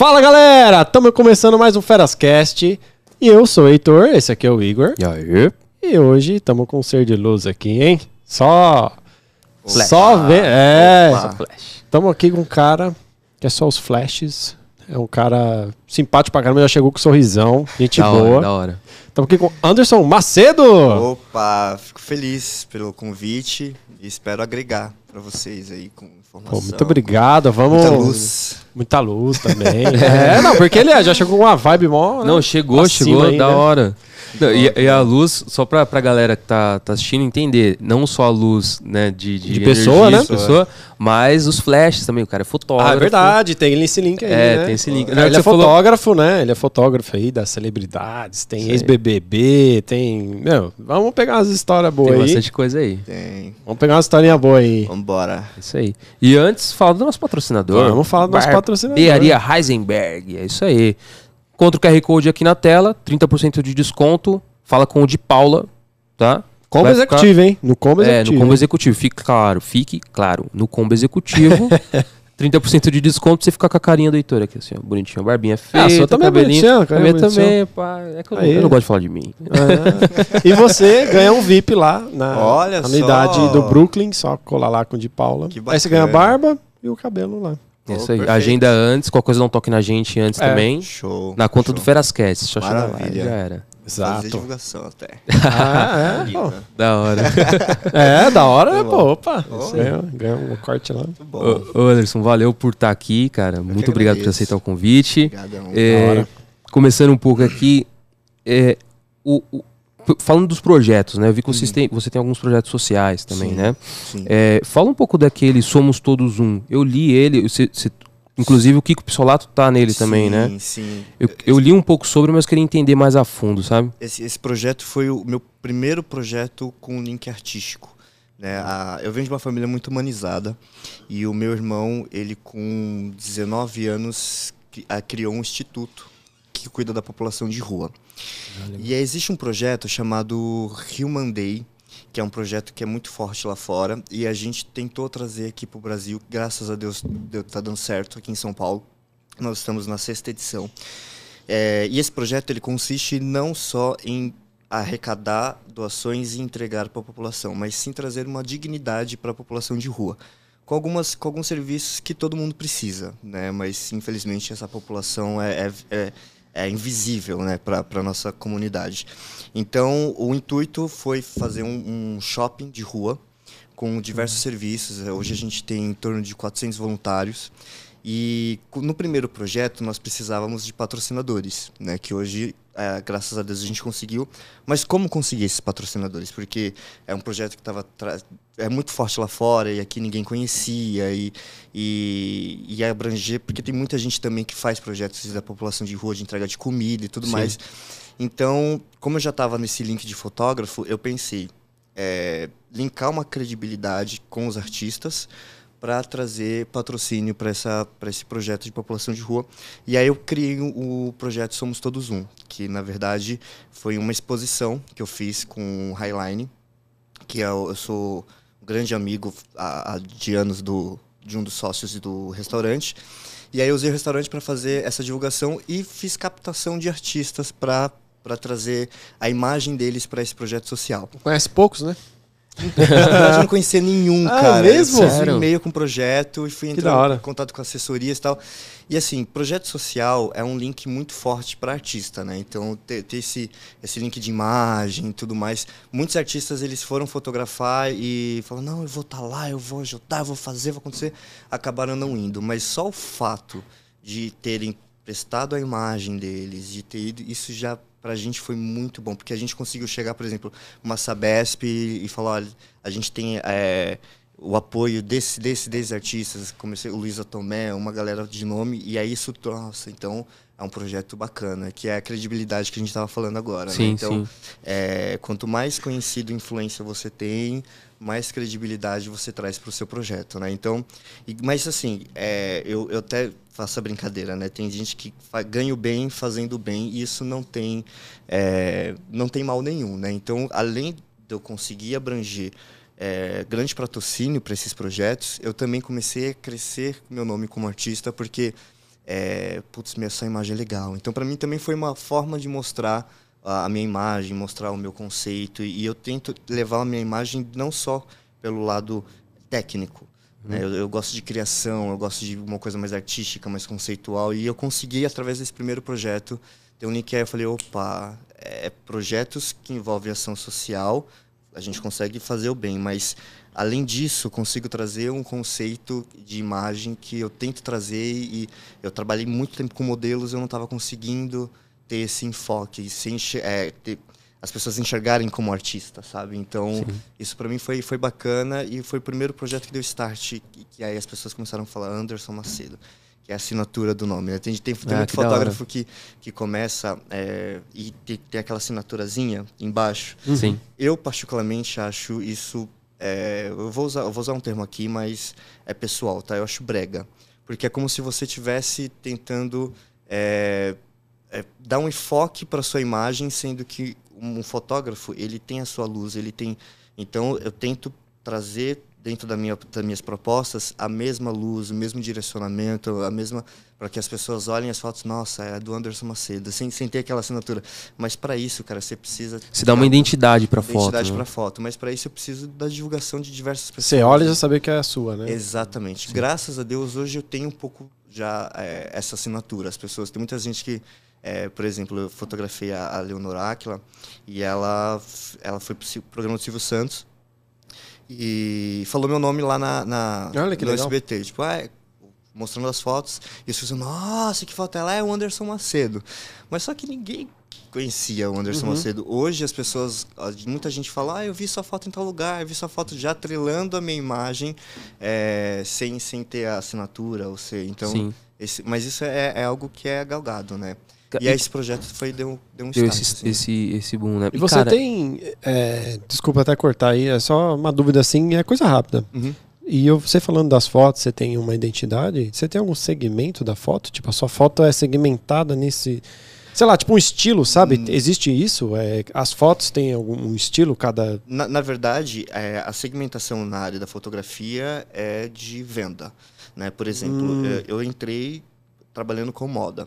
Fala galera, estamos começando mais um Ferascast e eu sou o Heitor, esse aqui é o Igor E aí? e hoje estamos com um ser de luz aqui, hein? Só. Flash. Só ver. É, estamos aqui com um cara que é só os flashes. É um cara simpático pra caramba, já chegou com um sorrisão, gente Da boa. hora, da hora. Estamos aqui com Anderson Macedo. Opa, fico feliz pelo convite e espero agregar pra vocês aí com informação. Pô, muito obrigado, vamos. Muita luz. Muita luz também. é, não, porque ele já chegou com uma vibe mó. né? Não, chegou, chegou, aí, da né? hora. Não, e, e a luz, só pra, pra galera que tá, tá assistindo entender, não só a luz, né, de, De pessoa, energia, né? de pessoa, mas os flashes também, o cara é fotógrafo. Ah, é verdade, tem esse link aí. É, né? tem esse link. Hora ele é você falou- fotógrafo, né? Ele é fotógrafo aí das celebridades, tem ex-BBB, tem. Meu, vamos pegar umas histórias Tem boas aí. bastante coisa aí. Tem. Vamos pegar uma historinha boa aí. Vambora. Isso aí. E antes, fala do nosso patrocinador. Vamos falar do nosso patrocinador. Barbearia Heisenberg. É isso aí. Contra o QR Code aqui na tela, 30% de desconto. Fala com o de Paula, tá? Combo Vai ficar- executivo, hein? No combo É, executivo. no combo executivo. Fique claro, fique claro. No combo executivo, 30% de desconto pra você ficar com a carinha do Heitor aqui, assim, ó. Bonitinho. Barbinha feita, a sua também é cabelinho. carinha minha também, pá. É que eu, eu não gosto de falar de mim. É. E você ganha um VIP lá na Olha na unidade só. do Brooklyn, só colar lá com o de Paula. Aí você ganha a barba e o cabelo lá. Isso aí. perfeito. Agenda antes, qualquer coisa não toque na gente antes É. também. Show. Na conta show. do Ferascast. Só chegar lá, Maravilha. já era. Fazer Exato. divulgação até. Ah, é, pô. Da hora. É, da hora, Muito pô. Opa. Ganha um corte lá. Muito bom. Ô, Anderson, valeu por estar aqui, cara. Muito que obrigado por aceitar o convite. Obrigadão. É, começando um pouco aqui, é, o- o- falando dos projetos, né? Eu vi que vocês têm, você tem alguns projetos sociais também, Sim. né? Sim. É, fala um pouco daquele Somos Todos Um. Eu li ele, você- você- inclusive o Kiko Pissolato tá nele também, sim, né? Sim. Eu, eu li um pouco sobre, mas queria entender mais a fundo, sabe? Esse, esse projeto foi o meu primeiro projeto com link artístico. Né? A- eu venho de uma família muito humanizada e o meu irmão, ele com 19 anos, ah, criou um instituto que cuida da população de rua. E aí existe um projeto chamado Human Day, que é um projeto que é muito forte lá fora e a gente tentou trazer aqui para o Brasil. Graças a Deus, deu, tá dando certo aqui em São Paulo. Nós estamos na sexta edição. É, e esse projeto ele consiste não só em arrecadar doações e entregar para a população, mas sim trazer uma dignidade para a população de rua, com algumas com alguns serviços que todo mundo precisa, né? Mas infelizmente essa população é, é, é, é invisível, né, para a nossa comunidade. Então o intuito foi fazer um, um shopping de rua com diversos serviços. Hoje a gente tem em torno de 400 voluntários. E no primeiro projeto nós precisávamos de patrocinadores, né? Que hoje, eh, graças a Deus, a gente conseguiu. Mas como conseguir esses patrocinadores? Porque é um projeto que estava é muito forte lá fora e aqui ninguém conhecia e, e, e abranger, porque tem muita gente também que faz projetos da população de rua de entrega de comida e tudo Sim. mais. Então, como eu já estava nesse link de fotógrafo, eu pensei é, linkar uma credibilidade com os artistas para trazer patrocínio para esse projeto de população de rua. E aí eu criei o, projeto Somos Todos Um, que na verdade foi uma exposição que eu fiz com o Highline, que é, o- eu sou um grande amigo há, há de anos do, de um dos sócios do restaurante. E aí eu usei o restaurante para fazer essa divulgação e fiz captação de artistas para trazer a imagem deles para esse projeto social. Conhece poucos, né? Na verdade, eu não conhecia nenhum, Ah, cara. mesmo? Eu fiz Sério? um e-mail com o projeto e fui entrar em contato com assessorias e tal. E assim, projeto social é um link muito forte para artista, né? Então, ter, ter esse, esse link de imagem e tudo mais. Muitos artistas, eles foram fotografar e falaram, não, eu vou estar lá, eu vou ajudar, eu vou fazer, vai acontecer. Acabaram não indo. Mas só o fato de terem prestado a imagem deles, de ter ido, isso já pra gente foi muito bom, porque a gente conseguiu chegar, por exemplo, uma Sabesp e, falar, olha, a gente tem é, o apoio desse, desse, desses artistas, comecei o Luísa Tomé, uma galera de nome, e aí isso, nossa, então é um projeto bacana, que é a credibilidade que a gente estava falando agora. né? Sim, Então, sim. é, quanto mais conhecido e influência você tem, mais credibilidade você traz para o seu projeto, né? Então, e- mas assim, é, eu, eu até faço a brincadeira, né? Tem gente que ganha o bem fazendo o bem e isso não tem, é, não tem mal nenhum, né? Então, além de eu conseguir abranger é, grande patrocínio para esses projetos, eu também comecei a crescer meu nome como artista, porque é, putz, essa imagem é legal. Então, para mim também foi uma forma de mostrar a, minha imagem, mostrar o meu conceito. E eu tento levar a minha imagem não só pelo lado técnico. Né? Eu, eu, gosto de criação, eu gosto de uma coisa mais artística, mais conceitual. E eu consegui, através desse primeiro projeto, ter um link aí. Eu falei, opa, é, projetos que envolvem ação social, a gente consegue fazer o bem, mas além disso, consigo trazer um conceito de imagem que eu tento trazer e eu trabalhei muito tempo com modelos, eu não estava conseguindo ter esse enfoque, sem é, ter, as pessoas enxergarem como artista, sabe? Então, Sim. isso para mim foi, foi bacana e foi o primeiro projeto que deu start, e que aí as pessoas começaram a falar Anderson Macedo, que é a assinatura do nome. Né? Tem, tem, tem ah, muito que fotógrafo que, que começa é, e tem, tem, aquela assinaturazinha embaixo. Uhum. Sim. Eu, particularmente, acho isso... É, eu, vou usar, eu vou usar um termo aqui, mas é pessoal, tá? Eu acho brega. Porque é como se você estivesse tentando... É, é, dar um enfoque para sua imagem, sendo que um fotógrafo ele tem a sua luz, ele tem. Então eu tento trazer dentro da minha, das minhas propostas a mesma luz, o mesmo direcionamento, a mesma para que as pessoas olhem as fotos, nossa, é do Anderson Macedo, sem, sem ter aquela assinatura. Mas para isso, cara, você precisa se dá uma identidade para foto. Identidade né? para foto, mas para isso eu preciso da divulgação de diversas pessoas. Você olha e já saber que é a sua, né? Exatamente. Sim. Graças a Deus hoje eu tenho um pouco já é, essa assinatura. As pessoas, tem muita gente que é, por exemplo, eu fotografei a, a Leonor Aquila e ela, ela foi pro programa do Silvio Santos e falou meu nome lá na, na Olha no legal. SBT. Tipo, ah, mostrando as fotos e as pessoas, nossa, que foto ela é o Anderson Macedo. Mas só que ninguém conhecia o Anderson uhum. Macedo. Hoje as pessoas, muita gente fala, ah, eu vi sua foto em tal lugar, eu vi sua foto já atrelando a minha imagem é, sem, sem ter a assinatura, ou seja, então... Esse, mas isso é, é algo que é galgado, né? E aí esse projeto foi, deu, deu um deu start, esse, assim. esse, esse boom, né? E, você cara... tem. É, desculpa até cortar aí, é só uma dúvida assim, é coisa rápida. Uhum. E eu, você falando das fotos, você tem uma identidade? Você tem algum segmento da foto? Tipo, a sua foto é segmentada nesse. Sei lá, tipo um estilo, sabe? Hum. Existe isso? É, as fotos têm algum estilo, cada. Na, na verdade, é, a segmentação na área da fotografia é de venda. Né? Por exemplo, hum. eu, eu entrei trabalhando com moda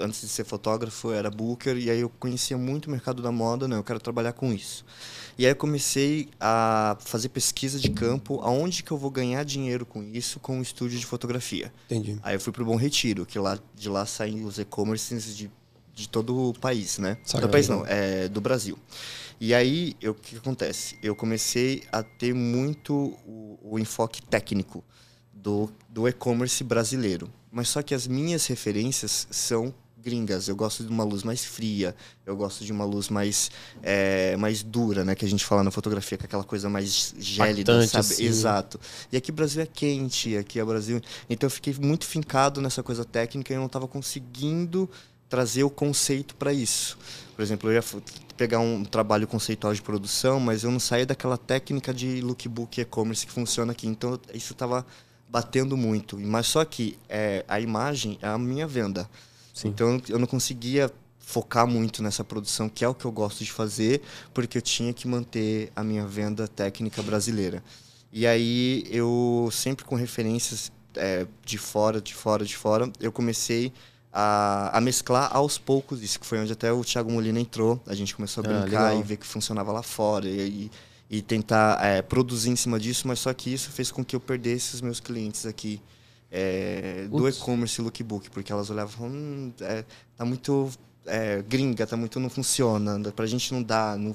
antes de ser fotógrafo, era booker, e aí eu conhecia muito o mercado da moda, não, eu quero trabalhar com isso. E aí eu comecei a fazer pesquisa de campo, aonde que eu vou ganhar dinheiro com isso, com o um estúdio de fotografia. Entendi. Aí eu fui para o Bom Retiro, que lá de lá saem os e-commerces de, de todo o país, né? Saca do país não, é do Brasil. E aí, o que acontece? Eu comecei a ter muito o, o enfoque técnico do, do e-commerce brasileiro. Mas só que as minhas referências são gringas. Eu gosto de uma luz mais fria, eu gosto de uma luz mais, é, mais dura, né? Que a gente fala na fotografia, com aquela coisa mais gélida, Bastante, sabe? Assim. Exato. E aqui o Brasil é quente, aqui é Brasil. Então eu fiquei muito fincado nessa coisa técnica e eu não estava conseguindo trazer o conceito para isso. Por exemplo, eu ia pegar um trabalho conceitual de produção, mas eu não saía daquela técnica de lookbook e-commerce que funciona aqui. Então isso estava batendo muito. Mas só que é, a imagem é a minha venda. Sim. Então eu não conseguia focar muito nessa produção, que é o que eu gosto de fazer, porque eu tinha que manter a minha venda técnica brasileira. E aí eu sempre com referências é, de fora, de fora, de fora, eu comecei a, a, mesclar aos poucos isso, que foi onde até o Thiago Molina entrou. A gente começou a ah, brincar ah, e ver que funcionava lá fora. E, e e tentar é, produzir em cima disso, mas só que isso fez com que eu perdesse os meus clientes aqui é, do e-commerce lookbook, porque elas olhavam e falavam, hum, é, tá muito é, gringa, tá muito não funciona, pra gente não dá. Não,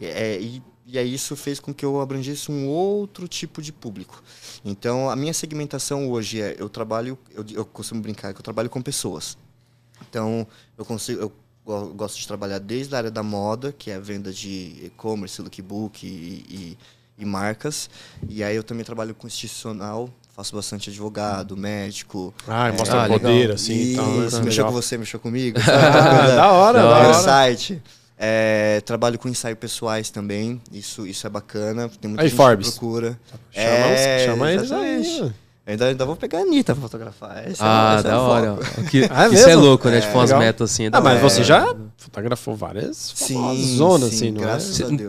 é, e, e aí isso fez com que eu abrangesse um outro tipo de público. Então a minha segmentação hoje é, eu trabalho, eu, eu costumo brincar que eu trabalho com pessoas. Então eu consigo, eu gosto de trabalhar desde a área da moda, que é a venda de e-commerce, lookbook e, e, e, marcas. E aí eu também trabalho com institucional, faço bastante advogado, médico. Ah, mostra ah, poder, assim. Isso, então, mexeu com você, mexeu comigo. ah, da hora, da hora. site. É, trabalho com ensaios pessoais também, isso, isso é bacana. Tem muita aí, gente Forbes. que procura. Chama, é, chama eles aí. Ainda, ainda vou pegar a Anitta pra fotografar. Esse ah, é, da hora. Que, ah, é isso é louco, né? É, tipo, umas metas assim. Ah, mas você já fotografou várias zonas, assim, não é?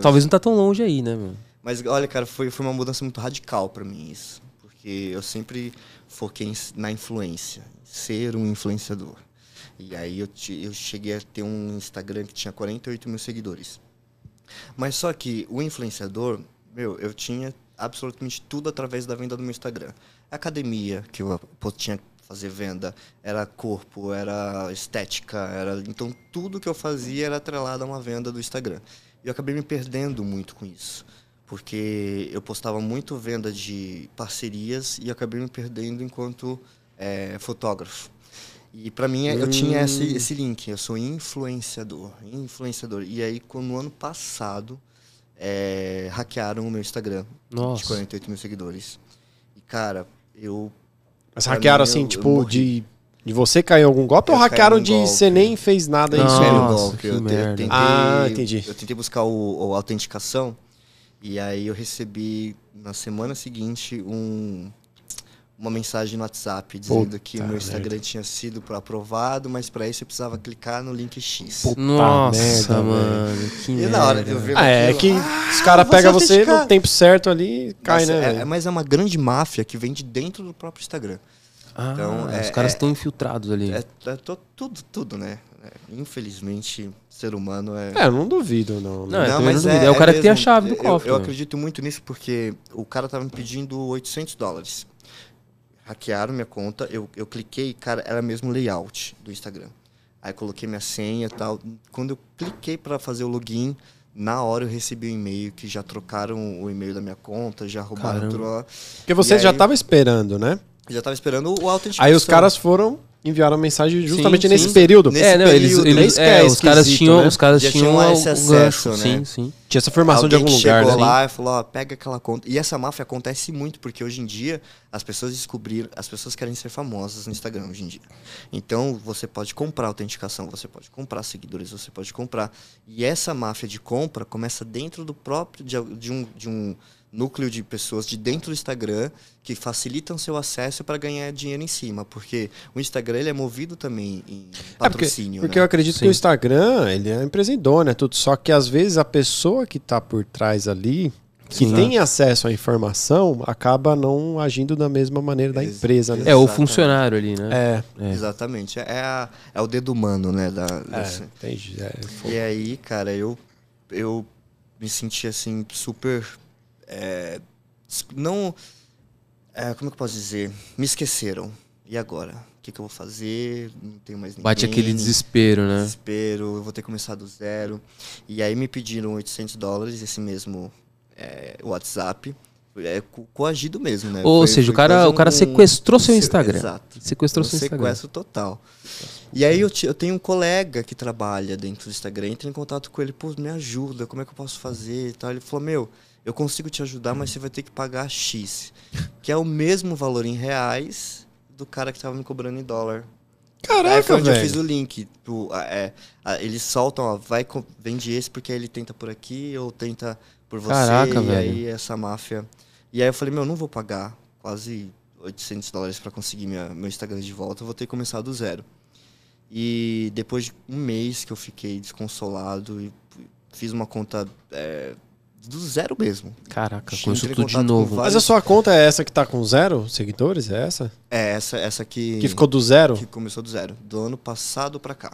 Talvez não tá tão longe aí, né, meu? Mas olha, cara, foi, foi uma mudança muito radical pra mim isso. Porque eu sempre foquei na influência, ser um influenciador. E aí eu, ti- eu cheguei a ter um Instagram que tinha 48 mil seguidores. Mas só que o influenciador, meu, eu tinha absolutamente tudo através da venda do meu Instagram. Academia, que eu tinha que fazer venda, era corpo, era estética, era então tudo que eu fazia era atrelado a uma venda do Instagram. E eu acabei me perdendo muito com isso, porque eu postava muito venda de parcerias e acabei me perdendo enquanto eh, fotógrafo. E para mim eu tinha esse, esse link, eu sou influenciador, influenciador. E aí quando no ano passado eh, hackearam o meu Instagram Nossa. de 48 mil seguidores. E cara, eu Mas hackearam mim, assim, eu- eu tipo, morri. de, de você cair em algum golpe Eu ou hackearam de golpe. você nem fez nada e Nossa, isso golpe. que eu, merda. eu tentei, Ah, entendi. Eu tentei buscar o, o autenticação e aí eu recebi na semana seguinte um, uma mensagem no WhatsApp dizendo Puta que o meu Instagram tinha sido aprovado, mas para isso eu precisava clicar no link X. Puta Nossa, merda, mano. Que E merda. na hora de eu ver Ah, é que ah, os caras pegam você no tempo certo ali e cai, Nossa, né? é- é- mas é uma grande máfia que vem de dentro do próprio Instagram. Ah, Então, os é- caras é- estão infiltrados ali. É, é to- tudo, tudo, né? É, infelizmente, ser humano é. É, eu não duvido, não. Não, eu também não duvido. É o cara que tem a chave do eu- cofre, Eu, né? acredito muito nisso porque o cara tava me pedindo 800 dólares. Hackearam minha conta, eu, eu cliquei, cara, era mesmo layout do Instagram. Aí coloquei minha senha e tal. Quando eu cliquei para fazer o login, na hora eu recebi um e-mail que já trocaram o e-mail da minha conta, já roubaram tudo lá. Porque você já tava esperando, né? Já tava esperando o autenticação. Aí os caras foram enviaram a mensagem justamente Sim, nesse sim. período. Nesse é, não, eles, período, eles é, é os caras tinham, né? os caras Já tinham tinham o esse gancho, acesso, né? sim, sim. Tinha essa formação Alguém de algum que lugar, chegou né? lá e falou, ó, pega aquela conta. E essa máfia acontece muito, porque hoje em dia as pessoas descobriram, as pessoas querem ser famosas no Instagram hoje em dia. Então você pode comprar autenticação, você pode comprar seguidores, você pode comprar. E essa máfia de compra começa dentro do próprio, de, de um, de um núcleo de pessoas de dentro do Instagram que facilitam seu acesso para ganhar dinheiro em cima. Porque o Instagram ele é movido também em É porque, patrocínio. porque né? eu acredito Sim. que o Instagram, ele é uma empresa idônea, tudo. Só que às vezes a pessoa que tá por trás ali, que Sim. tem acesso à informação, acaba não agindo da mesma maneira da Ex- empresa, né? É, o funcionário ali, né? É, É. Exatamente. É, a- é o dedo humano, né? Da, desse- é, entendi. É, E aí, cara, eu, eu me senti assim, super. É, não. é, como é que eu posso dizer? Me esqueceram. E agora? O que, que eu vou fazer? Não tenho mais ninguém. Bate aquele desespero, né? Desespero, eu vou ter que começar do zero. E aí me pediram 800 dólares, esse mesmo é, WhatsApp. É co- coagido mesmo, né? Ou Foi- seja, o foi cara, quase o cara um- sequestrou seu se- Instagram. Exato. Sequestrou seu Instagram. sequestro total. E aí eu, eu tenho um colega que trabalha dentro do Instagram, entrei em contato com ele, pô, me ajuda, como é que eu posso fazer e tal. Ele falou, meu, eu consigo te ajudar, mas você vai ter que pagar X. Que é o mesmo valor em reais do cara que tava me cobrando em dólar. aí foi Caraca, onde eu fiz velho. o link. Tipo, é, eles soltam, ó, vai, vende esse porque aí ele tenta por aqui ou tenta por você. Caraca, e velho. aí essa máfia. E aí eu falei, meu, não vou pagar quase 800 dólares pra conseguir minha, meu Instagram de volta, eu vou ter que começar do zero. E depois de um mês que eu fiquei desconsolado e fiz uma conta é, do zero mesmo. Caraca, em tudo de contato com novo. vários- Mas a sua conta é essa que tá com zero seguidores? É essa? É, essa, essa que. Que ficou do zero? que começou do zero, do ano passado pra cá.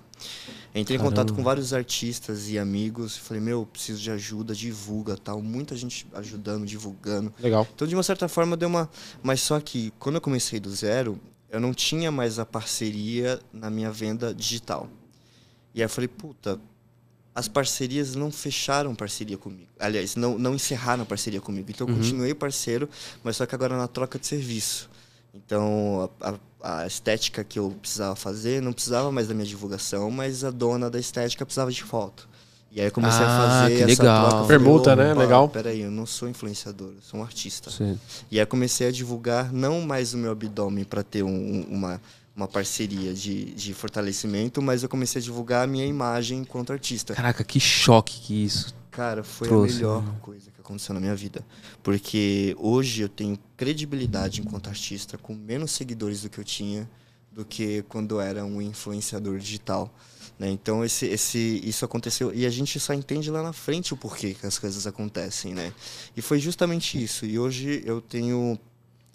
Entrei em Caramba. contato com vários artistas e amigos, falei, meu, preciso de ajuda, divulga, tal, muita gente ajudando, divulgando. Legal. Então, de uma certa forma, deu uma, mas só que quando eu comecei do zero, eu não tinha mais a parceria na minha venda digital. E aí eu falei, puta, as parcerias não fecharam parceria comigo. Aliás, não, não encerraram parceria comigo. Então eu Uhum. continuei parceiro, mas só que agora na troca de serviço. Então a, a- a estética que eu precisava fazer não precisava mais da minha divulgação, mas a dona da estética precisava de foto. E aí eu comecei Ah, a fazer que essa legal. troca. falei, Permuta, né? "Opa, Legal." Peraí, eu não sou influenciador, eu sou um artista. Sim. E aí eu comecei a divulgar não mais o meu abdômen para ter um- uma, uma parceria de, de fortalecimento, mas eu comecei a divulgar a minha imagem enquanto artista. Caraca, que choque que isso. Cara, foi Trouxe, a melhor né? coisa que aconteceu na minha vida. Porque hoje eu tenho credibilidade enquanto artista com menos seguidores do que eu tinha do que quando eu era um influenciador digital. né? Então esse, esse, isso aconteceu e a gente só entende lá na frente o porquê que as coisas acontecem, né? E foi justamente isso. E hoje eu tenho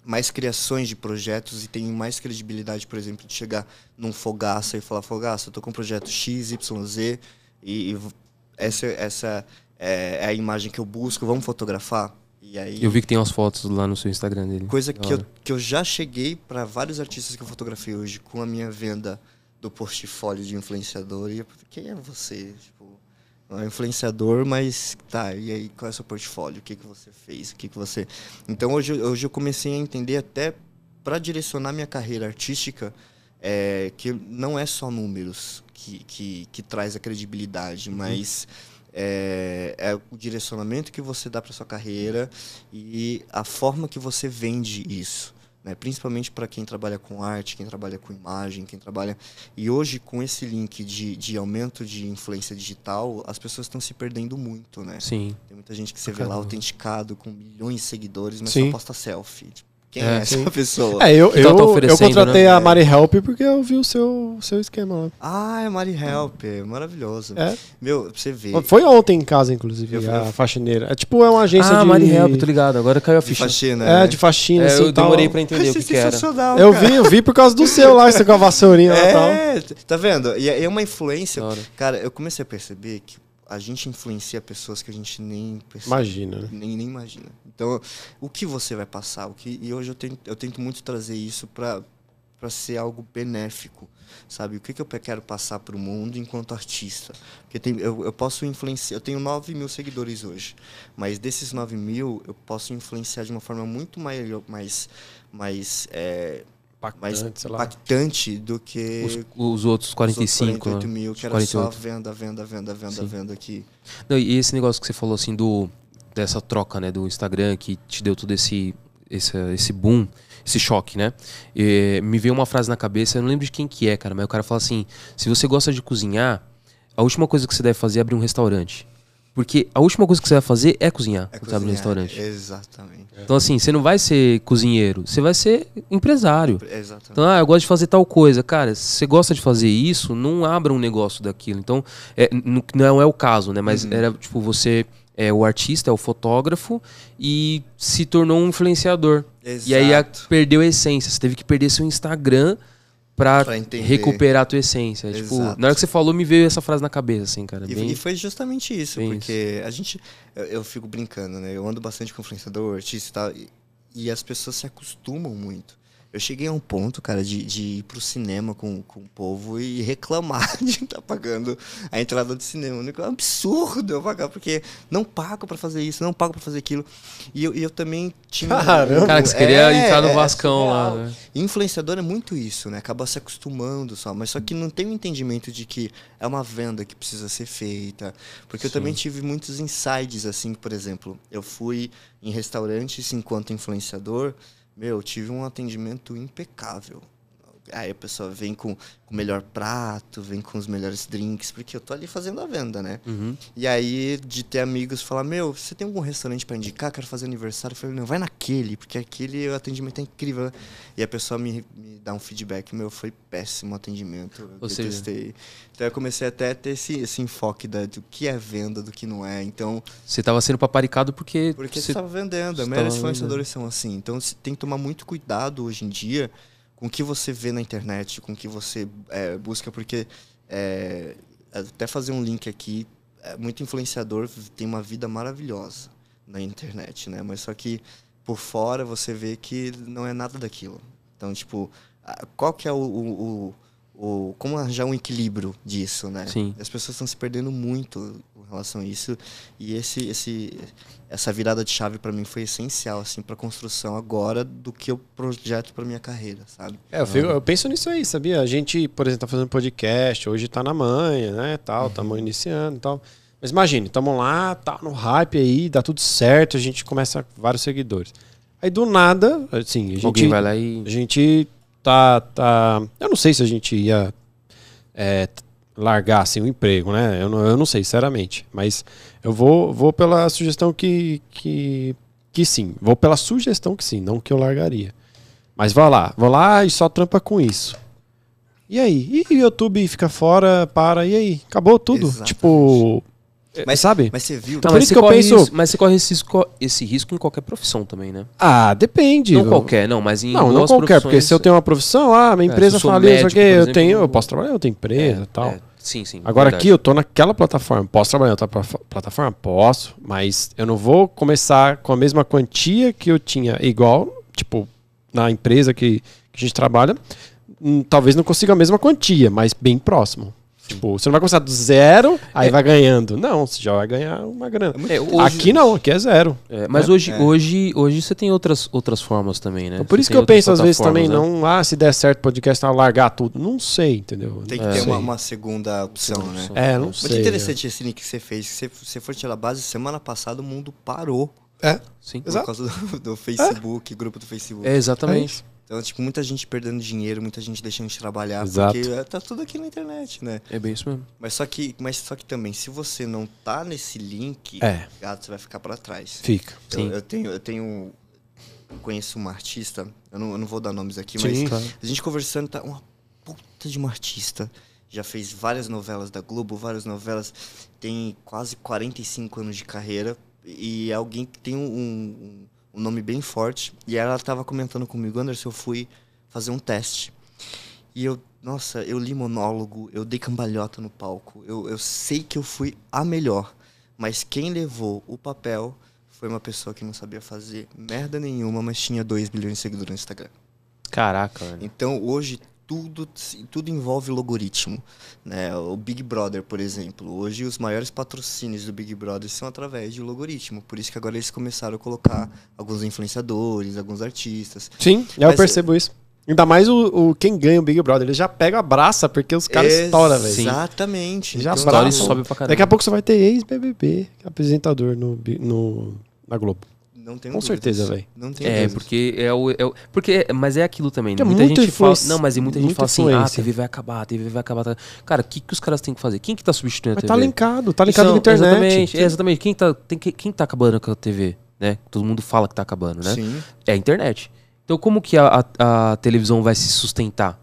mais criações de projetos e tenho mais credibilidade, por exemplo, de chegar num Fogaça e falar, Fogaça, eu tô com um projeto X, Y, Z e, e essa, essa é, é a imagem que eu busco, vamos fotografar? E aí, Eu vi que tem umas fotos lá no seu Instagram dele. coisa que eu, que eu já cheguei para vários artistas que eu fotografei hoje com a minha venda do portfólio de influenciador. E eu, quem é você? Tipo, é um influenciador, mas tá, e aí qual é o seu portfólio? O que, que você fez? O que, que você. Então hoje, eu- hoje eu comecei a entender até para direcionar minha carreira artística é, que não é só números que, que, que traz a credibilidade, mas é, é o direcionamento que você dá para sua carreira e a forma que você vende isso. Né? Principalmente para quem trabalha com arte, quem trabalha com imagem, quem trabalha. E hoje, com esse link de, de aumento de influência digital, as pessoas estão se perdendo muito, né? Sim. Tem muita gente que você vê lá Caramba. autenticado com milhões de seguidores, mas Sim. só posta selfie. Tipo, quem É, é, essa pessoa? É, eu, eu, tá eu oferecendo, contratei né? a Mari Help porque eu vi o seu, seu esquema lá. Ah, é Mari Help, é maravilhoso. É. Meu, pra você ver. Foi ontem em casa, inclusive, Eu a faxineira. É tipo, é uma agência ah, de... Mari Help, tô ligado. Agora caiu a de ficha. faxina. É, né? de faxina, É, assim, eu tal. demorei pra entender o que, que era. sensacional, Eu vi, eu vi por causa do seu lá, você com a vassourinha lá e tal. É, tá vendo? E é é uma influência. Cara, eu comecei a perceber que a gente influencia pessoas que a gente nem percebe. Imagina, né? Nem, nem imagina. Então, o que você vai passar? O que, e hoje eu tento, eu tento muito trazer isso para para ser algo benéfico, sabe? O que, que eu quero passar para o mundo enquanto artista? Porque tem, eu, eu posso influenciar... Eu tenho 9 mil seguidores hoje, mas desses 9 mil, eu posso influenciar de uma forma muito maior, mais, mais, é, mais Impactante, do que Os, os outros os 45. outros 48 né? mil, Os que era só 48. venda, venda, venda, venda, Sim. venda aqui. Não, e esse negócio que você falou assim do dessa troca, né, do Instagram que te deu todo esse esse, esse boom, esse choque, né? E, me veio uma frase na cabeça, eu não lembro de quem que é, cara, mas o cara fala assim: se você gosta de cozinhar, a última coisa que você deve fazer é abrir um restaurante. Porque a última coisa que você vai fazer é cozinhar É quando você abre um cozinhar, restaurante. Exatamente. Então, assim, você não vai ser cozinheiro, você vai ser empresário. Exatamente. Então, ah, eu gosto de fazer tal coisa. Cara, se você gosta de fazer isso, não abra um negócio daquilo. Então, é, não é o caso, né? Mas Uhum. era, tipo, você é o artista, é o fotógrafo e se tornou um influenciador. E aí a, Exato. perdeu a essência. Você teve que perder seu Instagram pra, Pra recuperar a tua essência. Tipo, Exato. na hora que você falou, me veio essa frase na cabeça, assim, cara. E, Bem- e foi justamente isso, bem porque a gente. Eu, eu fico brincando, né? Eu ando bastante com influenciador, artista e tal, e, e as pessoas se acostumam muito. Eu cheguei a um ponto, cara, de, de ir pro cinema com, com o povo e reclamar de estar pagando a entrada do cinema. É um absurdo eu pagar, porque não pago pra fazer isso, não pago pra fazer aquilo. E eu, eu também tinha. Caramba. Cara, que você queria É, entrar no é Vascão lá, surreal. né? Influenciador é muito isso, né? Acaba se acostumando só, mas só que não tem o entendimento de que é uma venda que precisa ser feita. Porque eu Sim. também tive muitos insights, assim, por exemplo, eu fui em restaurantes enquanto influenciador, meu, tive um atendimento impecável. Aí a pessoa vem com o melhor prato, vem com os melhores drinks, porque eu tô ali fazendo a venda, né? Uhum. E aí, de ter amigos falar, meu, você tem algum restaurante pra indicar? Quero fazer aniversário. Eu falei, não, vai naquele, porque aquele o atendimento é incrível. E a pessoa me, me dá um feedback, meu, foi péssimo o atendimento. Eu Ou seja- detestei. Então eu comecei até a ter esse, esse enfoque da, do que é venda, do que não é. Então, Você tava sendo paparicado porque. porque você- estava vendendo. dos tava influenciadores são assim. Então você tem que tomar muito cuidado hoje em dia com o que você vê na internet, com o que você é, busca, porque é, até fazer um link aqui, é, muito influenciador tem uma vida maravilhosa na internet, né? Mas só que por fora você vê que não é nada daquilo. Então, tipo, qual que é o, o, o- o- como arranjar um equilíbrio disso, né? Sim. As pessoas estão se perdendo muito relação a isso e esse, esse, essa virada de chave para mim foi essencial assim para construção agora do que eu projeto para minha carreira, sabe? É, eu, fico- eu penso nisso aí, sabia? A gente, por exemplo, tá fazendo podcast, hoje tá na manha, né, tal, estamos iniciando e tal. Mas imagine, estamos lá, tá no hype aí, dá tudo certo, a gente começa vários seguidores. Aí do nada, assim, a gente, Alguém vai lá e. a gente tá, tá... Eu não sei se a gente ia é, largar, assim, o emprego, né? Eu não, eu não sei, sinceramente. Mas eu vou, vou pela sugestão que, que, que sim. Vou pela sugestão que sim, não que eu largaria. Mas vá lá, vou lá e só trampa com isso. E aí? E o YouTube fica fora, para, e aí? Acabou tudo. Exatamente. Tipo, Mas, sabe? Mas você viu? Então, Não, por mas isso você que eu corre penso- Isso, mas você corre esse risco, esse risco em qualquer profissão também, né? Ah, depende. Não Eu- qualquer, não, mas em Não, não qualquer, porque se eu tenho uma profissão, ah, minha É, empresa eu sou faliu, isso aqui, eu tenho, eu posso trabalhar em outra empresa É, e tal. é, sim, sim. Agora verdade. aqui eu tô naquela plataforma, posso trabalhar em outra pla- plataforma? Posso, mas eu não vou começar com a mesma quantia que eu tinha igual, tipo, na empresa que, que a gente trabalha, hum, talvez não consiga a mesma quantia, mas bem próximo. Tipo, você não vai começar do zero, aí vai ganhando. Não, você já vai ganhar uma grana. É, hoje- Aqui não, aqui é zero. É, mas É. hoje, É. hoje, hoje você tem outras, outras formas também, né? Então, por Você isso que eu penso às vezes também, né? não, ah, se der certo o podcast, eu largar tudo. Não sei, entendeu? Tem que ter uma, uma segunda opção, né? É, não Muito sei. interessante esse link que você fez. Se você- for tirar a base, semana passada o mundo parou É, Sim. por Exato. causa do, do Facebook, grupo do Facebook. É, exatamente. Então, tipo, muita gente perdendo dinheiro, muita gente deixando de trabalhar, Exato. porque é, tá tudo aqui na internet, né? É, bem isso mesmo. Mas só que, mas só que também, se você não tá nesse link, É. gato, você vai ficar pra trás. fica. Eu, Sim. eu tenho, eu tenho, eu conheço uma artista, eu não, eu não vou dar nomes aqui, Sim, mas claro. a gente conversando, tá uma puta de uma artista. Já fez várias novelas da Globo, várias novelas, tem quase 45 anos de carreira e é alguém que tem um, um, um nome bem forte. E ela tava comentando comigo, Anderson, eu fui fazer um teste. E eu, nossa, eu li monólogo, eu dei cambalhota no palco, eu, eu sei que eu fui a melhor. Mas quem levou o papel foi uma pessoa que não sabia fazer merda nenhuma, mas tinha 2 bilhões de seguidores no Instagram. Caraca, velho. Então hoje tudo, tudo envolve logaritmo. Né? O Big Brother, por exemplo. Hoje os maiores patrocínios do Big Brother são através de logaritmo. Por isso que agora eles começaram a colocar alguns influenciadores, alguns artistas. Sim, eu Mas- percebo isso. Ainda mais o, o- quem ganha o Big Brother, ele já pega a braça, porque os caras estouram, velho. Exatamente. Já Então, abraçam. Stories sobe pra caramba. Daqui a pouco você vai ter ex-BBB apresentador no, no, na Globo. Não tenho Com dúvidas. certeza, velho. Não tenho É, dúvidas. porque é o, é o- Porque, mas é aquilo também. Né? é Muita muita gente fala. influência- Não, mas muita gente muita fala assim: ah, a influência. TV vai acabar, a TV vai acabar. tá- Cara, o que, que os caras têm que fazer? Quem que tá substituindo a Mas TV? tá linkado, tá linkado Então, na internet. Exatamente, é, exatamente. Quem tá, tem, que- quem tá acabando com a TV? Né? Todo mundo fala que tá acabando, né? Sim. É a internet. Então, como que a, a- a televisão vai se sustentar?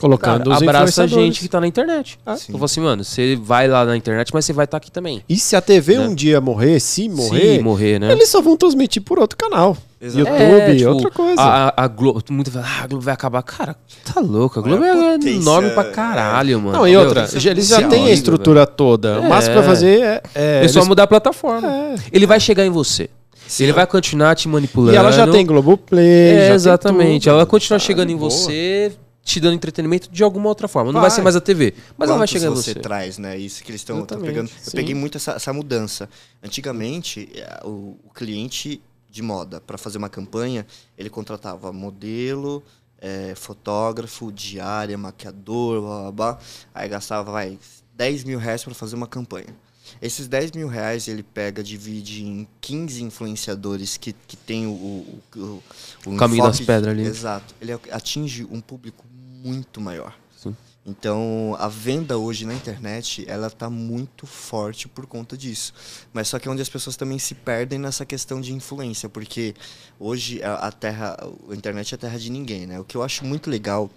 Colocando Cara, os abraça a gente que tá na internet. Ah. Eu falo assim, mano, você vai lá na internet, mas você vai estar aqui também. E se a TV Né? um dia morrer, se morrer, Se morrer, né? eles só vão transmitir por outro canal. Exato. YouTube, É, tipo, outra coisa. A, a, Globo, muita fala, ah, a Globo vai acabar. Cara, tá louco. A Globo a é potência, enorme pra é. caralho, mano. Não, e outra, é eles já têm a velho. estrutura toda. O máximo pra É. fazer é. é É só eles- mudar a plataforma. É. Ele vai chegar em você. Sim. Ele vai continuar te manipulando. E ela já tem Globoplay. É, já tem exatamente. tudo. Ela vai continuar Tá chegando em boa. você, te dando entretenimento de alguma outra forma. Não vai Vai. ser mais a TV, mas ela vai em você você. traz, né? Isso que eles estão pegando. Eu sim. peguei muito essa, essa mudança. Antigamente, eh, o, o cliente de moda, para fazer uma campanha, ele contratava modelo, eh, fotógrafo, diária, maquiador, blá, blá, blá. Aí gastava, vai, 10 mil reais para fazer uma campanha. Esses 10 mil reais ele pega, divide em 15 influenciadores que, que tem o, o, o, o Caminho das pedras ali. Exato. Ele atinge um público muito maior. Sim. Então, a venda hoje na internet, ela tá muito forte por conta disso. Mas só que é onde as pessoas também se perdem nessa questão de influência, porque hoje a, a terra, a internet é a terra de ninguém, né? O que eu acho muito legal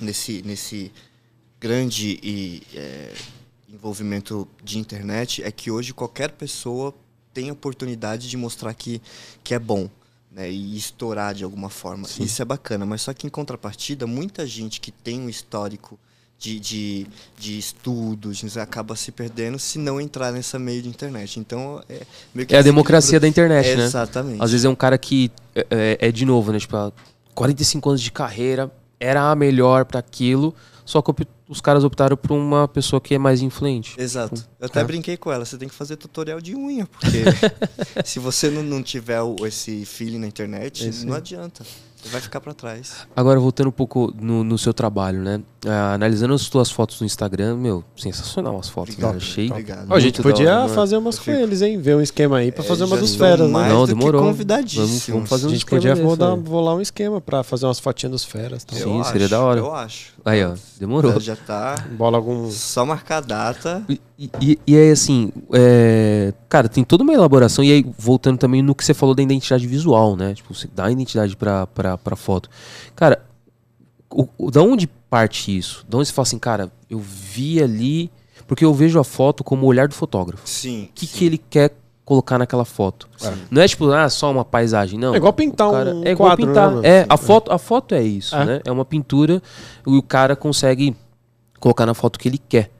nesse, nesse grande e, é, envolvimento de internet é que hoje qualquer pessoa tem a oportunidade de mostrar que, que é bom. Né, e estourar de alguma forma. Isso é bacana, mas só que em contrapartida, muita gente que tem um histórico de, de, de estudos acaba se perdendo se não entrar nessa meio de internet. Então, é meio que É a esse democracia da internet, né? Exatamente. Às vezes é um cara que é, é- é de novo, né? Tipo, há 45 anos de carreira, era a melhor pra aquilo, só que os caras optaram por uma pessoa que é mais influente. Exato. Eu até É. brinquei com ela, você tem que fazer tutorial de unha, porque se você não, não tiver o- esse feeling na internet, Esse- não adianta. Você vai ficar pra trás. Agora, voltando um pouco no, no seu trabalho, né? Ah, analisando as tuas fotos no Instagram, meu, sensacional as fotos, Obrigado, cara. Achei. obrigado. Ó, a gente podia hora, né? fazer umas com fico- eles, hein? Ver um esquema aí pra É, fazer uma dos feras, né? mais Não, demorou. convidadíssimos. Vamos, vamos fazer A um gente esquema podia desse rodar, aí. bolar um esquema pra fazer umas fotinhas dos feras. Tá? Sim, Eu seria acho, da hora. Eu acho. Aí, ó, demorou. Já, tá. Bola algum. Só marcar a data. E, e, e aí, assim, é, cara, tem toda uma elaboração. E aí, voltando também no que você falou da identidade visual, né? Tipo, você dá identidade pra, pra, pra foto. Cara, o, o- da onde parte isso? Da onde você fala assim, cara, eu vi ali. Porque eu vejo a foto como o olhar do fotógrafo. Sim. O que, que ele quer colocar naquela foto? Não é tipo, ah, só uma paisagem, não. É igual pintar cara- um é igual quadro, pintar. né, é, a foto, a foto é isso, É. né? É uma pintura e o cara consegue colocar na foto o que ele quer.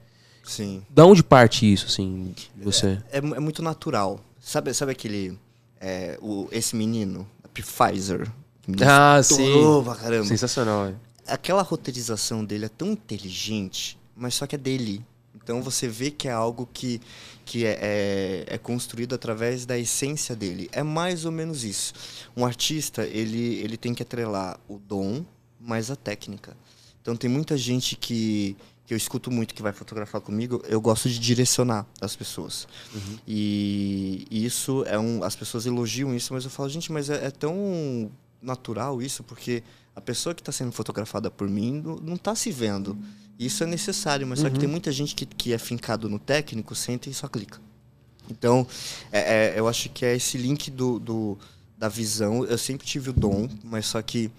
Sim. Da onde parte isso, assim, você? É, mu- é muito natural. Sabe, sabe aquele. é, o, esse menino, a Pfizer. Ah, Estourou pra caramba. Sensacional, é. aquela roteirização dele é tão inteligente, mas só que é dele. Então você vê que é algo que, que é, é, é construído através da essência dele. É mais ou menos isso. Um artista, ele, ele tem que atrelar o dom, mais a técnica. Então tem muita gente que, que eu escuto muito que vai fotografar comigo, eu gosto de direcionar as pessoas. E isso é um. As pessoas elogiam isso, mas eu falo, gente, mas é, é tão natural isso, porque a pessoa que está sendo fotografada por mim não- está se vendo. Isso é necessário, mas só que tem muita gente que, que é fincado no técnico, senta e só clica. Então, é- é, eu acho que é esse link do, do- da visão. Eu sempre tive o dom, mas só que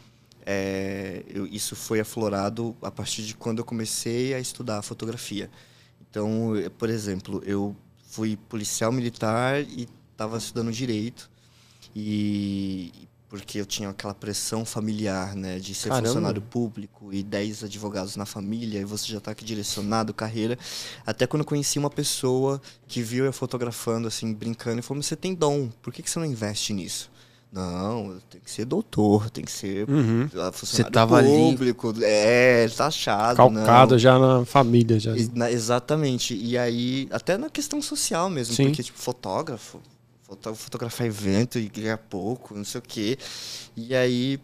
é, eu- isso foi aflorado a partir de quando eu comecei a estudar fotografia. Então, por exemplo, eu fui policial militar e estava estudando direito e porque eu tinha aquela pressão familiar, né, de ser Caramba. funcionário público e 10 advogados na família e você já está aqui direcionado carreira. Até quando eu conheci uma pessoa que viu eu fotografando assim, brincando e falou: "Você tem dom, por que que você não investe nisso?" Não, tem que ser doutor, tem que ser Uhum. funcionário tava ali- público, é, taxado, Calcado não. já na família. Já. E- na- exatamente. E aí, até na questão social mesmo, Sim. porque, tipo, fotógrafo, foto- fotografar evento e ganhar pouco, não sei o quê. E aí,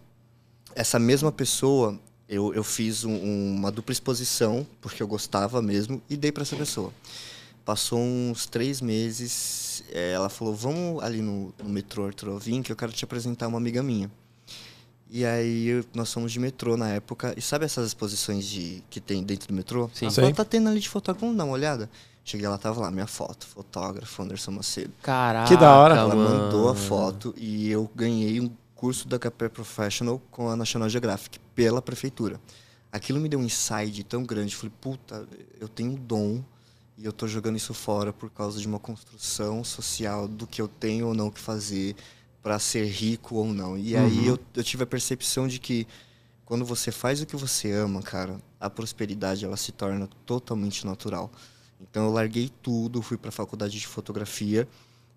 essa mesma pessoa, eu, eu fiz um- uma dupla exposição, porque eu gostava mesmo, e dei para essa pessoa. Passou uns três meses, ela falou, vamos ali no, no metrô Arthur Alvim, que eu quero te apresentar uma amiga minha. E aí nós fomos de metrô na época. E sabe essas exposições de, que tem dentro do metrô? Sim. Ela Sei. falou, tá tendo ali de fotógrafo, vamos dar uma olhada? Cheguei lá, tava lá, minha foto, fotógrafo Anderson Macedo. Caraca, Que da hora. Ela mano. mandou a foto e eu ganhei um curso da HP Professional com a National Geographic pela prefeitura. Aquilo me deu um insight tão grande. Falei, puta, eu tenho um dom e eu tô jogando isso fora por causa de uma construção social do que eu tenho ou não que fazer para ser rico ou não. E aí eu, eu tive a percepção de que quando você faz o que você ama, cara, a prosperidade ela se torna totalmente natural. Então eu larguei tudo, fui para a faculdade de fotografia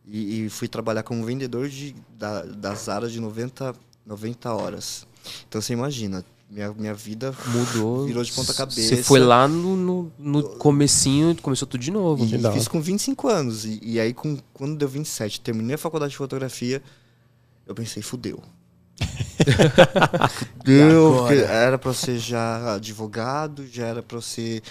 e, e fui trabalhar como vendedor de, da, da Zara de 90, 90 horas. Então você imagina, minha, minha vida Mudou. virou de ponta Você cabeça. foi lá no, no, no comecinho, começou tudo de novo. E hora. fiz com 25 anos. E, e aí, com, quando deu 27, terminei a faculdade de fotografia, eu pensei, fudeu. porque era pra eu ser já advogado, já era pra eu ser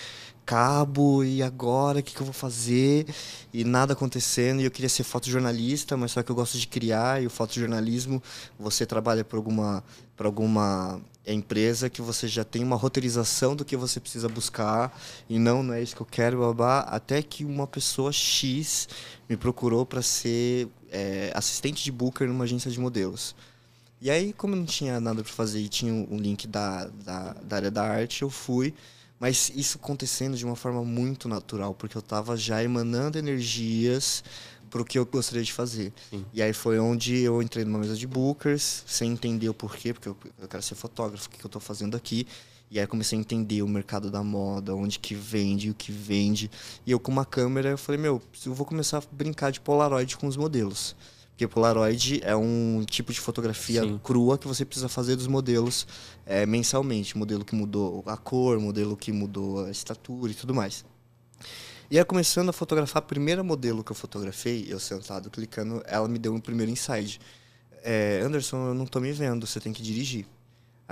cabo, e agora o que, que eu vou fazer? E nada acontecendo, e eu queria ser fotojornalista, mas só que eu gosto de criar, e o fotojornalismo, você trabalha por alguma, por alguma empresa que você já tem uma roteirização do que você precisa buscar, e não, não é isso que eu quero, babá, até que uma pessoa X me procurou para ser é, assistente de booker numa agência de modelos. E aí, como não tinha nada para fazer e tinha um link da, da, da área da arte, eu fui. Mas isso acontecendo de uma forma muito natural, porque eu estava já emanando energias para o que eu gostaria de fazer. Sim. E aí foi onde eu entrei numa mesa de bookers, sem entender o porquê, porque eu, eu quero ser fotógrafo, o que, que eu estou fazendo aqui. E aí comecei a entender o mercado da moda, onde que vende, o que vende. E eu com uma câmera, eu falei, meu, eu vou começar a brincar de Polaroid com os modelos. Porque Polaroid é um tipo de fotografia Sim. crua que você precisa fazer dos modelos é, mensalmente. Modelo que mudou a cor, modelo que mudou a estatura e tudo mais. E aí, começando a fotografar, a primeira modelo que eu fotografei, eu sentado clicando, ela me deu um primeiro insight. É, Anderson, eu não tô me vendo, você tem que dirigir.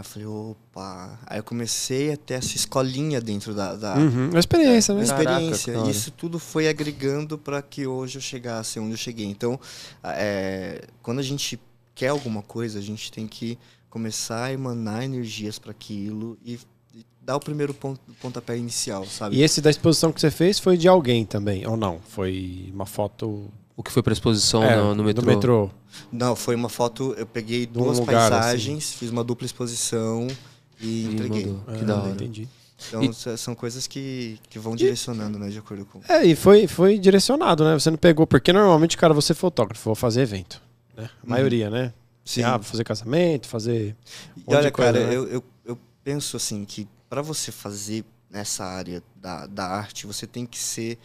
Aí eu falei, opa. Aí eu comecei a ter essa escolinha dentro da, da, Uhum. Uma experiência, né? uma Caraca, experiência. E isso tudo foi agregando para que hoje eu chegasse onde eu cheguei. Então, é, quando a gente quer alguma coisa, a gente tem que começar a emanar energias para aquilo e, e dar o primeiro pon- pontapé inicial, sabe? E esse da exposição que você fez foi de alguém também, ou não? Foi uma foto O que foi pra exposição é, no, no metrô? do metrô. Não, foi uma foto, eu peguei um duas lugar, paisagens, fiz uma dupla exposição e E entreguei. mandou. Que Ah, da hora. Entendi. Então e... são coisas que, que vão direcionando, né, de acordo com. É, e foi, foi direcionado, né? Você não pegou, porque normalmente, cara, você é fotógrafo, vou fazer evento. Né? A uhum. maioria, né? Sim. Ah, fazer casamento, fazer. Um e olha, coisa, cara, né? eu, eu, eu penso assim que para você fazer nessa área da, da arte, você tem que ser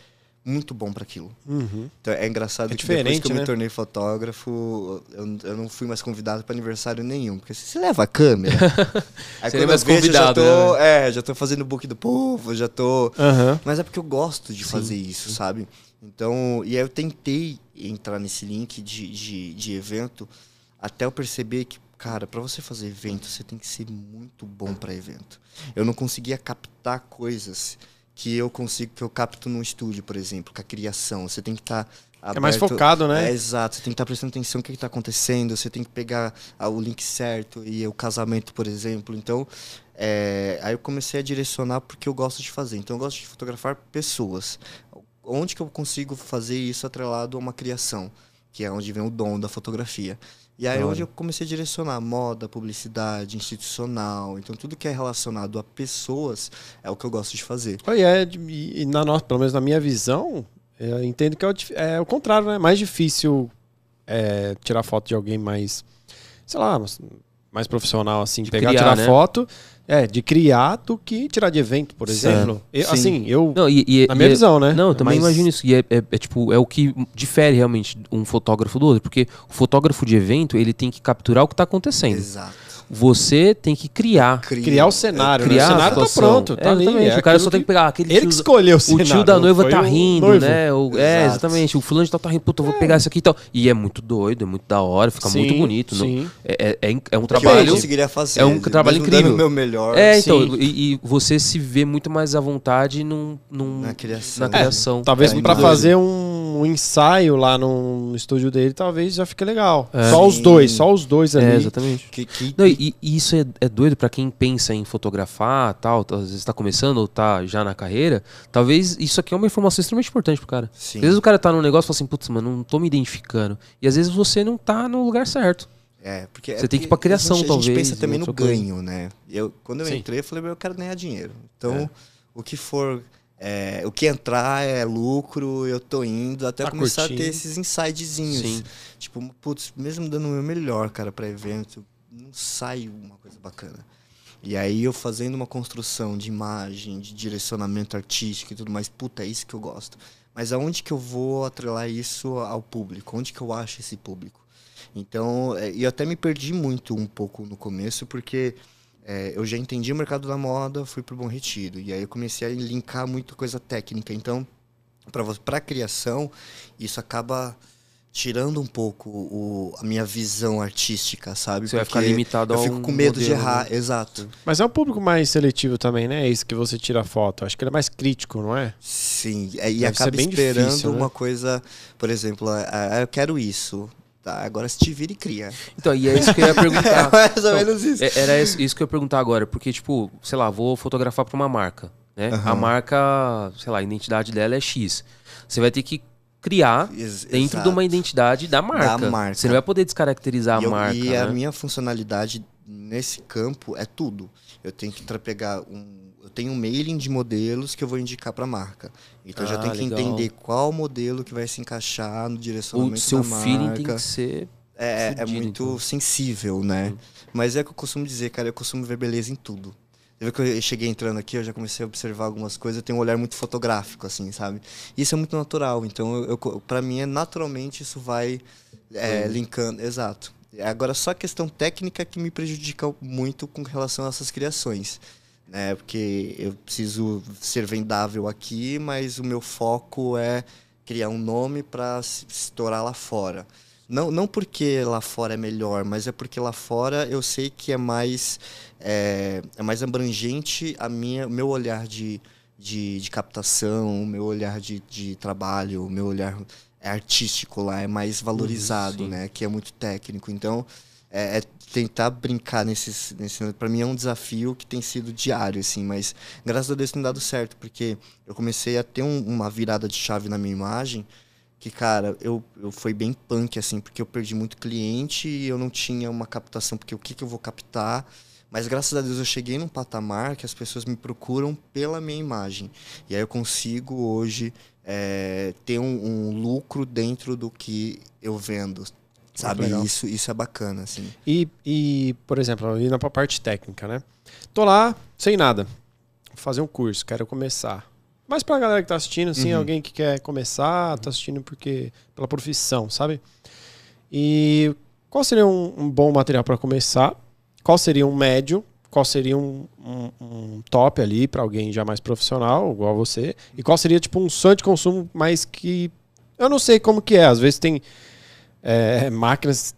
muito bom para aquilo. Uhum. Então é engraçado é que depois que eu né? me tornei fotógrafo, eu, eu não fui mais convidado para aniversário nenhum, porque você leva a câmera. Aí quando mais vejo, convidado, já tô, né? é, já tô fazendo book do povo, já tô, uhum. mas é porque eu gosto de Sim. fazer isso, sabe? Então, e aí eu tentei entrar nesse link de, de, de evento até eu perceber que cara, para você fazer evento, você tem que ser muito bom para evento. Eu não conseguia captar coisas que eu consigo, que eu capto no estúdio, por exemplo, com a criação. Você tem que estar. Tá é mais focado, né? É, exato. Você tem que estar tá prestando atenção no que está acontecendo. Você tem que pegar ah, o link certo e o casamento, por exemplo. Então, é, aí eu comecei a direcionar porque eu gosto de fazer. Então, eu gosto de fotografar pessoas. Onde que eu consigo fazer isso atrelado a uma criação? Que é onde vem o dom da fotografia. E aí hoje eu comecei a direcionar moda, publicidade, institucional. Então tudo que é relacionado a pessoas é o que eu gosto de fazer. Oh, é, e na nossa, pelo menos na minha visão, eu entendo que é o, é o contrário, né? É mais difícil é, tirar foto de alguém mais, sei lá, mais profissional, assim, de pegar, criar, tirar né? foto é, de criar do que tirar de evento, por exemplo. Eu, assim, eu. Não, e, e, na minha e, visão, né? Não, eu também Mas... imagino isso. E é, é, é, tipo, é o que difere realmente um fotógrafo do outro. Porque o fotógrafo de evento, ele tem que capturar o que está acontecendo. Exato você tem que criar. Criar o cenário. Né? Criar né? O cenário tá pronto, tá é, ali. É o cara só tem que pegar aquele Ele tio, que escolheu o cenário. O tio da noiva tá rindo, né? O, é, exatamente. O fulano de tal tá rindo, puta, eu vou é. pegar isso aqui e tal. E é muito doido, é muito da hora, fica sim, muito bonito. Sim. É, é, é, um trabalho. Que eu conseguiria fazer. É um trabalho incrível. o meu melhor. É, então. E, e, você se vê muito mais à vontade num, num na criação. Na criação. talvez é, pra fazer um, um ensaio lá no estúdio dele, talvez já fique legal. Só os dois, só os dois ali. É, exatamente. Que, que, Não, e, e isso é é doido para quem pensa em fotografar, tal, às vezes está começando ou tá já na carreira. Talvez isso aqui é uma informação extremamente importante pro cara. Sim. Às vezes o cara tá num negócio e fala assim, putz, mano, não tô me identificando. E às vezes você não tá no lugar certo. É, porque você é tem que ir pra criação, a gente, talvez. A gente pensa também no ganho, né? Eu, quando eu Sim. entrei, eu falei, eu quero ganhar dinheiro. Então, é. o que for é, o que entrar é lucro, eu tô indo, até tá começar curtindo. a ter esses insidezinhos. Sim. Tipo, putz, mesmo dando o meu melhor, cara, para evento, não sai uma coisa bacana. E aí eu fazendo uma construção de imagem, de direcionamento artístico e tudo mais, puta, é isso que eu gosto. Mas aonde que eu vou atrelar isso ao público? Onde que eu acho esse público? Então, é, e eu até me perdi muito um pouco no começo, porque é, eu já entendi o mercado da moda, fui para o Bom Retiro. E aí eu comecei a linkar muita coisa técnica. Então, para a criação, isso acaba tirando um pouco o, a minha visão artística, sabe? Você Porque vai ficar limitado eu fico com medo modelo, de errar, né? exato. Mas é um público mais seletivo também, né? É isso que você tira foto. Acho que ele é mais crítico, não é? Sim, é, e Deve acaba esperando difícil, né? uma coisa, por exemplo, ah, eu quero isso. Tá, agora se te vira e cria. Então, e é isso que eu ia perguntar. é mais ou então, menos isso. É, era isso que eu ia perguntar agora, porque, tipo, sei lá, vou fotografar para uma marca, né? Uhum. A marca, sei lá, a identidade dela é X. Você vai ter que criar Ex dentro de uma identidade da marca. da marca. Você não vai poder descaracterizar e a marca. E né? a minha funcionalidade nesse campo é tudo. Eu tenho que pegar um. Eu tenho um mailing de modelos que eu vou indicar para a marca. Então ah, eu já tenho que entender qual modelo que vai se encaixar no direcionamento o seu da marca. feeling tem que ser é, é muito então. sensível, né? Uhum. Mas é que eu costumo dizer, cara, eu costumo ver beleza em tudo. Você vê que eu cheguei entrando aqui, eu já comecei a observar algumas coisas, eu tenho um olhar muito fotográfico, assim, sabe? Isso é muito natural, então eu, eu para mim, é, naturalmente, isso vai é, linkando, exato. Agora, só a questão técnica que me prejudica muito com relação a essas criações. Né? Porque eu preciso ser vendável aqui, mas o meu foco é criar um nome para se estourar lá fora. Não, não porque lá fora é melhor, mas é porque lá fora eu sei que é mais, é, é mais abrangente a minha, meu olhar de, de, de captação, o meu olhar de, de trabalho, o meu olhar artístico lá, é mais valorizado, uhum, né? Que é muito técnico. Então, é, é tentar brincar nesses, nesse para mim é um desafio que tem sido diário assim mas graças a Deus tem dado certo porque eu comecei a ter um, uma virada de chave na minha imagem que, cara, eu, eu foi bem punk, assim, porque eu perdi muito cliente e eu não tinha uma captação, porque o que, que eu vou captar? Mas graças a Deus eu cheguei num patamar que as pessoas me procuram pela minha imagem. E aí eu consigo hoje é, ter um, um, lucro dentro do que eu vendo. Sabe? Isso, isso é bacana, assim. E, e, por exemplo, indo pra parte técnica, né? Tô lá, sem nada. Vou fazer um curso, quero começar. Mas pra galera que tá assistindo, assim, uhum. alguém que quer começar, tá assistindo porque pela profissão, sabe? E qual seria um, um bom material para começar? Qual seria um médio? Qual seria um, um, um top ali para alguém já mais profissional, igual você? E qual seria tipo um sonho de consumo mais que eu não sei como que é. Às vezes tem é, máquinas,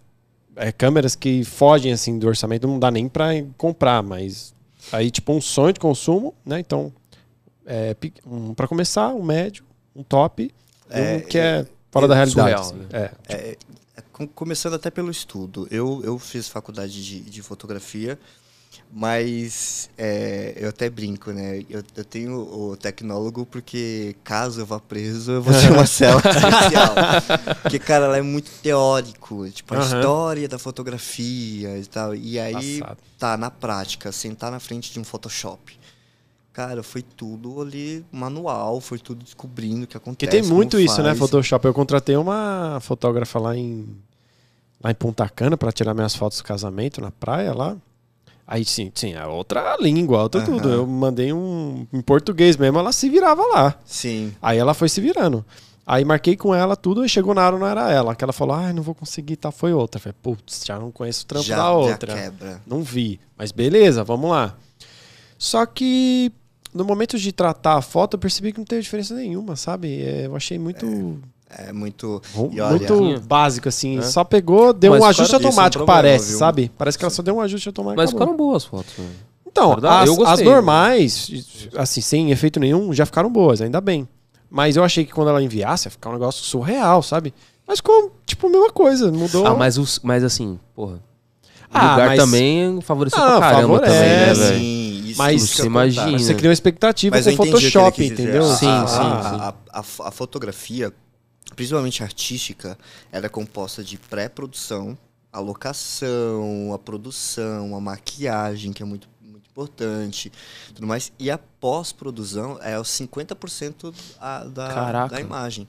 é, câmeras que fogem assim do orçamento, não dá nem para comprar, mas aí tipo um sonho de consumo, né? Então, é, um, para começar, um médio, um top, um que é, é fora da realidade. Surreal, assim. né? é, é, é começando até pelo estudo. Eu, eu fiz faculdade de, de fotografia. Mas é, eu até brinco, né? Eu, eu, tenho o tecnólogo porque caso eu vá preso, eu vou ter uma cela especial. Porque, cara, ela é muito teórico. Tipo, a uhum. história da fotografia e tal. E aí, Passado. tá, na prática, sentar na frente de um Photoshop. Cara, foi tudo ali manual, foi tudo descobrindo o que acontece. Porque tem muito isso, né, Photoshop? Eu contratei uma fotógrafa lá em, lá em Punta Cana para tirar minhas fotos do casamento na praia lá. Aí sim, sim, é outra língua, outra uhum. tudo. Eu mandei um em português mesmo, ela se virava lá. Sim. Aí ela foi se virando. Aí marquei com ela tudo e chegou na hora, não era ela. Que ela falou, ah, não vou conseguir, tá, foi outra. falei, putz, já não conheço o trampo já, da outra. Já quebra. Não vi. Mas beleza, vamos lá. Só que no momento de tratar a foto, eu percebi que não teve diferença nenhuma, sabe? É, eu achei muito. É é muito. Olha, muito básico, assim. É. Só pegou, deu Mas um ajuste automático, é um problema, parece, viu? sabe? Parece que ela só deu um ajuste automático. Mas ficaram boas as fotos. Então, as, as, normais, assim, sem efeito nenhum, já ficaram boas, ainda bem. Mas eu achei que quando ela enviasse, ia ficar um negócio surreal, sabe? Mas ficou, tipo, a mesma coisa, mudou. Ah, mas, os, mas assim, porra. O ah, lugar mas... também favoreceu ah, pra caramba favorece, também, né, velho? Sim, isso, mas você imagina. Você cria uma expectativa mas com o Photoshop, entendeu? Sim, sim, sim. A, a, a, fotografia principalmente artística, ela é composta de pré-produção, a locação, a produção, a maquiagem, que é muito, muito importante, tudo mais. E a pós-produção é os 50% a, da, da imagem.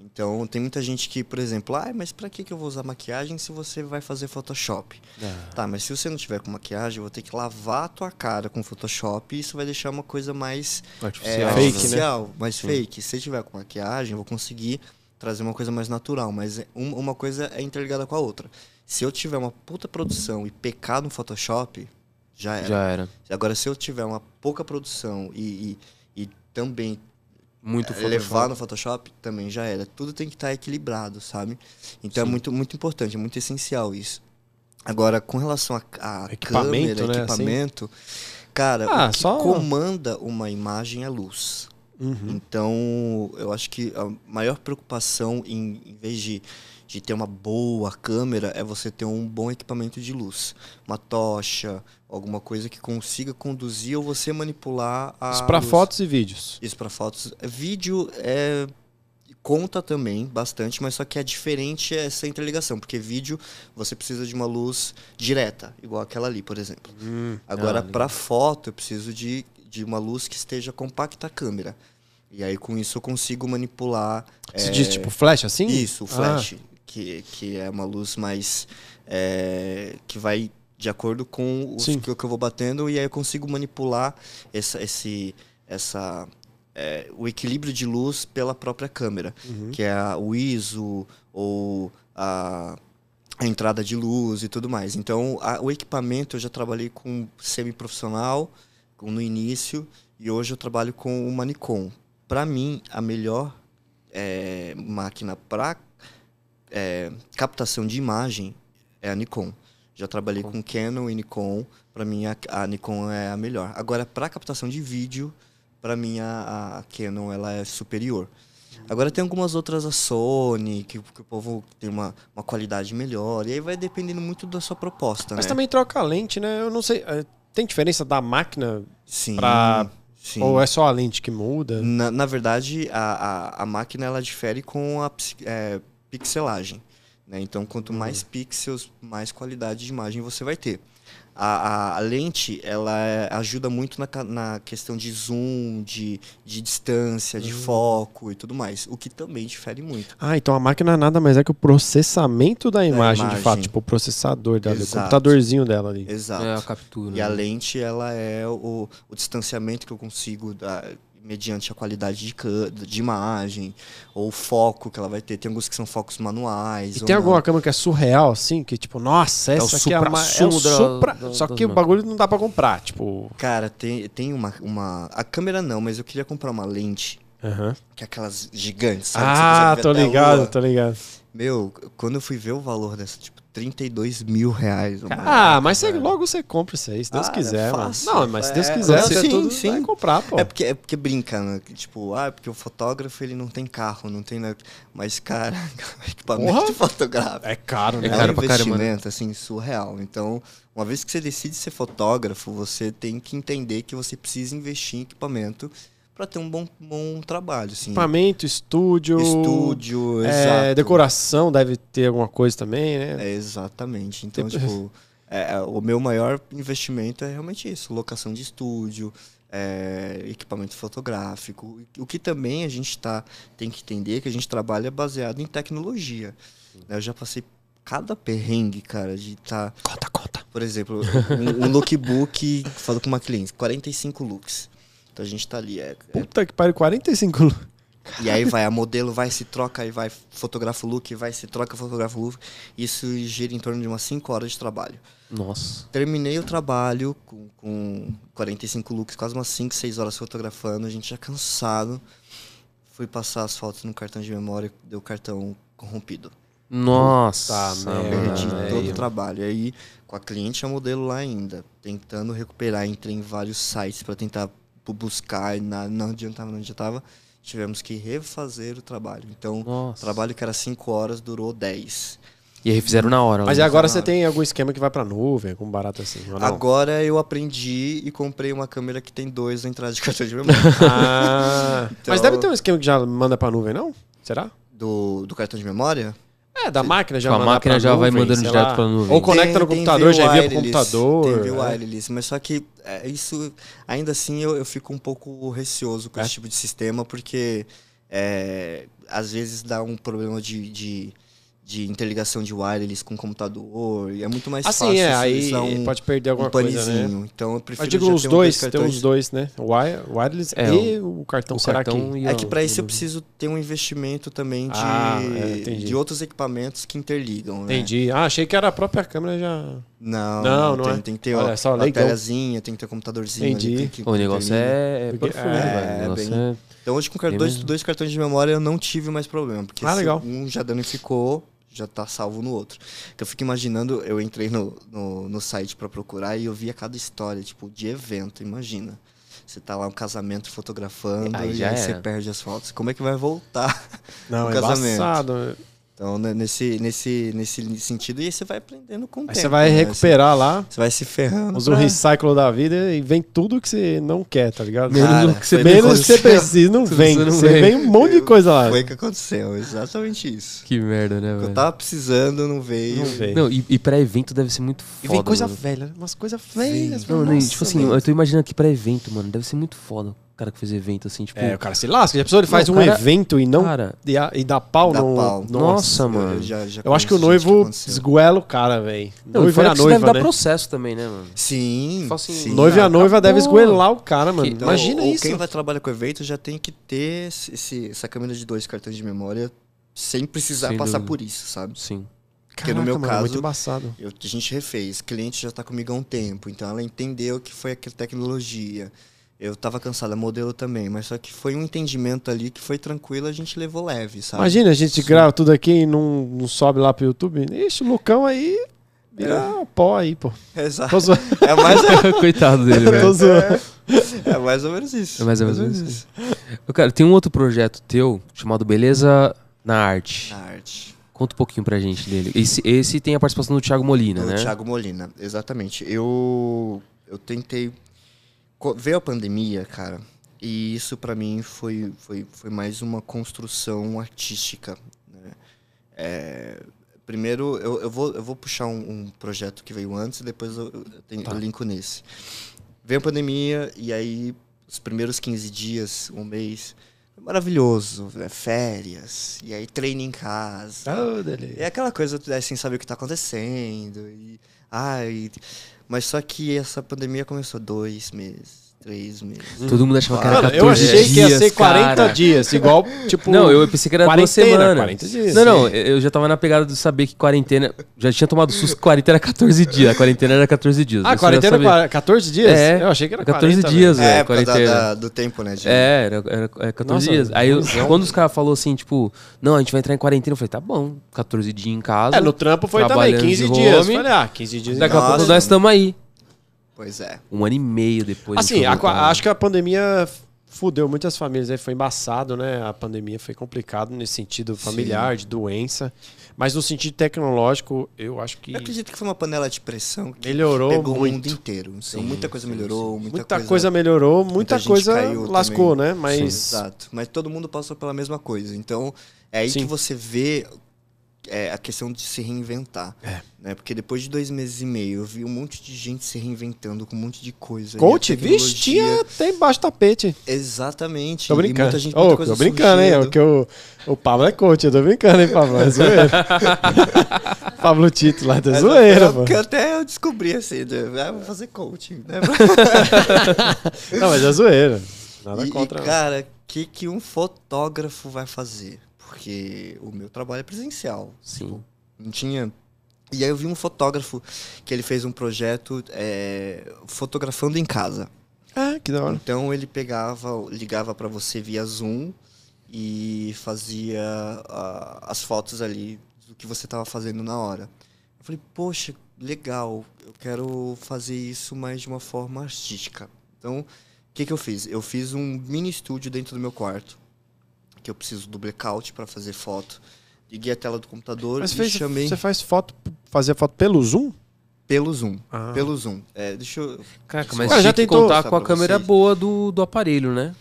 Então, tem muita gente que, por exemplo, ah, mas para que, que eu vou usar maquiagem se você vai fazer Photoshop? É. Tá, mas se você não tiver com maquiagem, eu vou ter que lavar a tua cara com Photoshop e isso vai deixar uma coisa mais artificial, é, fake, artificial né? mais Sim. fake. Se tiver com maquiagem, eu vou conseguir trazer uma coisa mais natural, mas é, uma coisa é interligada com a outra. Se eu tiver uma puta produção e pecar no Photoshop, já era. Já era. Agora, se eu tiver uma pouca produção e, e, e também muito é, levar no Photoshop, também já era. Tudo tem que estar tá equilibrado, sabe? Então é Sim. é muito, muito importante, é muito essencial isso. Agora, com relação a, a equipamento, câmera, né? equipamento, assim? cara, ah, o que só... comanda uma imagem é luz. Uhum. Então, eu acho que a maior preocupação, em, em vez de, de ter uma boa câmera, é você ter um bom equipamento de luz. Uma tocha, alguma coisa que consiga conduzir ou você manipular a. Isso para fotos e vídeos. Isso para fotos. Vídeo é conta também bastante, mas só que é diferente essa interligação, porque vídeo você precisa de uma luz direta, igual aquela ali, por exemplo. Hum, Agora, ah, para foto, eu preciso de de uma luz que esteja compacta a câmera. E aí com isso eu consigo manipular. Você é... diz tipo flash assim? Isso, flash. Ah. Que, que é uma luz mais. É, que vai de acordo com os que, que, eu vou batendo e aí eu consigo manipular essa, esse, essa, é, o equilíbrio de luz pela própria câmera, uhum. que é a, o ISO ou a, a, entrada de luz e tudo mais. Então, a, o equipamento eu já trabalhei com semi-profissional, no início e hoje eu trabalho com o Nikon. Para mim, a melhor é, máquina para é, captação de imagem é a Nikon. Já trabalhei com Canon e Nikon. Para mim, a, a, Nikon é a melhor. Agora, para captação de vídeo, para mim, a, a, Canon ela é superior. Agora, tem algumas outras, a Sony, que, que o povo tem uma, uma qualidade melhor. E aí vai dependendo muito da sua proposta, Mas né? também troca a lente, né? Eu não sei. Tem diferença da máquina sim, pra. Sim. Ou é só a lente que muda? Na, na verdade, a, a, a, máquina ela difere com a é, pixelagem. Né? Então, quanto uhum. mais pixels, mais qualidade de imagem você vai ter. A, a, a lente, ela é- ajuda muito na, na questão de zoom, de, de distância, Uhum. de foco e tudo mais. O que também difere muito. Ah, então a máquina nada mais é que o processamento da imagem, de imagem. fato, tipo o processador dela, o Exato. computadorzinho dela ali. Exato. É a captura. E a né? lente, ela é o, o distanciamento que eu consigo dar mediante a qualidade de, de imagem, ou o foco que ela vai ter. Tem alguns que são focos manuais. E ou tem não. alguma câmera que é surreal, assim, que tipo, nossa, o essa aqui é, a ma- é o da- supra... da- Só que o bagulho não dá pra comprar, tipo... Cara, tem, tem uma, uma. A câmera não, mas eu queria comprar uma lente, aham. que é aquelas gigantes, sabe? Ah, tô ligado, tô ligado. Meu, quando eu fui ver o valor dessa, tipo, 32 mil reais. Ah, mas você, logo você compra isso aí, se Deus Ah, quiser, é mano. fácil. Não, mas se Deus É, quiser, é, você sim, tudo sim. vai comprar, pô. É porque, é porque brinca, né? Tipo, ah, é porque o fotógrafo ele não tem carro, não tem. nada. Mas, cara, equipamento Porra. fotográfico. É caro, É, né? caro um pra caramba, né? investimento, assim, surreal. Então, uma vez que você decide ser fotógrafo, você tem que entender que você precisa investir em equipamento para ter um bom, bom trabalho, assim. Equipamento, estúdio... Estúdio, é, exato. decoração deve ter alguma coisa também, né? É, exatamente. Então, tipo, é, é, o meu maior investimento é realmente isso: locação de estúdio, é, equipamento fotográfico. O que também a gente tá, tem que entender que a gente trabalha baseado em tecnologia. né? Eu já passei cada perrengue, cara, de estar. Conta, conta. Por exemplo, um, um lookbook, falo com uma cliente, 45 looks. Então a gente tá ali. É, é- Puta que pariu, 45 lu- e aí vai, a modelo vai, se troca, aí vai, fotografa o look, vai, se troca, fotografa o look. Isso gira em torno de umas 5 horas de trabalho. Nossa. Terminei o trabalho com, com 45 looks, quase umas 5, 6 horas fotografando, a gente já cansado. Fui passar as fotos no cartão de memória, deu o cartão corrompido. Nossa. merda, Perdi todo o trabalho. E aí, com a cliente a modelo lá ainda, tentando recuperar, entrei em vários sites para tentar buscar, e na, não adiantava, não adiantava. Tivemos que refazer o trabalho. Então, o Nossa. trabalho que era 5 horas durou 10. E aí fizeram na hora. Mas né? e agora você tem algum esquema que vai pra nuvem, algum barato assim, ou não? Agora eu aprendi e comprei uma câmera que tem dois na entrada de cartão de memória. Ah, Mas Então- deve ter um esquema que já manda pra nuvem, não? Será? do, do cartão de memória? É, da máquina já a máquina pra já vai nuvem, mandando sei direto pra nuvem. Ou conecta Tem- no tem computador, já envia pro computador. Tem via é. wireless, mas só que é, isso, ainda assim, eu, eu fico um pouco receoso com É? esse tipo de sistema, porque é, às vezes dá um problema de, de, de interligação de wireless com o computador, e é muito mais Assim, fácil é, se aí um, pode perder alguma um coisa, né? Então eu prefiro Mas digo já os ter um dois, dois tem os dois, né? O wireless É, e o cartão. o cartão e É que para isso eu preciso ter um investimento também de, Ah, é, de outros equipamentos que interligam, né? Entendi. Ah, achei que era a própria câmera já... Não, Não, não, tem, é. tem que ter Olha ó, só, a legal. telhazinha, tem que ter um computadorzinho. ali, Entendi. tem que- O negócio é, é profundo, é, velho. Bem- é... Então hoje com dois, dois cartões de memória eu não tive mais problema. Porque Ah, legal. um já danificou, já tá salvo no outro. Então eu fico imaginando, eu entrei no, no, no site para procurar e eu via cada história, tipo, de evento, imagina. Você tá lá um casamento fotografando Aí e aí você era. perde as fotos. Como é que vai voltar? Não, No é casamento. embaçado. Então, né, nesse, nesse, nesse sentido, e aí você vai aprendendo com o Aí tempo. você vai né? recuperar lá, Você, você vai se ferrando. usa o pra- recycle da vida e vem tudo que você não quer, tá ligado? Cara, menos que você, menos o que você precisa, não vem. Você não Você vem. vem um monte de coisa lá. Foi o que aconteceu, exatamente isso. Que merda, né, Eu velho? tava precisando, não veio. Não veio. Não, e, e pra evento deve ser muito E foda. vem coisa mano. velha, umas coisas velhas. Não, tipo assim, velho. eu tô imaginando que pra evento, mano, deve ser muito foda. O cara que fez evento, assim, tipo. É, o cara se lasca. Já pensou, ele faz Não, um cara- evento e não Cara, e, a- e dá pau Dá no... pau. Nossa, Eu- mano. Eu, já, já Eu acho que o noivo esguela o cara, velho. não, e Noivo e a que isso deve noiva, dar né? processo também, né, mano? Sim, Tipo assim, sim. Noivo e a noiva acabou. deve esguelar o cara, mano. Então, Imagina ou isso. Quem vai trabalhar com evento já tem que ter esse- esse- essa câmera de dois cartões de memória sem precisar Sem passar dúvida. por isso, sabe? Sim. Porque no meu mano, caso- muito embaçado. Eu- a gente refez, cliente já tá comigo há um tempo, então ela entendeu que foi aquela tecnologia. Eu tava cansado, a modelo também, mas só que foi um entendimento ali que foi tranquilo, a gente levou leve, sabe? Imagina, a gente grava tudo aqui e não, não sobe lá pro YouTube. Ixi, o Lucão aí vira pó aí, pô. Exato. É mais, Coitado dele, Tô velho. zoando. é mais ou menos isso. É mais ou menos isso. Ô, Cara, tem um outro projeto teu chamado Beleza na Arte. Na arte. Conta um pouquinho pra gente dele. Esse, esse tem a participação do Thiago Molina, Do né? Thiago Molina, exatamente. Eu, eu tentei. Veio a pandemia, cara, e isso pra mim foi, foi, foi mais uma construção artística. Né? É, primeiro eu, eu, vou, eu vou puxar um, um projeto que veio antes e depois eu, eu, tenho, Tá. eu linko nesse. Veio a pandemia e aí os primeiros 15 dias, um mês, foi maravilhoso. né? Férias, e aí treino em casa. Oh, delícia. É aquela coisa é, sem saber o que tá acontecendo. E, ai, mas só que essa pandemia começou dois meses, três meses. Todo mundo achava que era Mano, 14 eu achei que ia dias, ser 40 cara. dias, igual, tipo... Não, eu pensei que era duas quarentena, semanas. 40 dias. Não, não, eu já tava na pegada de saber que quarentena. Já tinha tomado susto que quarentena era 14 dias. A quarentena era 14 dias. Ah, quarentena é 14 dias? É, eu achei que era 14 40, dias, velho. É, da- quarentena. da- do tempo, né? de- É, era, era, era 14 Nossa, dias. Aí, eu- quando os caras falaram assim, tipo, não, a gente vai entrar em quarentena, eu falei, tá bom, 14 dias em casa. É, no trampo foi também, Trabalhando 15 de dias. home. Falei, ah, 15 dias. Daqui a pouco nós estamos aí. Pois é. Um ano e meio depois. Assim, a- acho que a pandemia fudeu muitas famílias, aí foi embaçado, né? A pandemia foi complicado nesse sentido familiar, de doença. Mas no sentido tecnológico, eu acho que Eu acredito que foi uma panela de pressão que melhorou pegou o mundo muito. inteiro. Então, muita coisa melhorou, muita, Muita coisa, coisa melhorou, muita, gente coisa lascou, também. né? Mas Exato. Mas todo mundo passou pela mesma coisa. Então, é aí Sim. que você vê é, a questão de se reinventar. É. Né? Porque depois de dois meses e meio, eu vi um monte de gente se reinventando com um monte de coisa. E coach, tinha até embaixo do tapete. Exatamente. Tô E brincando. muita gente, muita coisa tô brincando, hein? surgindo. Porque o, o Pablo é coach, eu tô brincando, hein, Pablo? É zoeira. Pablo Tito lá, tá Mas zoeira, eu- pô. que até eu descobri assim, né? vou fazer coaching. Né? Não, mas é zoeira. Nada e, contra. e, cara, o que, que um fotógrafo vai fazer? Porque o meu trabalho é presencial. Sim. Não tinha. E aí eu vi um fotógrafo que ele fez um projeto é, fotografando em casa. Ah, que da hora. Então ele pegava, ligava pra você via Zoom e fazia ah, as fotos ali do que você tava fazendo na hora. Eu falei, poxa, legal, eu quero fazer isso mais de uma forma artística. Então, o que, que eu fiz? Eu fiz um mini estúdio dentro do meu quarto, que eu preciso do blackout para fazer foto. Liguei a tela do computador Mas e fez, chamei você faz foto, fazia foto pelo Zoom? pelo Zoom. Ah. Pelo Zoom. É, deixa eu... Caraca, mas Cara, já já tem que tentou- contar com a câmera vocês. boa do, do aparelho, né?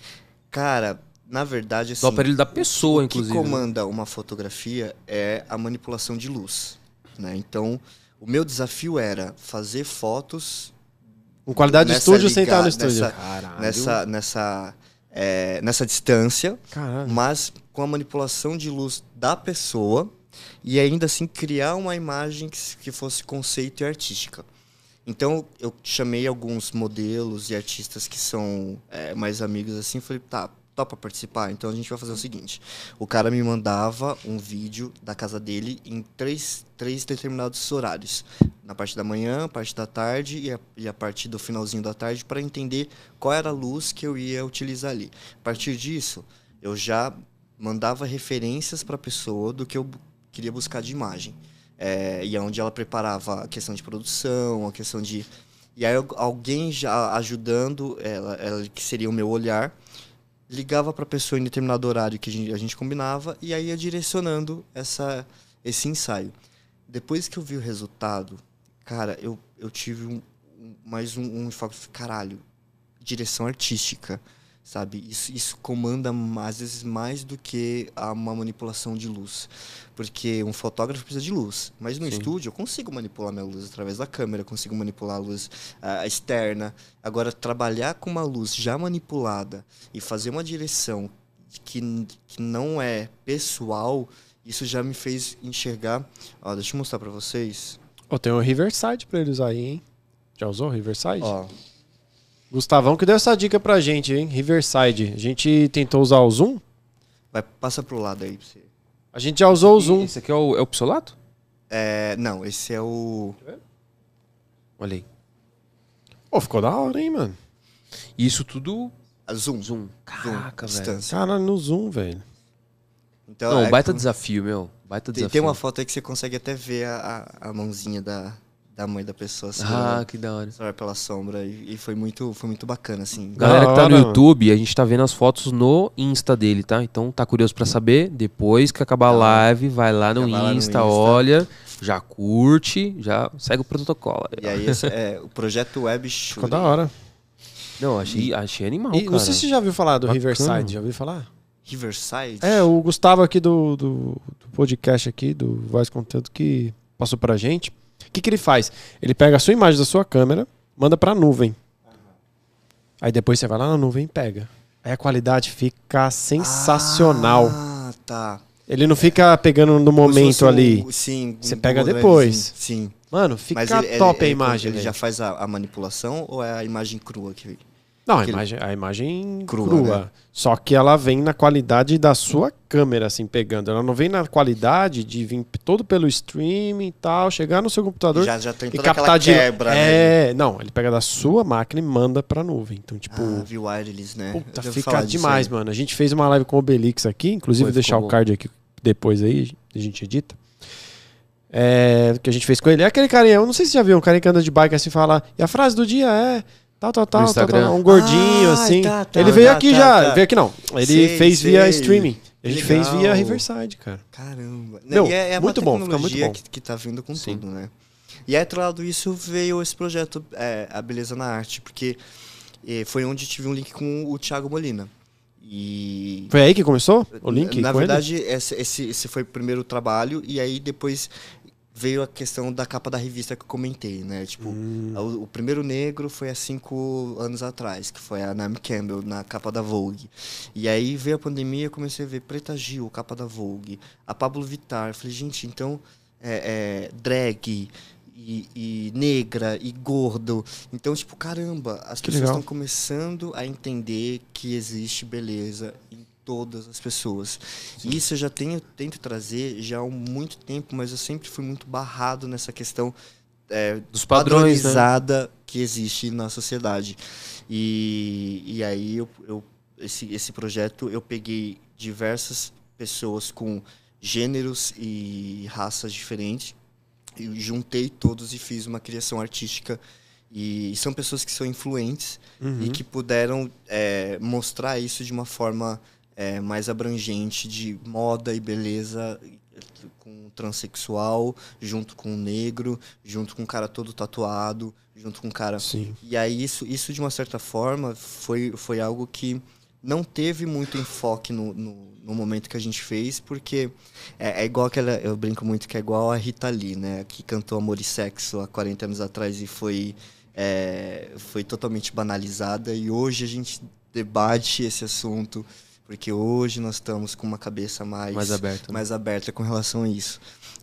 Cara, na verdade, assim... Do aparelho da pessoa, o que inclusive. né? comanda uma fotografia é a manipulação de luz. Né? Então, o meu desafio era fazer fotos Com qualidade de estúdio sem estar no estúdio. nessa- Caralho. nessa, nessa, é, nessa distância, Caralho. mas com a manipulação de luz da pessoa e ainda assim criar uma imagem que, que fosse conceito e artística. Então eu chamei alguns modelos e artistas que são é, mais amigos assim, falei, tá, topa participar? Então a gente vai fazer o seguinte: o cara me mandava um vídeo da casa dele em três, três determinados horários. Na parte da manhã, a parte da tarde e a, e a parte do finalzinho da tarde para entender qual era a luz que eu ia utilizar ali. A partir disso, eu já mandava referências para a pessoa do que eu queria buscar de imagem. É, e onde ela preparava a questão de produção, a questão de. E aí al- alguém já ajudando ela, ela que seria o meu olhar, ligava para a pessoa em determinado horário que a gente, combinava e aí ia direcionando essa, esse ensaio. Depois que eu vi o resultado, cara, eu, eu tive um, mais um, um caralho, direção artística, sabe? Isso, isso comanda às vezes mais do que uma manipulação de luz. Porque um fotógrafo precisa de luz, mas no Sim. estúdio eu consigo manipular minha luz através da câmera, consigo manipular a luz ah, externa. Agora, trabalhar com uma luz já manipulada e fazer uma direção que, que não é pessoal, isso já me fez enxergar. Ó, deixa eu mostrar pra vocês. Ó, tem o Riverside pra ele usar aí, hein? Já usou o Riverside? Ó, Gustavão que deu essa dica pra gente, hein? Riverside. A gente tentou usar o Zoom. vai, passa pro lado aí pra você. A gente já usou o Zoom. Esse aqui é o, é o pixelato? É, não, esse é o. Olha aí. Pô, ficou da hora, hein, mano? E isso tudo a Zoom. zoom. Caraca, velho. distância. Caralho, no Zoom, velho. Então, Não, é baita como- desafio, meu. Baita tem, desafio. tem uma foto aí que você consegue até ver a, a, a mãozinha da, da mãe da pessoa Ah, segurando que da hora. vai pela sombra. E, e foi, muito, foi muito bacana, assim. Galera que tá no. YouTube, a gente tá vendo as fotos no Insta dele, tá? Então tá curioso pra saber? Depois que acabar a Tá. live, vai lá no, vai lá no Insta, Insta. olha, já curte, já segue o protocolo. E aí, esse é o projeto Web Shooting. Ficou da hora. Não, achei, achei animal, E cara. não sei se você já ouviu falar do Bacana. Riverside. Já ouviu falar? Riverside? É, o Gustavo aqui do, do, do podcast aqui, do Voz Conteúdo, que passou pra gente. O que, que ele faz? Ele pega a sua imagem da sua câmera, manda pra nuvem. Aí depois você vai lá na nuvem e pega. Aí a qualidade fica sensacional. Ah, tá. Ele não fica pegando no momento um- ali. Sim. Você um pega depois. Sim. Mano, fica ele, top ele, a imagem. Ele velho. já faz a, a manipulação ou é a imagem crua que Não, a imagem, a imagem Crua, crua. né? Só que ela vem na qualidade da sua câmera, assim, pegando. Ela não vem na qualidade de vir todo pelo streaming e tal, chegar no seu computador já, já tem e captar de. quebra, né? é, não, ele pega da sua máquina e manda pra nuvem. Então, tipo, Ah, wireless, né? puta, fica falar demais, mano. A gente fez uma live com o Obelix aqui, inclusive Foi, vou deixar o card aqui depois aí, a gente edita. É, que a gente fez com ele. É aquele carinha, eu não sei se você já viu, um carinha que anda de bike assim fala. E a frase do dia é. Tal, tal, tal, tal, tal, um gordinho Ah, assim. tá, tá, ele veio tá, aqui tá, já, tá. veio aqui não. Ele Sei, fez via sei. streaming. A gente fez via Riverside, cara. Caramba. Meu, e é, é muito uma bom, fica muito bom. Que, que tá vindo com Sim. tudo, né? E aí, atrelado isso, veio esse projeto, é, A Beleza na Arte, porque eh, foi onde tive um link com o Thiago Molina. E. Foi aí que começou o link? Na com ele? verdade, esse, esse, esse foi o primeiro trabalho, e aí depois veio a questão da capa da revista que eu comentei, né? Tipo, Hum. o, o primeiro negro foi há cinco anos atrás, que foi a Naomi Campbell, na capa da Vogue. E aí veio a pandemia, eu comecei a ver Preta Gil, capa da Vogue, a Pablo Vittar. Eu Falei, gente, então, é, é, drag e, e negra e gordo. Então, tipo, caramba, as Que pessoas estão começando a entender que existe beleza todas as pessoas. E isso eu já tenho, tento trazer já há muito tempo, mas eu sempre fui muito barrado nessa questão é, Dos padrões, né? padronizada que existe na sociedade. E, e aí eu, eu- esse, esse projeto eu peguei diversas pessoas com gêneros e raças diferentes e juntei todos e fiz uma criação artística e são pessoas que são influentes Uhum. e que puderam é, mostrar isso de uma forma é, mais abrangente de moda e beleza com o transexual, junto com o negro, junto com o cara todo tatuado, junto com o cara. Sim. E aí isso, isso de uma certa forma foi, foi algo que não teve muito enfoque no, no, no momento que a gente fez, porque é, é igual aquela. Eu brinco muito que é igual a Rita Lee, né? Que cantou Amor e Sexo há 40 anos atrás e foi, é, foi totalmente banalizada. E hoje a gente debate esse assunto, porque hoje nós estamos com uma cabeça mais, Mais aberto. né? mais aberta com relação a isso.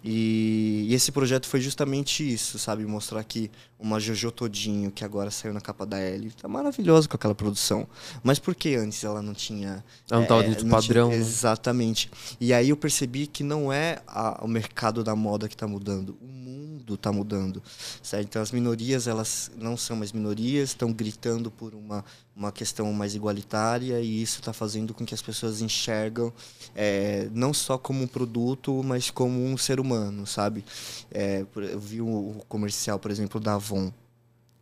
E, e esse projeto foi justamente isso, sabe? Mostrar que uma Jojo Todinho, que agora saiu na capa da L, tá maravilhosa com aquela produção. Mas por que antes ela não tinha. Ela não tava é, dentro do padrão, tinha- né? Exatamente. E aí eu percebi que não é a- o mercado da moda que está mudando, o mundo está mudando. Certo? Então as minorias, elas não são mais minorias, estão gritando por uma, uma questão mais igualitária e isso está fazendo com que as pessoas enxergam é, não só como um produto, mas como um ser humano, sabe? É, eu vi o, o comercial, por exemplo, da Avon,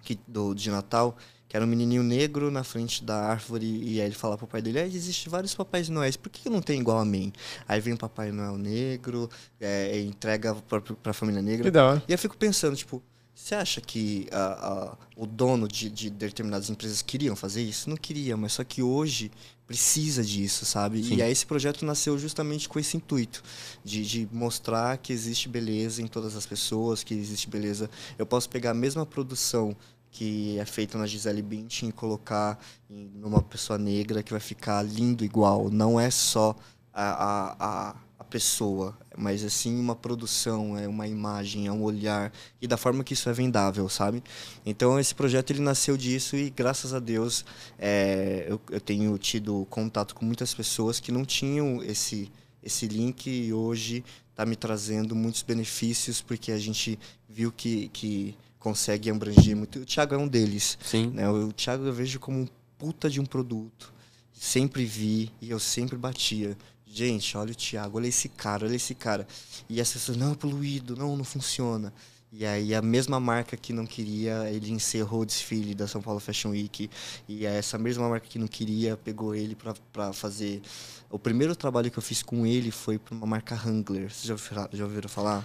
que, do, de Natal, que era um menininho negro na frente da árvore e aí ele fala pro pai dele, ah, existe vários papais noéis, por que não tem igual a mim? Aí vem o papai Noel negro, é, entrega pra, pra família negra. Que da hora. E eu fico pensando, tipo, você acha que a- a- o dono de, de determinadas empresas queriam fazer isso? Não queria, mas só que hoje precisa disso, sabe? Sim. E aí esse projeto nasceu justamente com esse intuito, de, de mostrar que existe beleza em todas as pessoas, que existe beleza. Eu posso pegar a mesma produção que é feita na Gisele Bündchen e colocar em numa pessoa negra que vai ficar lindo igual. Não é só a, a, a, a pessoa, mas assim uma produção, é uma imagem, é um olhar e da forma que isso é vendável, sabe? Então esse projeto ele nasceu disso e graças a Deus é, eu, eu tenho tido contato com muitas pessoas que não tinham esse esse link e hoje está me trazendo muitos benefícios porque a gente viu que, que consegue abranger muito. O Thiago é um deles. Sim. Né? O Thiago eu vejo como um puta de um produto. Sempre vi e eu sempre batia. Gente, olha o Thiago, olha esse cara, olha esse cara. E as pessoas, não, é poluído, não, não funciona. E aí a mesma marca que não queria, ele encerrou o desfile da São Paulo Fashion Week. E essa mesma marca que não queria, pegou ele pra- pra fazer... O primeiro trabalho que eu fiz com ele foi pra uma marca Wrangler. Vocês já já ouviram falar?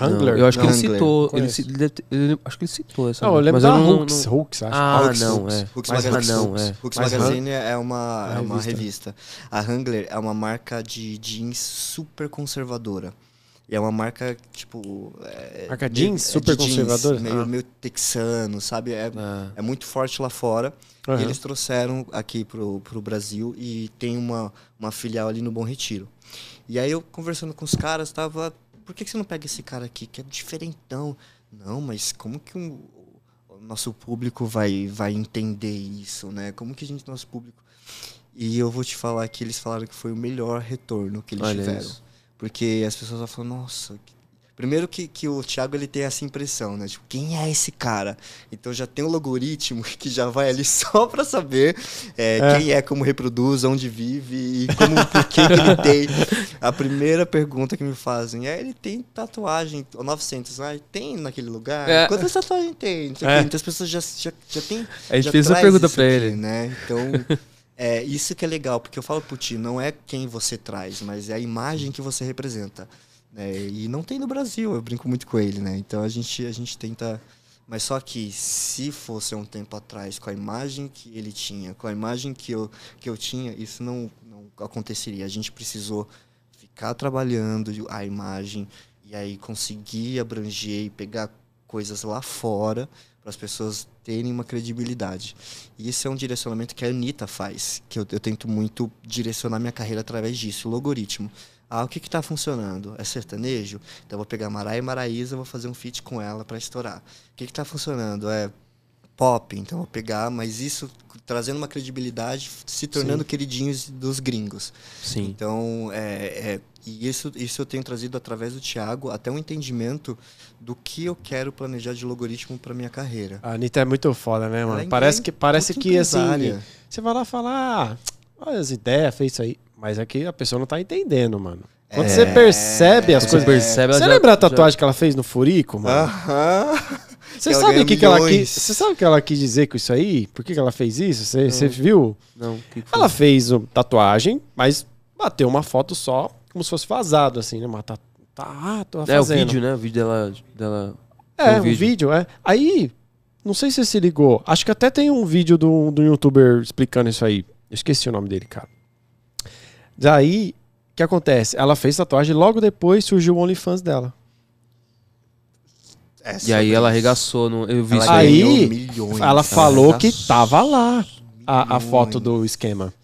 Hangler? Eu acho que ele Hangler. citou. Ele, Conheço. ci- ele deve ter- ele- acho que ele citou essa. Não, eu lembro mas da eu não, Hooks, não- Hooks, acho. Ah, Hooks, não, Hooks, é. Hooks Mas Magazine, não, é. Hooks Mas Magazine é uma, Uma é uma revista. revista. A Wrangler é uma marca de jeans super conservadora. E é uma marca, tipo... É, Marca jeans é de super jeans, conservadora? Meio, Ah. meio texano, sabe? É, Ah. é muito forte lá fora. Aham. E eles trouxeram aqui pro, pro Brasil e tem uma, uma filial ali no Bom Retiro. E aí eu conversando com os caras, tava. Por que, você não pega esse cara aqui, que é diferentão? Não, mas como que um- o nosso público vai, vai entender isso, né? Como que a gente, nosso público. E eu vou te falar que eles falaram que foi o melhor retorno que eles Olha tiveram. isso. Porque as pessoas vão falar, nossa. que- Primeiro que, que o Thiago ele tem essa impressão, né? Tipo, quem é esse cara? Então já tem um logaritmo que já vai ali só pra saber é, É. quem é, como reproduz, onde vive e como, por que, que ele tem. A primeira pergunta que me fazem é: ele tem tatuagem, 900, ah, tem naquele lugar? É. Quantas tatuagens tem? Não sei o É. Então as pessoas já, já, já tem. A gente fez traz pergunta aqui, ele. Né? Então. É, isso que é legal, porque eu falo pro Ti, não é quem você traz, mas é a imagem que você representa. Né? E não tem no Brasil, eu brinco muito com ele, né? Então a gente, a gente tenta. Mas só que se fosse um tempo atrás, com a imagem que ele tinha, com a imagem que eu, que eu tinha, isso não, não aconteceria. A gente precisou ficar trabalhando a imagem e aí conseguir abranger e pegar coisas lá fora para as pessoas terem uma credibilidade. E esse é um direcionamento que a Anitta faz, que eu, eu tento muito direcionar minha carreira através disso, o logaritmo. Ah, o que está funcionando? É sertanejo? Então vou pegar Maraia e Maraísa, vou fazer um feat com ela para estourar. O que está funcionando? É pop, então eu vou pegar, mas isso trazendo uma credibilidade, se tornando queridinhos dos gringos. Sim. Então, é, é- e isso, isso eu tenho trazido através do Thiago, até um entendimento do que eu quero planejar de logaritmo para minha carreira. A Anitta é muito foda, né, mano? Ela é parece que, parece que assim. Você vai lá falar, ah, olha as ideias, fez isso aí. Mas aqui a pessoa não tá entendendo, mano. Quando É. você percebe as Você coisas. percebe, Você já- lembra a já- tatuagem que ela fez no Furico, mano? Aham. Você ela sabe o ganha que, que ela quis. Você sabe o que ela quis dizer com isso aí? Por que, que ela fez isso? Você, você viu? Não, que que? Ela fez uma tatuagem, mas bateu uma foto só, como se fosse vazado, assim, né? Mas tá, tá, tô É o vídeo, né? O vídeo dela. dela... É, um um vídeo. vídeo. é. Aí, não sei se você se ligou. Acho que até tem um vídeo do, do youtuber explicando isso aí. Eu esqueci o nome dele, cara. Daí, o que acontece? Ela fez tatuagem e logo depois surgiu o OnlyFans dela. É E aí ela arregaçou no. Eu vi Ela isso Aí, milhões. Ela falou que tava lá a, a foto do esquema.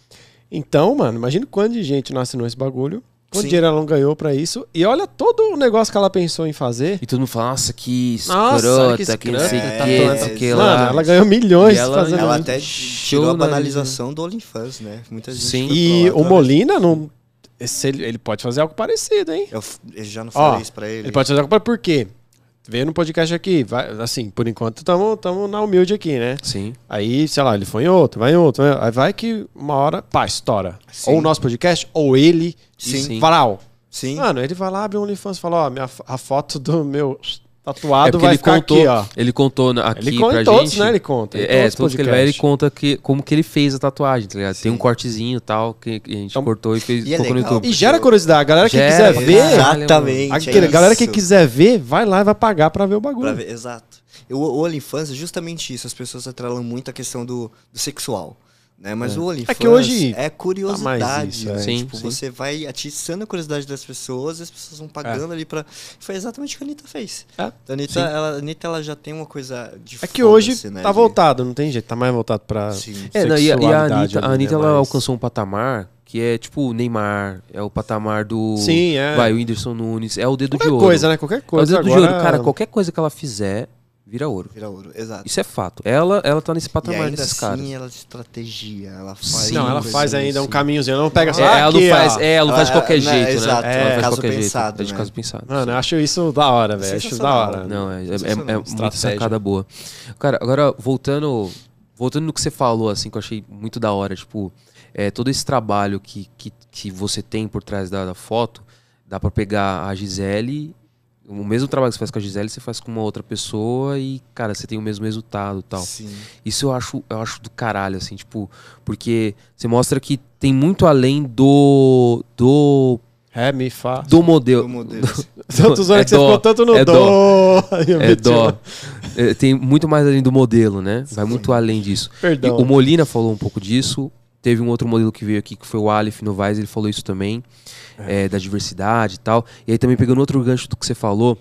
Então, mano, imagina quanto de gente não assinou esse bagulho. Quanto Sim. dinheiro ela não ganhou pra isso. E olha todo o negócio que ela pensou em fazer. E todo mundo fala, nossa, que Nossa, escrota, que que, não sei o escrota, que, tá não sei o que Mano, lá. ela ganhou milhões E ela- fazendo Ela até tirou a na- banalização do OnlyFans, né? Muita gente Sim. E o Molina não. esse- ele, ele pode fazer algo parecido, hein? Eu, eu já não Ó, falei isso pra ele. Ele pode fazer algo parecido. Por quê? Vê no podcast aqui. Vai, assim, por enquanto estamos na humilde aqui, né? Sim. Aí, sei lá, ele foi em outro, vai em outro. vai- Aí vai que uma hora, pá, estoura. Sim. Ou o nosso podcast, ou ele. Sim. Varal. Sim. Mano, ele vai lá, abre um OnlyFans e fala, ó, minha, a foto do meu tatuado porque vai ele ficar contou, aqui, ó. ele contou aqui Ele conta pra em todos, gente. né? Ele conta. em É, todos os todos que ele vai, ele conta que, como que ele fez a tatuagem, tá ligado? Tem um Sim. cortezinho e tal, que, que a gente Então- cortou e fez E é colocou no legal, YouTube. E gera curiosidade. A galera que Gera, quiser ver. Exatamente. a é galera que quiser ver, vai lá e vai pagar pra ver o bagulho. Pra ver, exato. O, o OnlyFans é justamente isso. As pessoas atrelam muito a questão do, do sexual. Né? Mas o OnlyFans É que hoje é curiosidade. tá mais isso, é. né? Sim, tipo, sim. você vai atiçando a curiosidade das pessoas e as pessoas vão pagando ali pra. Foi exatamente o que a Anitta fez. É. A Anitta, ela, a Anitta ela já tem uma coisa de É que hoje né, tá de- voltado, não tem jeito, tá mais voltado pra Sim. É, não, e, a- e a Anitta, a Anitta né, ela mas- alcançou um patamar que é tipo o Neymar, é o patamar do. Sim, é. Vai, o Whindersson Nunes, é o dedo Qualquer de ouro. coisa, né? Qualquer É o coisa. dedo de agora... ouro. Cara, qualquer coisa que ela fizer, vira ouro. Vira ouro, exato. Isso é fato. Ela, ela tá nesse E patamar ainda desses assim caras. ela estratégia, ela faz. Sim, Não, ela faz ainda um assim. caminhozinho, ela não pega só É, ela não faz, é, ela não faz de Ela- qualquer né, jeito, exato, né? é Ela faz de caso qualquer pensado, jeito. É de né? caso pensado. Mano, eu acho isso da hora, velho. Acho da hora. Não, é, é, é, é muita sacada boa. Cara, agora voltando, voltando no que você falou, assim, que eu achei muito da hora, tipo, é, todo esse trabalho que, que, que você tem por trás da, da foto, dá pra pegar a Gisele, o mesmo trabalho que você faz com a Gisele, você faz com uma outra pessoa e, cara, você tem o mesmo resultado e tal. Sim. Isso eu acho, eu acho do caralho, assim, tipo, porque você mostra que tem muito além do. do. Ré, mi, fá. do modelo. Do modelo. Tanto zoando É que você dó, ficou tanto no é dó. Eu É dó. É, tem muito mais além do modelo, né? Vai muito além disso. E Perdão. o Molina falou um pouco disso. Teve um outro modelo que veio aqui, que foi o Aleph Novaes, ele falou isso também, é, da diversidade e tal. E aí também pegando outro gancho do que você falou,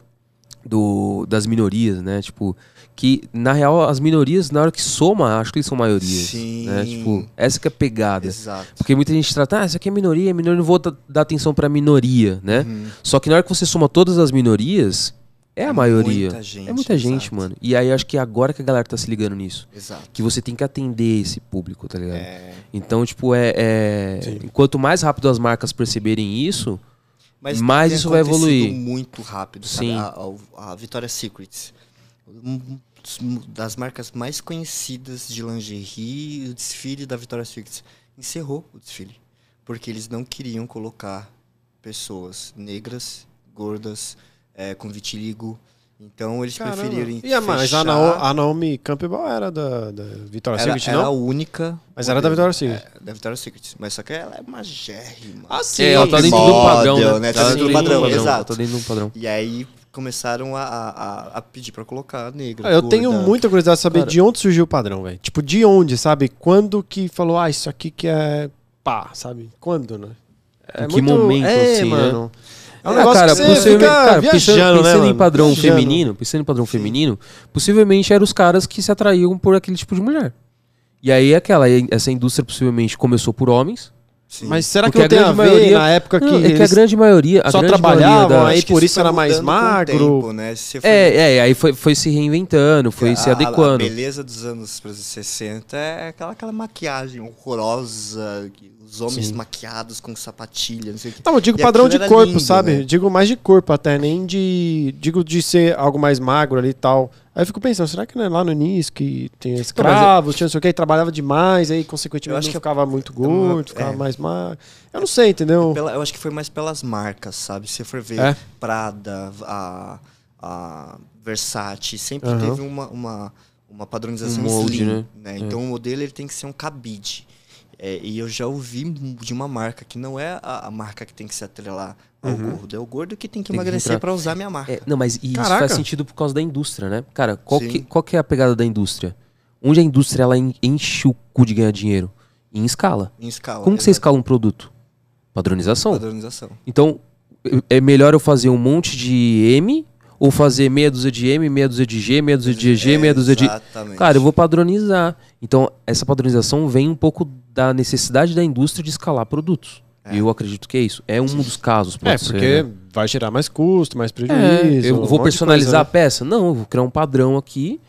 do, das minorias, né? Tipo, que na real as minorias, na hora que soma, acho que eles são maiorias. Sim. Né? Tipo, essa que é a pegada. Exato. Porque muita gente trata, ah, isso aqui é minoria, é minoria, não vou da- dar atenção pra minoria, né? Uhum. Só que na hora que você soma todas as minorias, é a maioria. muita gente, é muita gente, exato. mano. E aí acho que é agora que a galera tá se ligando nisso. Exato. Que você tem que atender esse público, tá ligado? É, Então, tipo, é. é... Quanto mais rápido as marcas perceberem isso, Mas Mais isso vai evoluir. muito rápido, sabe? Sim. A, a, a Victoria's Secret, um das marcas mais conhecidas de lingerie, o desfile da Victoria's Secret encerrou o desfile, porque eles não queriam colocar pessoas negras, gordas, eh, com vitiligo. Então eles Caramba. preferiram E mas a, fechar- a Naomi Campbell era da, da Victoria's era, Secret, era a não? única. Mas era da. Victoria's Secret. É, da Victoria's Secret. Mas só que ela é magérrima. Ah, sim. é, ela tá dentro do padrão, né? né? Tá Tá dentro do padrão, exato. Tá dentro do padrão. E aí começaram a, a, a- pedir pra colocar negra. Ah, eu gorda. tenho muita curiosidade de saber Cara- de onde surgiu o padrão, velho. Tipo, de onde, sabe? Quando que falou, ah, isso aqui que é pá, sabe? Quando, né? É Em que momento, é, assim, né? É um Ah, negócio cara, que você possivelmente- fica cara, viajando, pensando, né, pensando em padrão Viajando. feminino, pensando em padrão feminino, possivelmente eram os caras que se atraíam por aquele tipo de mulher. E aí aquela, essa indústria possivelmente começou por homens. Sim. Mas será que Porque não a a ver maioria- na época que Não, é que a grande maioria, a só grande trabalhavam maioria da- aí por isso era mais magro. tempo, né? Se for É, é, aí foi, foi se reinventando, foi se a- adequando. A, beleza dos anos por exemplo, 60 é aquela, aquela maquiagem horrorosa, que os homens Sim. maquiados com sapatilha, não sei o que. Não, eu digo E padrão de corpo, lindo, sabe? né? Digo mais de corpo até, nem de. Digo de ser algo mais magro ali e tal. Aí eu fico pensando, será que não é lá no início que tem escravos, tinha não sei o que, trabalhava demais, aí consequentemente Eu acho que ficava muito é gordo, uma- ficava é. mais magro. Eu não sei, entendeu? Pela- eu acho que foi mais pelas marcas, sabe? Se você for ver É? Prada, a, a Versace, sempre Aham. teve uma, uma, uma padronização Um molde, slim, né? né? Então o modelo ele tem que ser um cabide. É, e eu já ouvi de uma marca que não é a, a marca que tem que se atrelar ao gordo, é o gordo que tem que Tem que emagrecer para usar minha marca. É, não, mas e isso faz sentido por causa da indústria, né? Cara, qual, Sim. que, qual que é a pegada da indústria? Onde a indústria ela en- enche o cu de ganhar dinheiro? Em escala. Em escala. Como que você escala um produto? Padronização. Padronização. Então, é melhor eu fazer um monte de M ou fazer meia dúzia de M, meia dúzia de G, meia dúzia de G, meia dúzia de. Exatamente. Cara, eu vou padronizar. Então, essa padronização vem um pouco da necessidade da indústria de escalar produtos. É. Eu acredito que é isso. É um dos casos, pode É, ser, porque né? vai gerar mais custo, mais prejuízo. É, eu um vou personalizar a coisa, peça? Não, eu vou criar um padrão aqui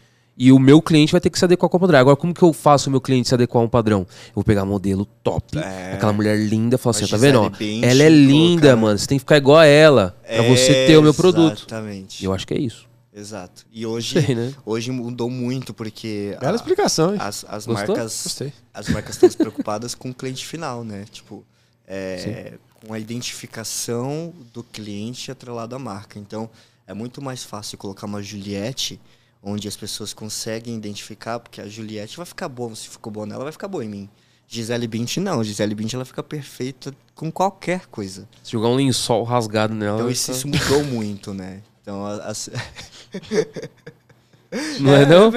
e o meu cliente vai ter que se adequar com o padrão. Agora, como que eu faço o meu cliente se adequar a um padrão? Eu vou pegar modelo top, É. aquela mulher linda, e falar assim, tá vendo? ó? Ela é linda, colocar- mano. Você tem que ficar igual a ela pra você ter o meu produto. Exatamente. Eu acho que é isso. Exato. E hoje, Sei, né? hoje mudou muito porque Bela a- explicação, hein? as, as Gostou? marcas Gostei. as marcas estão preocupadas com o cliente final, né? Tipo, é, com a identificação do cliente atrelado à marca. Então, é muito mais fácil colocar uma Juliette, onde as pessoas conseguem identificar, porque a Juliette vai ficar boa, se ficou boa nela, vai ficar boa em mim. Gisele Bündchen não, Gisele Bündchen ela fica perfeita com qualquer coisa. Se jogar um lençol rasgado nela. Então isso, ficar- isso mudou muito, né? Então, as- Não é, não?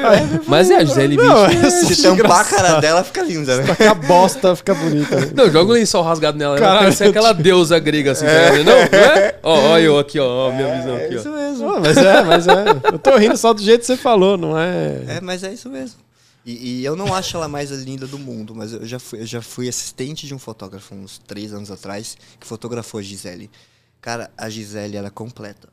Mas é, a Gisele Não, Bündchen. é se tampar a cara dela, fica linda, né? Fica bosta, fica bonita. né? Não, joga um lençol rasgado nela. Ela Caralho, parece aquela deusa grega, assim, tá vendo? Não, não é? Ó, ó eu aqui, ó, ó, minha visão É aqui, isso ó. mesmo. Ah, mas é, mas é. Eu tô rindo só do jeito que você falou, não é? É, mas é isso mesmo. E, e eu não acho ela mais linda do mundo, mas eu já fui, eu já fui assistente de um fotógrafo uns três anos atrás que fotografou a Gisele. Cara, a Gisele ela é completa.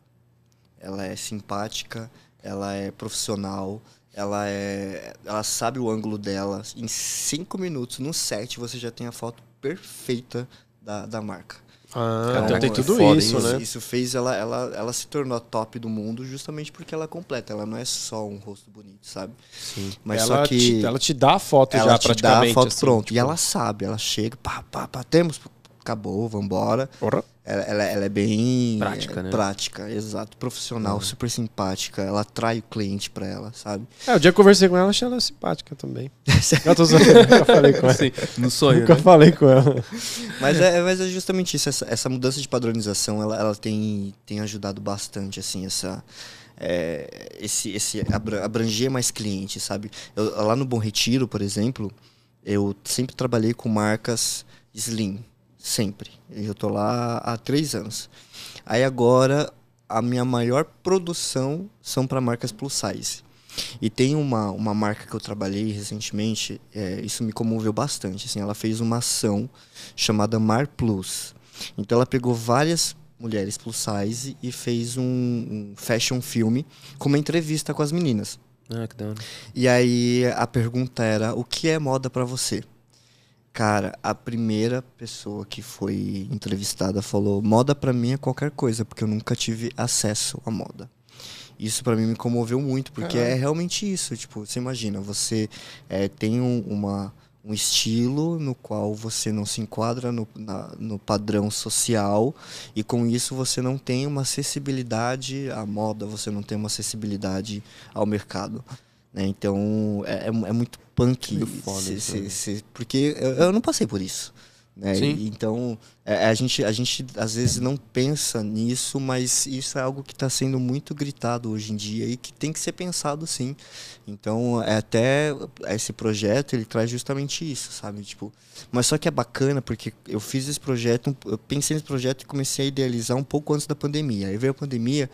Ela é simpática, ela é profissional, ela é, ela sabe o ângulo dela. Em cinco minutos no set você já tem a foto perfeita da, da marca. Ah, Caraca, então tem é tudo foda, isso, né? Isso fez ela, ela, ela se tornou a top do mundo justamente porque ela é completa. Ela não é só um rosto bonito, sabe? Sim. Mas ela, só que te, ela te dá a foto ela já te dá praticamente. a foto assim, pronto. tipo, E ela sabe, ela chega, pá, pá, pá, temos, acabou, vambora. Porra. Ela, ela, ela é bem Prática, né? prática, exato, profissional, super simpática. Ela atrai o cliente pra ela, sabe? É, o dia que eu conversei com ela, achei ela simpática também. Eu tô zoando, nunca falei com ela. Assim, no sonho, Nunca né? falei com ela. Mas é, mas é justamente isso, essa, essa mudança de padronização, ela, ela tem, tem ajudado bastante, assim, essa, é, esse, esse abra- abranger mais clientes, sabe? Eu- lá no Bom Retiro, por exemplo, eu sempre trabalhei com marcas slim, sempre. Eu tô lá há três anos. Aí agora, a minha maior produção são para marcas plus size. E tem uma, uma marca que eu trabalhei recentemente, é, isso me comoveu bastante. Assim, ela fez uma ação chamada Mar Plus. Então ela pegou várias mulheres plus size e fez um, um fashion filme com uma entrevista com as meninas. Ah, que da hora. E aí a pergunta era: o que é moda pra você? Cara, a primeira pessoa que foi entrevistada falou: moda pra mim é qualquer coisa, porque eu nunca tive acesso à moda. Isso pra mim me comoveu muito, porque é realmente isso. Tipo, você imagina, você eh, tem um, uma, um estilo no qual você não se enquadra no, na- no padrão social e com isso você não tem uma acessibilidade à moda, você não tem uma acessibilidade ao mercado. né? Então é, é- é muito punk, Meio foda né? porque eu, eu não passei por isso. Né? E- Então é, a, gente, a gente às vezes não pensa nisso, mas isso é algo que está sendo muito gritado hoje em dia e que tem que ser pensado sim. Então é até esse projeto ele traz justamente isso, sabe? Tipo, mas só que é bacana porque eu fiz esse projeto, eu pensei nesse projeto e comecei a idealizar um pouco antes da pandemia. Aí veio a pandemia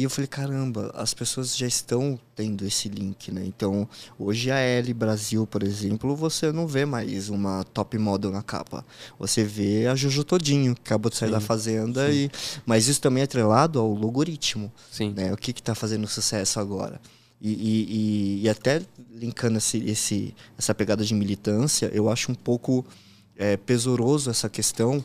e eu falei, caramba, as pessoas já estão tendo esse link, né? Então, hoje a L Brasil, por exemplo, você não vê mais uma top model na capa. Você vê a Jojo Todinho, que acabou de sair da fazenda e mas isso também é atrelado ao logaritmo Sim. né? O que está fazendo sucesso agora? E, e- e- e até linkando esse, esse- essa pegada de militância, eu acho um pouco é, pesoroso essa questão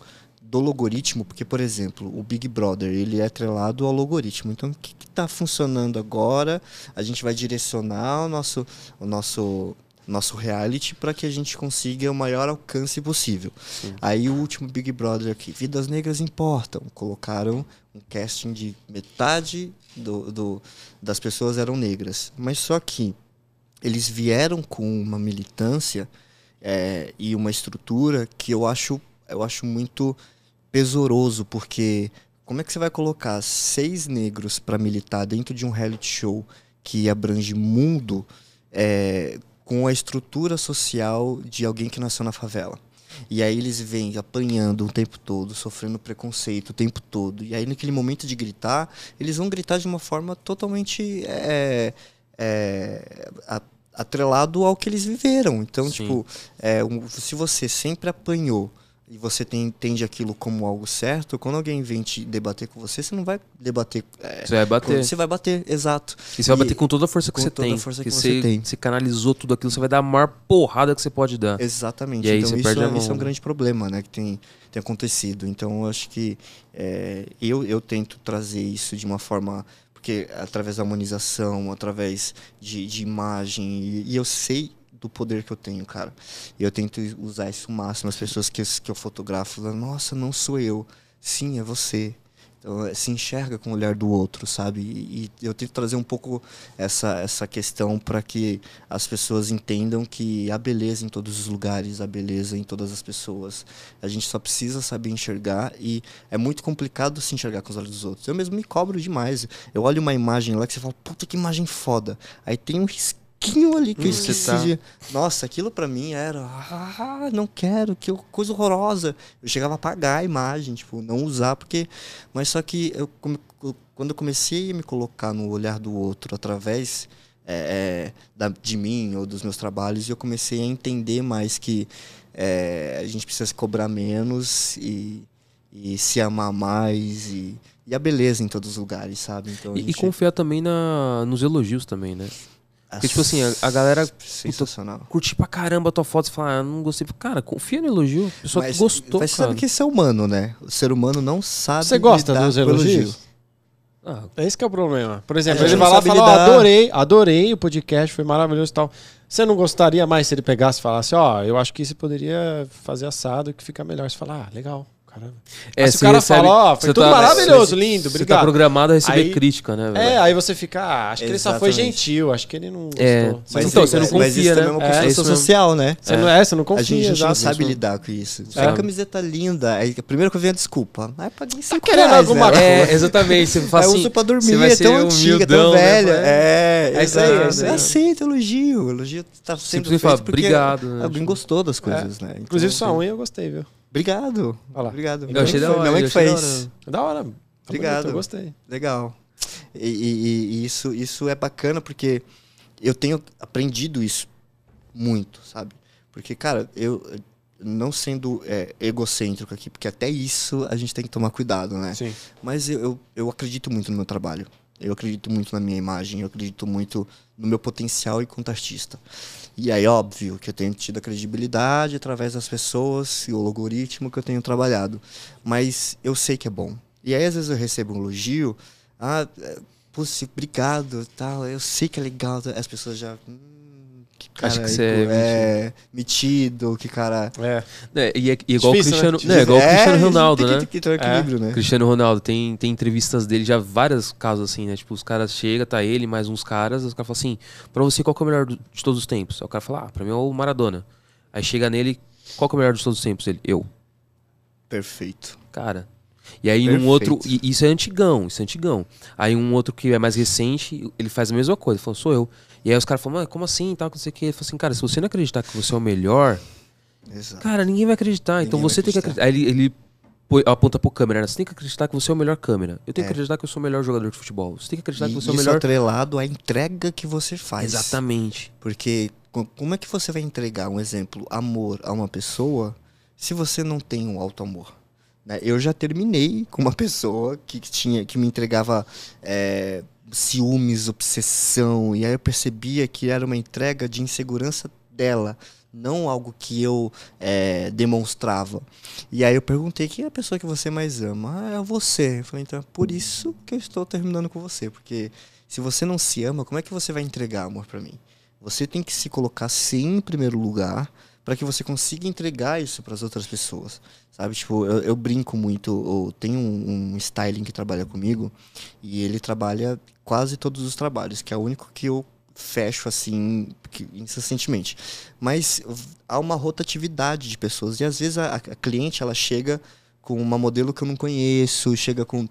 do logaritmo, porque, por exemplo, o Big Brother, ele é atrelado ao logaritmo. Então, o que está funcionando agora? A gente vai direcionar o nosso, o nosso, nosso reality para que a gente consiga o maior alcance possível. Aí o último Big Brother aqui, Vidas Negras Importam. Colocaram um casting de metade do, do- das pessoas eram negras. Mas só que eles vieram com uma militância é, e uma estrutura que eu acho, eu acho muito pesoroso, porque como é que você vai colocar seis negros para militar dentro de um reality show que abrange mundo é, com a estrutura social de alguém que nasceu na favela? E aí eles vêm apanhando o tempo todo, sofrendo preconceito o tempo todo. E aí naquele momento de gritar, eles vão gritar de uma forma totalmente é, é, a- atrelado ao que eles viveram. Então, Sim. tipo, é, um- se você sempre apanhou e você tem, entende aquilo como algo certo, quando alguém vem te debater com você, você não vai debater. é, Você vai bater. Você vai bater, exato. E você vai E- bater com toda a força que com você toda a tem. força porque que você tem. Você canalizou tudo aquilo, você vai dar a maior porrada que você pode dar. Exatamente. E aí então você isso, perde a é, mão, isso é um né? grande problema, né, que tem, tem acontecido. Então eu acho que é, eu, eu tento trazer isso de uma forma porque através da humanização, através de, de imagem e, e eu sei do poder que eu tenho, cara. E eu tento usar isso o máximo. As pessoas que, que eu fotografo, nossa, não sou eu. Sim, é você. Então, é, se enxerga com o olhar do outro, sabe? E, e eu tento trazer um pouco essa, essa questão para que as pessoas entendam que há beleza em todos os lugares, há beleza em todas as pessoas. A gente só precisa saber enxergar e é muito complicado se enxergar com os olhos dos outros. Eu mesmo me cobro demais. Eu olho uma imagem lá que você fala, puta que imagem foda. Aí tem um risquinho ali que eu Hum, esqueci tá-. Nossa, aquilo pra mim era, ah, não quero, que coisa horrorosa. Eu chegava a apagar a imagem, tipo, não usar, porque. Mas só que eu, quando eu comecei a me colocar no olhar do outro através é, é, da- de mim ou dos meus trabalhos, eu comecei a entender mais que é, a gente precisa se cobrar menos e, e se amar mais e, e a beleza em todos os lugares, sabe? Então, E, e gente- confiar também na, nos elogios também, né? Porque, tipo assim, a, a galera Sensacional. curte pra caramba a tua foto e fala, ah, não gostei. Cara, confia no elogio. A pessoa Mas, gostou, mas cara. sabe que isso é humano, né? O ser humano não sabe. Você gosta lidar dos elogios? elogio. Ah, É esse que é o problema. Por exemplo, A ele vai lá e fala, lidar. adorei, adorei o podcast, foi maravilhoso e tal. Você não gostaria mais se ele pegasse e falasse, ó, eu acho que isso poderia fazer assado que fica melhor. Você fala, ah, legal. Caramba. É, Mas se o você cara recebe- fala, ó, foi você tudo tá- maravilhoso, você- lindo, Você tá obrigado. programado a receber Aí- crítica, né, velho? É, aí você fica, ah, acho que ele só foi gentil, acho que ele não gostou. É, Você mas não então, você não mas confia, isso né? também é uma É, construção isso mesmo. social, né? Você não é, você não A confia, gente, a gente não sabe lidar com isso. Você É. é. camiseta linda. Aí a primeira coisa vem a desculpa. Aí paguei cinco querendo reais, alguma né? É, exatamente. Você fala eu assim, uso pra dormir, você vai é tão antiga, tão né? velha. É, É isso aí, é aí. Aceita elogio. O elogio tá Simplesmente feito porque "Obrigado", né? alguém gostou das coisas, né? Então, Inclusive sua assim, unha eu gostei, viu? Obrigado. Olha lá. Obrigado. Eu achei da hora. Minha mãe eu que fez. Da hora. Obrigado. eu gostei. Legal. E, e- e isso, isso é bacana porque eu tenho aprendido isso muito, sabe? Porque, cara, eu não sendo é, egocêntrico aqui, porque até isso a gente tem que tomar cuidado, né? Sim. Mas eu, eu, eu acredito muito no meu trabalho. Eu acredito muito na minha imagem, eu acredito muito no meu potencial enquanto artista. E aí, óbvio, que eu tenho tido a credibilidade através das pessoas e o algoritmo que eu tenho trabalhado. Mas eu sei que é bom. E aí, às vezes, eu recebo um elogio. Ah, é, putz, obrigado, tal. Eu sei que é legal. As pessoas já... Hum, que cara Acha que você é é metido, que cara... É. É, e é, e é igual o Difícil, né? Cristiano, né? igual o Cristiano Ronaldo, tem né? Que, tem que ter um equilíbrio, né? Cristiano Ronaldo, tem, tem entrevistas dele, já vários casos assim, né? Tipo, os caras chegam, tá ele, mais uns caras, os caras falam assim, pra você qual que é o melhor de todos os tempos? Aí o cara fala, ah, pra mim é o Maradona. Aí chega nele, qual que é o melhor de todos os tempos? Ele, eu. Perfeito. Cara. E aí Perfeito. outro, e isso é antigão, isso é antigão. Aí um outro que é mais recente, ele faz a mesma coisa, ele falou, sou eu. E aí os caras falam, como assim, tal, não sei o que. Ele falou assim, cara, se você não acreditar que você é o melhor, Exato. Cara, ninguém vai acreditar. então Ninguém vai você tem que acreditar. Aí ele, ele aponta pro câmera, né? Você tem que acreditar que você é o melhor câmera. Eu tenho que É. acreditar que eu sou o melhor jogador de futebol. Você tem que acreditar E que você é o isso melhor. atrelado à entrega que você faz. Exatamente. Porque co- como é que você vai entregar, um exemplo, amor a uma pessoa se você não tem um alto amor? Né? Eu já terminei com uma pessoa que tinha que me entregava é, ciúmes, obsessão, e aí eu percebia que era uma entrega de insegurança dela, não algo que eu é, demonstrava. E aí eu perguntei quem é a pessoa que você mais ama? Ah, é você. Eu falei, então é por isso que eu estou terminando com você, porque se você não se ama, como é que você vai entregar amor pra mim? Você tem que se colocar sim em primeiro lugar para que você consiga entregar isso para as outras pessoas, sabe? Tipo, eu, eu brinco muito. Eu tenho um, um styling que trabalha comigo e ele trabalha quase todos os trabalhos, que é o único que eu fecho assim incessantemente. Mas há uma rotatividade de pessoas e às vezes a, a cliente ela chega com uma modelo que eu não conheço, chega com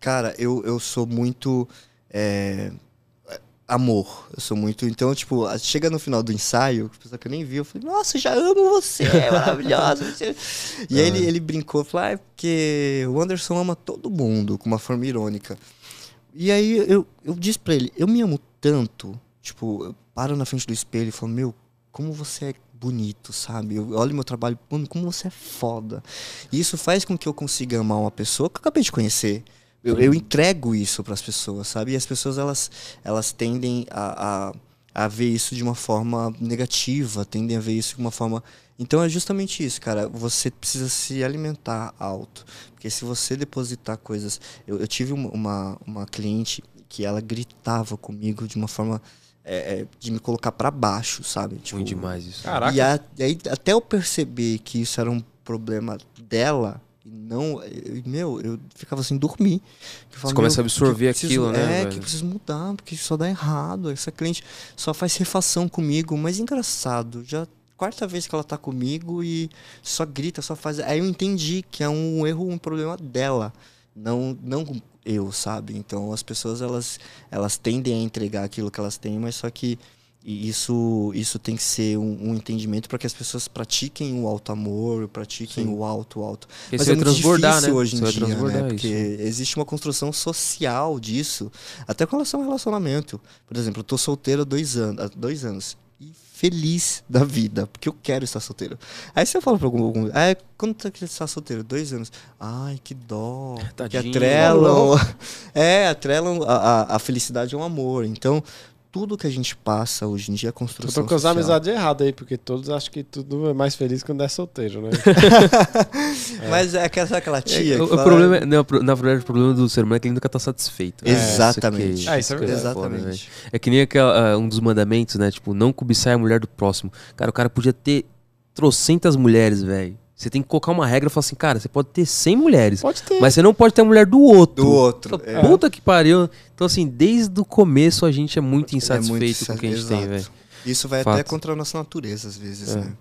cara, eu, eu sou muito é, amor. Eu sou muito. Então, tipo, a- chega no final do ensaio, que pessoa que eu nem vi, eu falei, nossa, já amo você, é maravilhosa. você." E aí ele, ele brincou, falou, ah, é porque o Anderson ama todo mundo, com uma forma irônica. E aí eu, eu disse pra ele, eu me amo tanto, tipo, eu paro na frente do espelho e falo, meu, como você é bonito, sabe? Eu olho meu trabalho, mano, como você é foda. E isso faz com que eu consiga amar uma pessoa que eu acabei de conhecer. Eu, eu entrego isso para as pessoas, sabe? E as pessoas elas, elas tendem a, a, a ver isso de uma forma negativa, tendem a ver isso de uma forma. Então é justamente isso, cara. Você precisa se alimentar alto. Porque se você depositar coisas. Eu, eu tive uma, uma, cliente que ela gritava comigo de uma forma é, é, de me colocar para baixo, sabe? Tipo, Ruim demais isso. Caraca. e a- e aí, até eu perceber que isso era um problema dela, e não. eu- meu, eu ficava sem dormir. Eu falava, começa "Meu, a absorver preciso- aquilo, né, É, velho? que eu preciso mudar, porque só dá errado. Essa cliente só faz refação comigo, mas engraçado, já. Quarta vez que ela tá comigo e só grita, só faz. Aí eu entendi que é um erro, um problema dela, não, não eu, sabe? Então as pessoas elas, elas tendem a entregar aquilo que elas têm, mas só que e isso, isso tem que ser um, um entendimento para que as pessoas pratiquem o alto amor, pratiquem Sim. o alto alto. Porque Mas é muito transbordar, difícil né? hoje em Você dia, né? isso. Porque existe uma construção social disso, até com relação ao relacionamento. Por exemplo, eu tô solteiro há dois anos, há dois anos e feliz da vida, porque eu quero estar solteiro. Aí você fala pra algum, algum ah, quando tá que está solteiro? Dois anos. Ai, que dó. Que Tadinho. atrelam. É, atrelam a, a, a felicidade ao amor. Então, tudo que a gente passa hoje em dia é Eu construção tô com as amizades erradas aí, porque todos acham que tudo é mais feliz quando é solteiro, né? Mas é aquela, aquela tia. É, que o, o fala- problema, é- não, pro- na verdade, o problema do ser humano é que ele nunca tá satisfeito. né? Exatamente. Isso que- Ah, isso é que verdade. foda. Exatamente. É que nem aquela, ah, um dos mandamentos, né? Tipo, não cobiçar a mulher do próximo. Cara, o cara podia ter trocentas mulheres, velho. Você tem que colocar uma regra e falar assim, cara, você pode ter 100 mulheres, Pode ter. mas você não pode ter a mulher do outro. Do outro. Fala, é. Puta que pariu. Então, assim, desde o começo a gente é muito É insatisfeito muito com o que a gente tem, exato. velho. Isso vai Fato. até contra a nossa natureza, às vezes, É. né?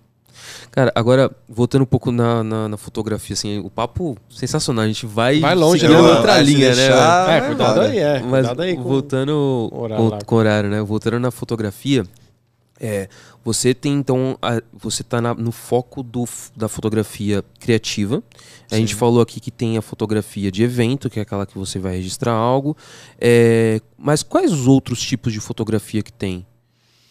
Cara, agora, voltando um pouco na, na, na fotografia, assim, o papo sensacional. A gente vai, Vai longe, né, outra Vai linha, né? deixar? É, vai cuidado aí, é. Mas Cuidado aí com... voltando o horário com, com horário, né? Voltando na fotografia, é, você tem então, a- você tá na- no foco do, da fotografia criativa. A gente Sim. falou aqui que tem a fotografia de evento, que é aquela que você vai registrar algo. É, mas quais os outros tipos de fotografia que tem?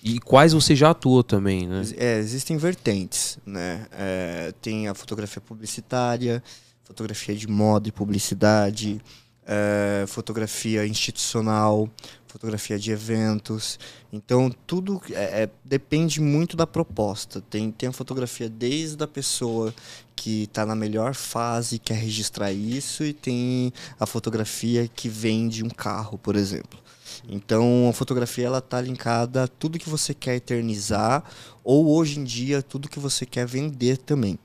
E quais você já atuou também, né? É, existem vertentes, né? É, tem a fotografia publicitária, fotografia de moda e publicidade, é, fotografia institucional, fotografia de eventos. Então, tudo é, é, depende muito da proposta. Tem, tem a fotografia desde a pessoa que está na melhor fase, quer registrar isso, e tem a fotografia que vende um carro, por exemplo. Então, a fotografia ela tá linkada a tudo que você quer eternizar ou hoje em dia tudo que você quer vender também.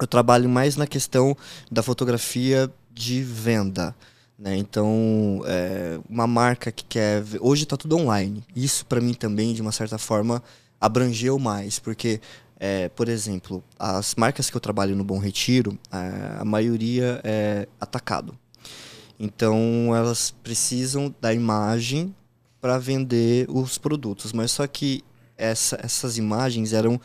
Eu trabalho mais na questão da fotografia de venda. Né? Então, é, uma marca que quer. ve- Hoje está tudo online. Isso, para mim, também, de uma certa forma, abrangeu mais. Porque, é, por exemplo, as marcas que eu trabalho no Bom Retiro, é, a maioria é atacado. Então, elas precisam da imagem para vender os produtos. Mas só que essa- essas imagens eram,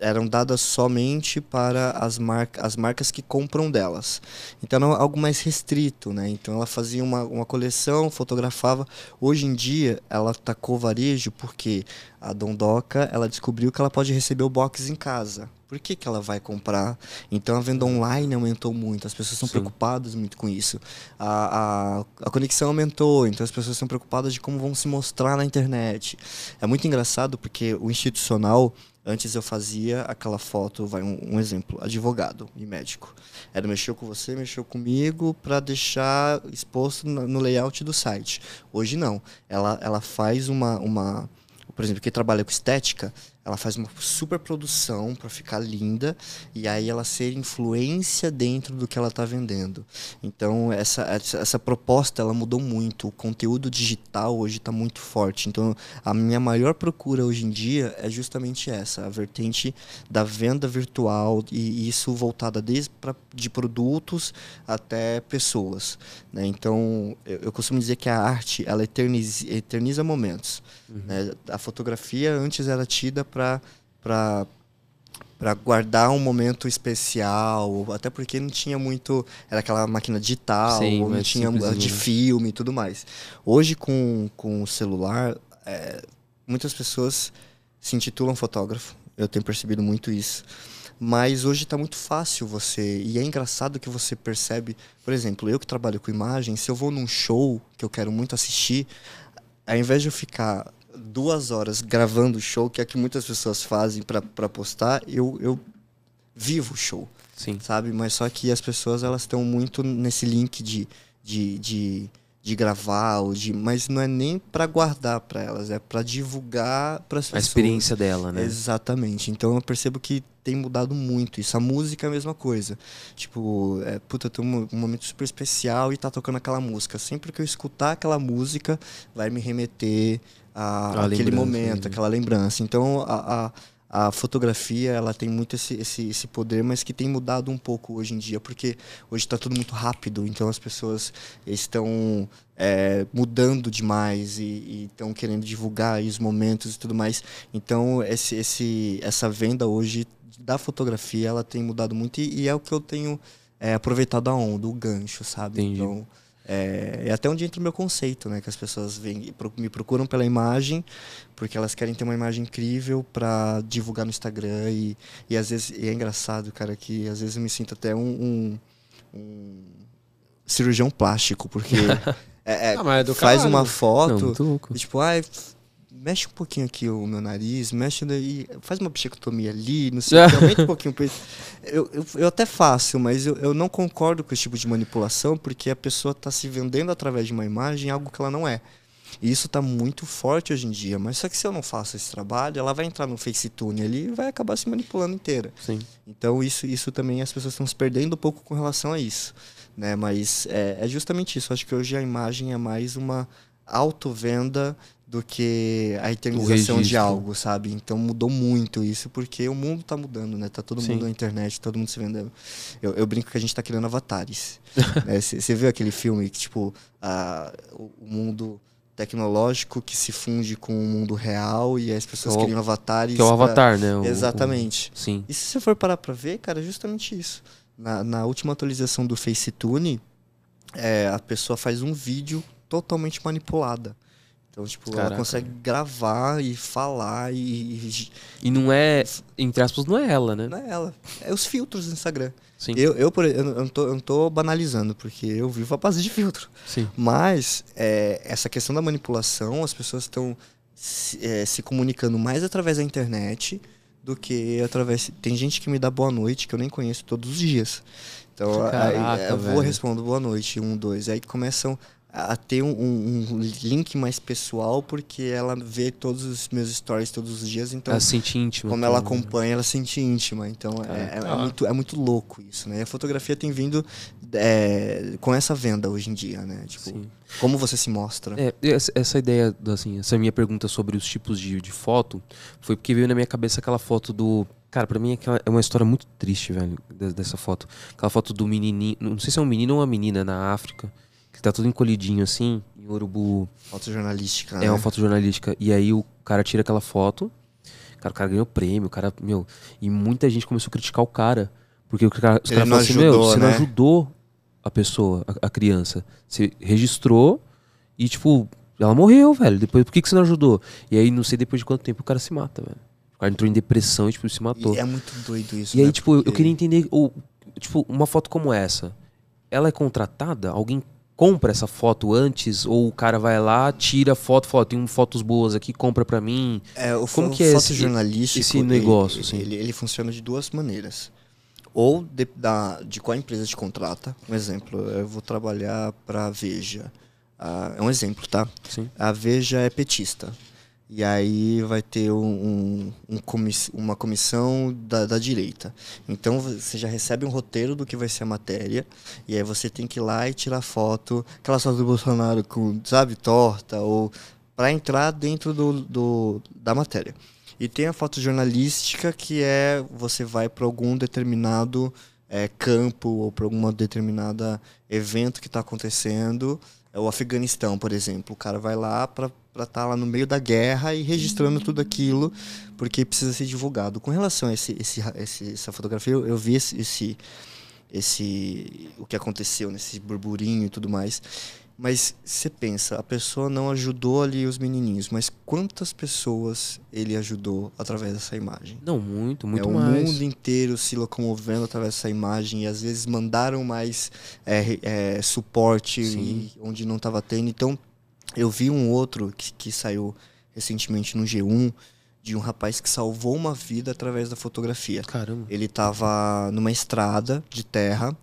eram dadas somente para as, marca, as marcas que compram delas. Então era algo mais restrito, né? Então ela fazia uma, uma coleção, fotografava. Hoje em dia ela tacou varejo porque a Dondoca ela descobriu que ela pode receber o box em casa. Por que, que ela vai comprar? Então a venda online aumentou muito, as pessoas estão Sim. preocupadas muito com isso. A, a, a conexão aumentou, então as pessoas estão preocupadas de como vão se mostrar na internet. É muito engraçado porque o institucional, antes eu fazia aquela foto, vai um, um exemplo, advogado e médico. Era mexeu com você, mexeu comigo para deixar exposto na- no layout do site. Hoje não. Ela, ela faz uma, uma. Por exemplo, quem trabalha com estética, ela faz uma super produção para ficar linda e aí ela ser influência dentro do que ela está vendendo. Então essa, essa, essa proposta ela mudou muito. O conteúdo digital hoje está muito forte. Então a minha maior procura hoje em dia é justamente essa, a vertente da venda virtual e isso voltada desde pra, de produtos até pessoas. né? Então eu, eu costumo dizer que a arte ela eterniza, eterniza momentos. né? A fotografia antes era tida para guardar um momento especial, até porque não tinha muito, era aquela máquina digital, Sim, não tinha de filme e tudo mais. Hoje com, com o celular, é, muitas pessoas se intitulam fotógrafo. Eu tenho percebido muito isso. Mas hoje está muito fácil você. E é engraçado que você percebe. Por exemplo, eu que trabalho com imagem, se eu vou num show que eu quero muito assistir, ao invés de eu ficar duas horas gravando o show, que é o que muitas pessoas fazem para postar, eu, eu vivo o show Sim. sabe? Mas só que as pessoas elas estão muito nesse link de, de, de, de gravar, ou de, mas não é nem para guardar para elas, é para divulgar para as A pessoas. experiência dela, né? Exatamente. Então eu percebo que tem mudado muito isso. A música é a mesma coisa. Tipo, é, puta, tenho um, um momento super especial e tá tocando aquela música. Sempre que eu escutar aquela música, vai me remeter a, A aquele momento, né? aquela lembrança. Então a, a, a fotografia ela tem muito esse, esse, esse poder, mas que tem mudado um pouco hoje em dia, porque hoje está tudo muito rápido, então as pessoas estão é, mudando demais e estão querendo divulgar os momentos e tudo mais. Então esse, esse, essa venda hoje da fotografia ela tem mudado muito e, e é o que eu tenho é, aproveitado a onda, o gancho, sabe? Entendi. Então é, é até onde entra o meu conceito, né? Que as pessoas vêm, me procuram pela imagem, porque elas querem ter uma imagem incrível para divulgar no Instagram. E, e às vezes, e é engraçado, cara, que às vezes eu me sinto até um, um- um cirurgião plástico, porque é- é, Ah, mas é do faz caralho. uma Não, foto louco. e tipo, f- mexe um pouquinho aqui o meu nariz, mexe daí, faz uma bichectomia ali, não sei aumenta um pouquinho. Eu, eu, eu até faço, mas eu, eu não concordo com esse tipo de manipulação, porque a pessoa está se vendendo através de uma imagem algo que ela não é. E isso está muito forte hoje em dia. Mas só que se eu não faço esse trabalho, ela vai entrar no FaceTune ali e vai acabar se manipulando inteira. Sim. Então isso, isso também as pessoas estão se perdendo um pouco com relação a isso. Né? Mas é, é justamente isso. Acho que hoje a imagem é mais uma autovenda do que a eternização de algo, sabe? Então mudou muito isso, porque o mundo tá mudando, né? Tá todo Sim. mundo na internet, todo mundo se vendendo. Eu, eu brinco que a gente tá criando avatares. Você né? viu aquele filme que, tipo, a, o mundo tecnológico que se funde com o mundo real e as pessoas é o, criam avatares. Que é o pra... avatar, né? O, Exatamente. O... Sim. E se você for parar pra ver, cara, é justamente isso. Na, na última atualização do FaceTune, é, a pessoa faz um vídeo totalmente manipulada. Então, tipo, Caraca. ela consegue gravar e falar e. E não é, entre aspas, não é ela, né? Não é ela. É os filtros do Instagram. Sim. Eu, eu, por, eu, não tô, eu não tô banalizando, porque eu vivo a base de filtro. Sim. Mas é, essa questão da manipulação, as pessoas estão se, é, se comunicando mais através da internet do que através. Tem gente que me dá boa noite que eu nem conheço todos os dias. Então, Caraca, aí, eu vou responder boa noite, um, dois. Aí começam a ter um, um, link mais pessoal, porque ela vê todos os meus stories todos os dias, então... Ela se sente íntima. Como ela acompanha, ela se sente íntima, então é, é, é, muito, é muito louco isso, né? E a fotografia tem vindo é, com essa venda hoje em dia, né? Tipo, Sim. como você se mostra. É, essa ideia, assim, essa minha pergunta sobre os tipos de, de foto, foi porque veio na minha cabeça aquela foto do... Cara, pra mim é uma história muito triste, velho, dessa foto. Aquela foto do menininho, não sei se é um menino ou uma menina na África, que tá tudo encolhidinho assim, em urubu. Foto jornalística. É né? uma foto jornalística. E aí o cara tira aquela foto. Cara, o cara ganhou prêmio, o cara, meu. E muita gente começou a criticar o cara. Porque o cara, os caras falaram assim, meu, você né? não ajudou a pessoa, a, a, criança. Você registrou e, tipo, ela morreu, velho. Depois, por que, que você não ajudou? E aí, não sei depois de quanto tempo o cara se mata, velho. O cara entrou em depressão e, tipo, se matou. E é muito doido isso. E né? aí, tipo, Porque... eu queria entender. o tipo, uma foto como essa, ela é contratada? Alguém compra essa foto antes ou o cara vai lá, tira foto, foto, tem fotos boas aqui, compra para mim? É, o Como que é esse, jornalístico, esse negócio? Ele, assim? ele, ele, funciona de duas maneiras. Ou de, da, de qual empresa te contrata. Um exemplo, eu vou trabalhar para Veja. Ah, é um exemplo, tá? Sim. A Veja é petista. E aí vai ter um, um uma comissão da, da, direita. Então você já recebe um roteiro do que vai ser a matéria. E aí você tem que ir lá e tirar foto. Aquela foto do Bolsonaro com, sabe, torta. Ou para entrar dentro do, do, da matéria. E tem a foto jornalística que é você vai para algum determinado é, campo ou para alguma determinada evento que está acontecendo. O Afeganistão, por exemplo. O cara vai lá para estar tá lá no meio da guerra e registrando tudo aquilo, porque precisa ser divulgado. Com relação a esse, esse essa fotografia, eu, eu vi esse, esse, esse, o que aconteceu nesse burburinho e tudo mais. Mas você pensa, a pessoa não ajudou ali os menininhos, mas quantas pessoas ele ajudou através dessa imagem? Não, muito, muito é, mais. O mundo inteiro se locomovendo através dessa imagem e às vezes mandaram mais é, é, suporte e, onde não estava tendo. Então, eu vi um outro que, que saiu recentemente no G1 de um rapaz que salvou uma vida através da fotografia. Caramba. Ele estava numa estrada de terra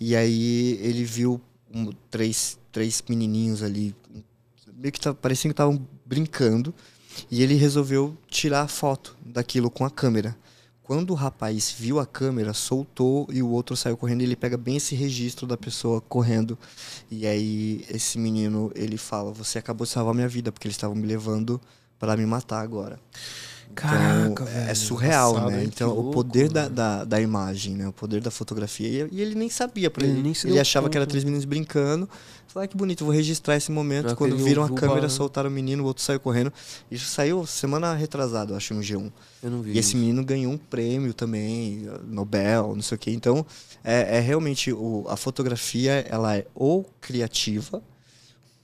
e aí ele viu um, três, três menininhos ali, meio que tá, parecia que estavam brincando, e ele resolveu tirar a foto daquilo com a câmera. Quando o rapaz viu a câmera, soltou e o outro saiu correndo. ele pega bem esse registro da pessoa correndo. E aí esse menino ele fala: "Você acabou de salvar minha vida porque eles estavam me levando para me matar agora". Caraca, então, velho, é surreal, né? Então, louco, o poder da, da, da, imagem, né? O poder da fotografia. E, ele nem sabia. Ele, ele, ele achava que era três meninos brincando. Falei, ah, que bonito, vou registrar esse momento. É Quando viram a câmera, soltaram o menino, o outro saiu correndo. Isso saiu semana retrasada, acho, no G1. Eu não vi. E esse menino ganhou um prêmio também, Nobel, não sei o quê. Então, é, é realmente o, a fotografia, ela é ou criativa,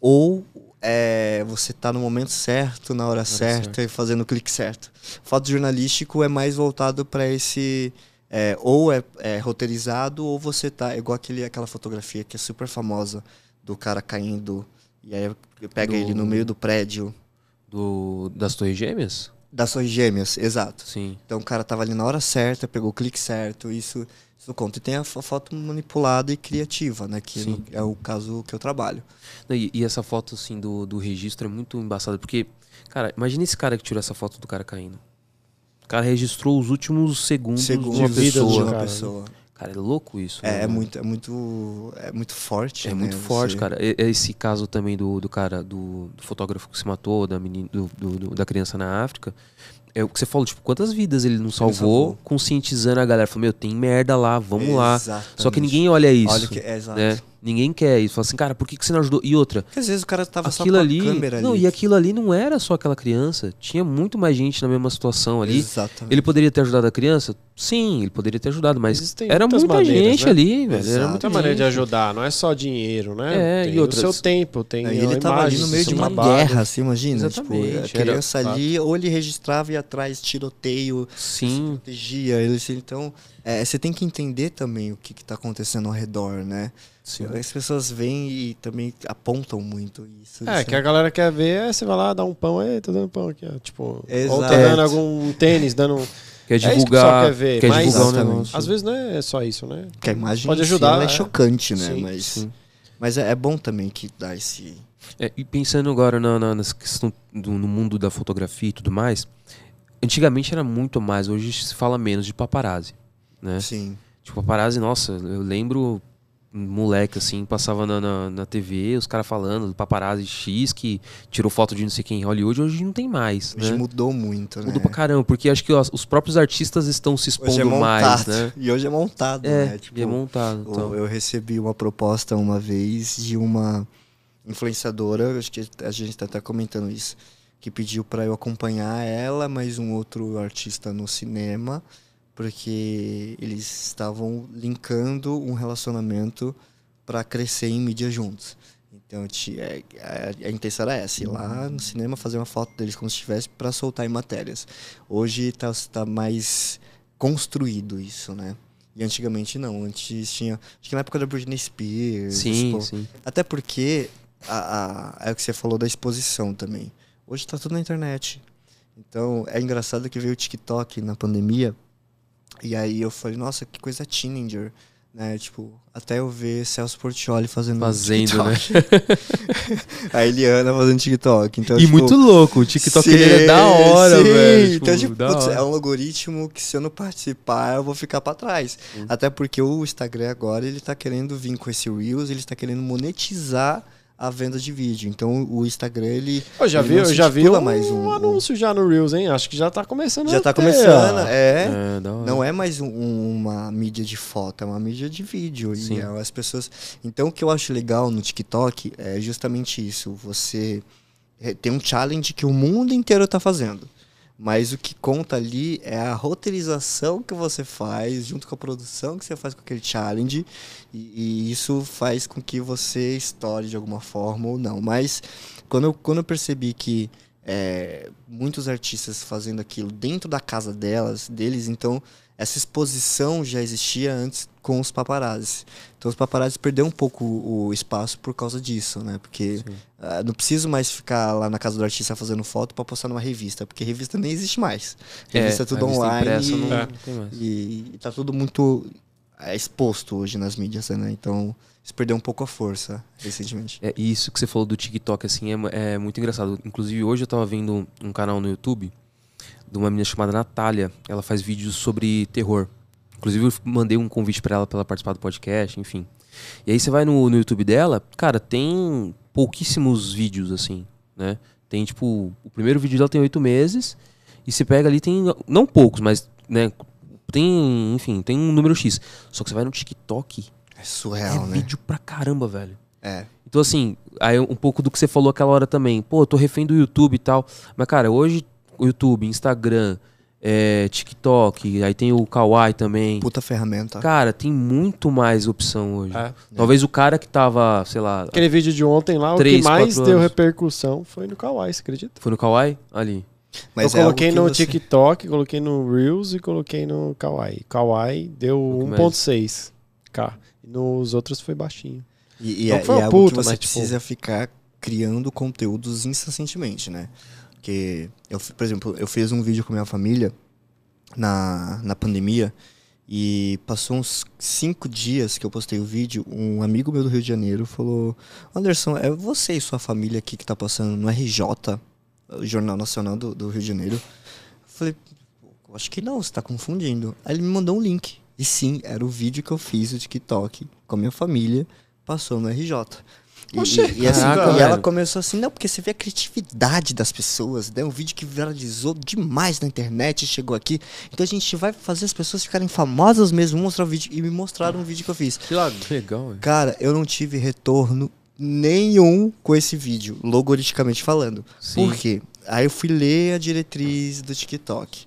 ou é, você tá no momento certo, na hora, certa e fazendo o clique certo. Foto jornalístico é mais voltado para esse é, ou é, é, roteirizado ou você tá igual aquele, aquela fotografia que é super famosa do cara caindo e aí pega do, ele no meio do prédio. Do das torres gêmeas? Das torres gêmeas exato. Sim. Então o cara tava ali na hora certa pegou o clique certo isso isso conta. E tem a fo- foto manipulada e criativa, né? Que Sim. é o caso que eu trabalho. E, e essa foto, assim, do, do registro é muito embaçada. Porque, cara, imagina esse cara que tirou essa foto do cara caindo. O cara registrou os últimos segundos Segundo de uma pessoa. de um uma cara, né? pessoa. Cara, é louco isso. né, É, é mano? muito, é muito, é muito forte. É né? muito forte, Você- cara. Esse caso também do, do cara, do, do fotógrafo que se matou, da, menina, do, do- do- da criança na África. É o que você falou, tipo, quantas vidas ele não salvou, salvou. conscientizando a galera. Falou, meu, tem merda lá, vamos lá. Exatamente. Só que ninguém olha isso. Olha que, é, exato. né? Ninguém quer isso. Fala assim, cara, por que, que você não ajudou? E outra, Porque às vezes o cara tava só com a ali. câmera Não, ali. e aquilo ali não era só aquela criança. Tinha muito mais gente na mesma situação ali. Exatamente. Ele poderia ter ajudado a criança? Sim, ele poderia ter ajudado, mas Existem era muita maneiras, gente né? ali, velho. Era muita maneira de ajudar, não é só dinheiro, né? É, tem e outras- o seu tempo, tem Aí ele tava ali no meio de uma trabalho. guerra, assim, imagina? Exatamente, Tipo, a era- criança ali, ou ele registrava e ia atrás, tiroteio, Sim. protegia. Ele, assim, então, é, você tem que entender também o que, que tá acontecendo ao redor, né? Sim. As pessoas vêm e também apontam muito isso. É, isso que a galera quer ver, aí você vai lá, dá um pão, aí, tô dando pão aqui, ó. Tipo, ou tá Exato. dando algum tênis, dando. Quer É isso que o divulgar, pessoal quer ver, quer mas- divulgar negócio. Às vezes não é só isso, né? Que a imagem Pode ajudar, ela é é. chocante, né? Sim, mas sim. mas é, é bom também que dá esse... É, e pensando agora na, na, nessa questão do, no mundo da fotografia e tudo mais, antigamente era muito mais, hoje se fala menos de paparazzi, né? Sim. Tipo, paparazzi, nossa, eu lembro um moleque assim, passava na, na, na TV, os caras falando do paparazzi X que tirou foto de não sei quem em Hollywood, hoje não tem mais, Hoje né? mudou muito, né? Mudou pra caramba, porque acho que os, os próprios artistas estão se expondo Hoje é mais, né? E hoje é montado, É, né? Tipo, e é montado. Então. Eu recebi uma proposta uma vez de uma influenciadora, acho que a gente tá até comentando isso, que pediu para eu acompanhar ela, mais um outro artista no cinema, porque eles estavam linkando um relacionamento para crescer em mídia juntos. Então ti- é- a, a intenção era essa, ir lá no cinema fazer uma foto deles como se estivesse para soltar em matérias. Hoje tá, tá mais construído isso, né? E antigamente não, antes tinha. Acho que na época da Britney Spears. Sim, tipo, sim. Até porque a, a- é o que você falou da exposição também. Hoje tá tudo na internet. Então é engraçado que veio o TikTok na pandemia. E aí eu falei, nossa, que coisa teenager. Né? Tipo, até eu ver Celso Portioli fazendo Fazendo, né? TikTok. a Eliana fazendo TikTok. Então, e tipo, muito louco, o TikTok dele é da hora, sim. velho. Então, tipo, tipo, putz, é um algoritmo que se eu não participar, eu vou ficar pra trás. Sim. Até porque o Instagram agora, ele tá querendo vir com esse Reels, ele está querendo monetizar a venda de vídeo. Então, o Instagram, ele... Eu já ele vi, eu já vi um, mais um- anúncio já no Reels, hein? Acho que já tá começando Já a tá ter, começando, é... É. Não é mais um- uma mídia de foto, é uma mídia de vídeo. Sim. E as pessoas. Então o que eu acho legal no TikTok é justamente isso. Você é, tem um challenge que o mundo inteiro está fazendo. Mas o que conta ali é a roteirização que você faz, junto com a produção que você faz com aquele challenge. E, e isso faz com que você estoure de alguma forma ou não. Mas quando eu, quando eu percebi que é, muitos artistas fazendo aquilo dentro da casa delas, deles, então essa exposição já existia antes com os paparazzi. Então os paparazzi perderam um pouco o espaço por causa disso, né? Porque ah, não preciso mais ficar lá na casa do artista fazendo foto para postar numa revista, porque revista nem existe mais. Revista é, tudo a revista online impressa não, É. e, e tá tudo muito é, exposto hoje nas mídias, né? Então isso perdeu um pouco a força recentemente. É, e isso que você falou do TikTok, assim, é, é muito engraçado. Inclusive, hoje eu tava vendo um canal no YouTube de uma menina chamada Natália. Ela faz vídeos sobre terror. Inclusive, eu mandei um convite pra ela pra ela participar do podcast, enfim. E aí você vai no, no YouTube dela, cara, tem pouquíssimos vídeos, assim, né? Tem, tipo, o primeiro vídeo dela tem oito meses, e você pega ali, tem, não poucos, mas, né, tem, enfim, tem um número X. Só que você vai no TikTok, É surreal, é né? vídeo pra caramba, velho. É. Então, assim, aí um pouco do que você falou aquela hora também. Pô, eu tô refém do YouTube e tal. Mas, cara, hoje YouTube, Instagram, é, TikTok, aí tem o Kawaii também. Puta ferramenta. Cara, tem muito mais opção hoje. É. Talvez o cara que tava, sei lá, Aquele vídeo de ontem lá, Três, o que mais deu anos. repercussão foi no Kawaii, você acredita? foi no Kawaii? Ali. Mas eu é coloquei algo no você- TikTok, coloquei no Reels e coloquei no Kawaii. Kawaii deu O que 1.6k. E nos outros foi baixinho. E, e Não é, foi e uma é algo puta, que você mas, tipo- precisa ficar criando conteúdos incessantemente, né? Porque, eu, por exemplo, eu fiz um vídeo com minha família na, na pandemia E passou uns cinco dias que eu postei o vídeo, um amigo meu do Rio de Janeiro falou: Anderson, é você e sua família aqui que tá passando no RJ, o Jornal Nacional do, do Rio de Janeiro? Eu falei, acho que não, você tá confundindo. Aí ele me mandou um link. E sim, era o vídeo que eu fiz do TikTok com a minha família, passou no RJ. E, Oxê, e, e assim, caraca, e ela começou assim, não, porque você vê a criatividade das pessoas, né? Um vídeo que viralizou demais na internet, chegou aqui. Então a gente vai fazer as pessoas ficarem famosas mesmo, mostrar o vídeo. E me mostraram um vídeo que eu fiz. Que legal, velho. Cara, eu não tive retorno nenhum com esse vídeo, logoristicamente falando. Sim. Por quê? Aí eu fui ler a diretriz do TikTok.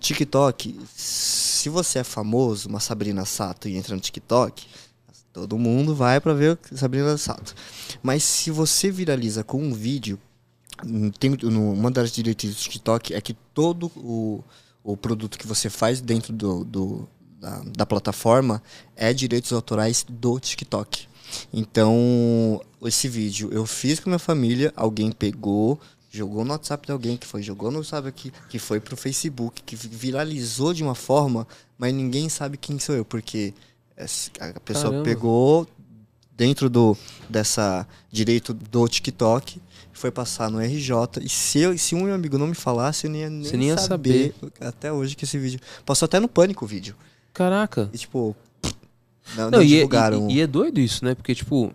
TikTok, se você é famoso, uma Sabrina Sato e entra no TikTok, todo mundo vai pra ver Sabrina Sato. Mas se você viraliza com um vídeo, hum, tem no- uma das diretrizes do TikTok é que todo o, o produto que você faz dentro do, do- da, da plataforma é direitos autorais do TikTok. Então, esse vídeo eu fiz com minha família, alguém pegou, jogou no WhatsApp de alguém que foi, jogou no sabe aqui, que foi pro Facebook, que viralizou de uma forma, mas ninguém sabe quem sou eu, porque a pessoa Caramba. pegou dentro do dessa direito do TikTok, foi passar no RJ, e se, eu, se um meu amigo não me falasse, eu nem ia, nem Você nem ia saber, até hoje que esse vídeo. Passou até no pânico o vídeo. Caraca. E tipo, não, Não, não e, é, divulgaram. e- e é doido isso, né? Porque, tipo,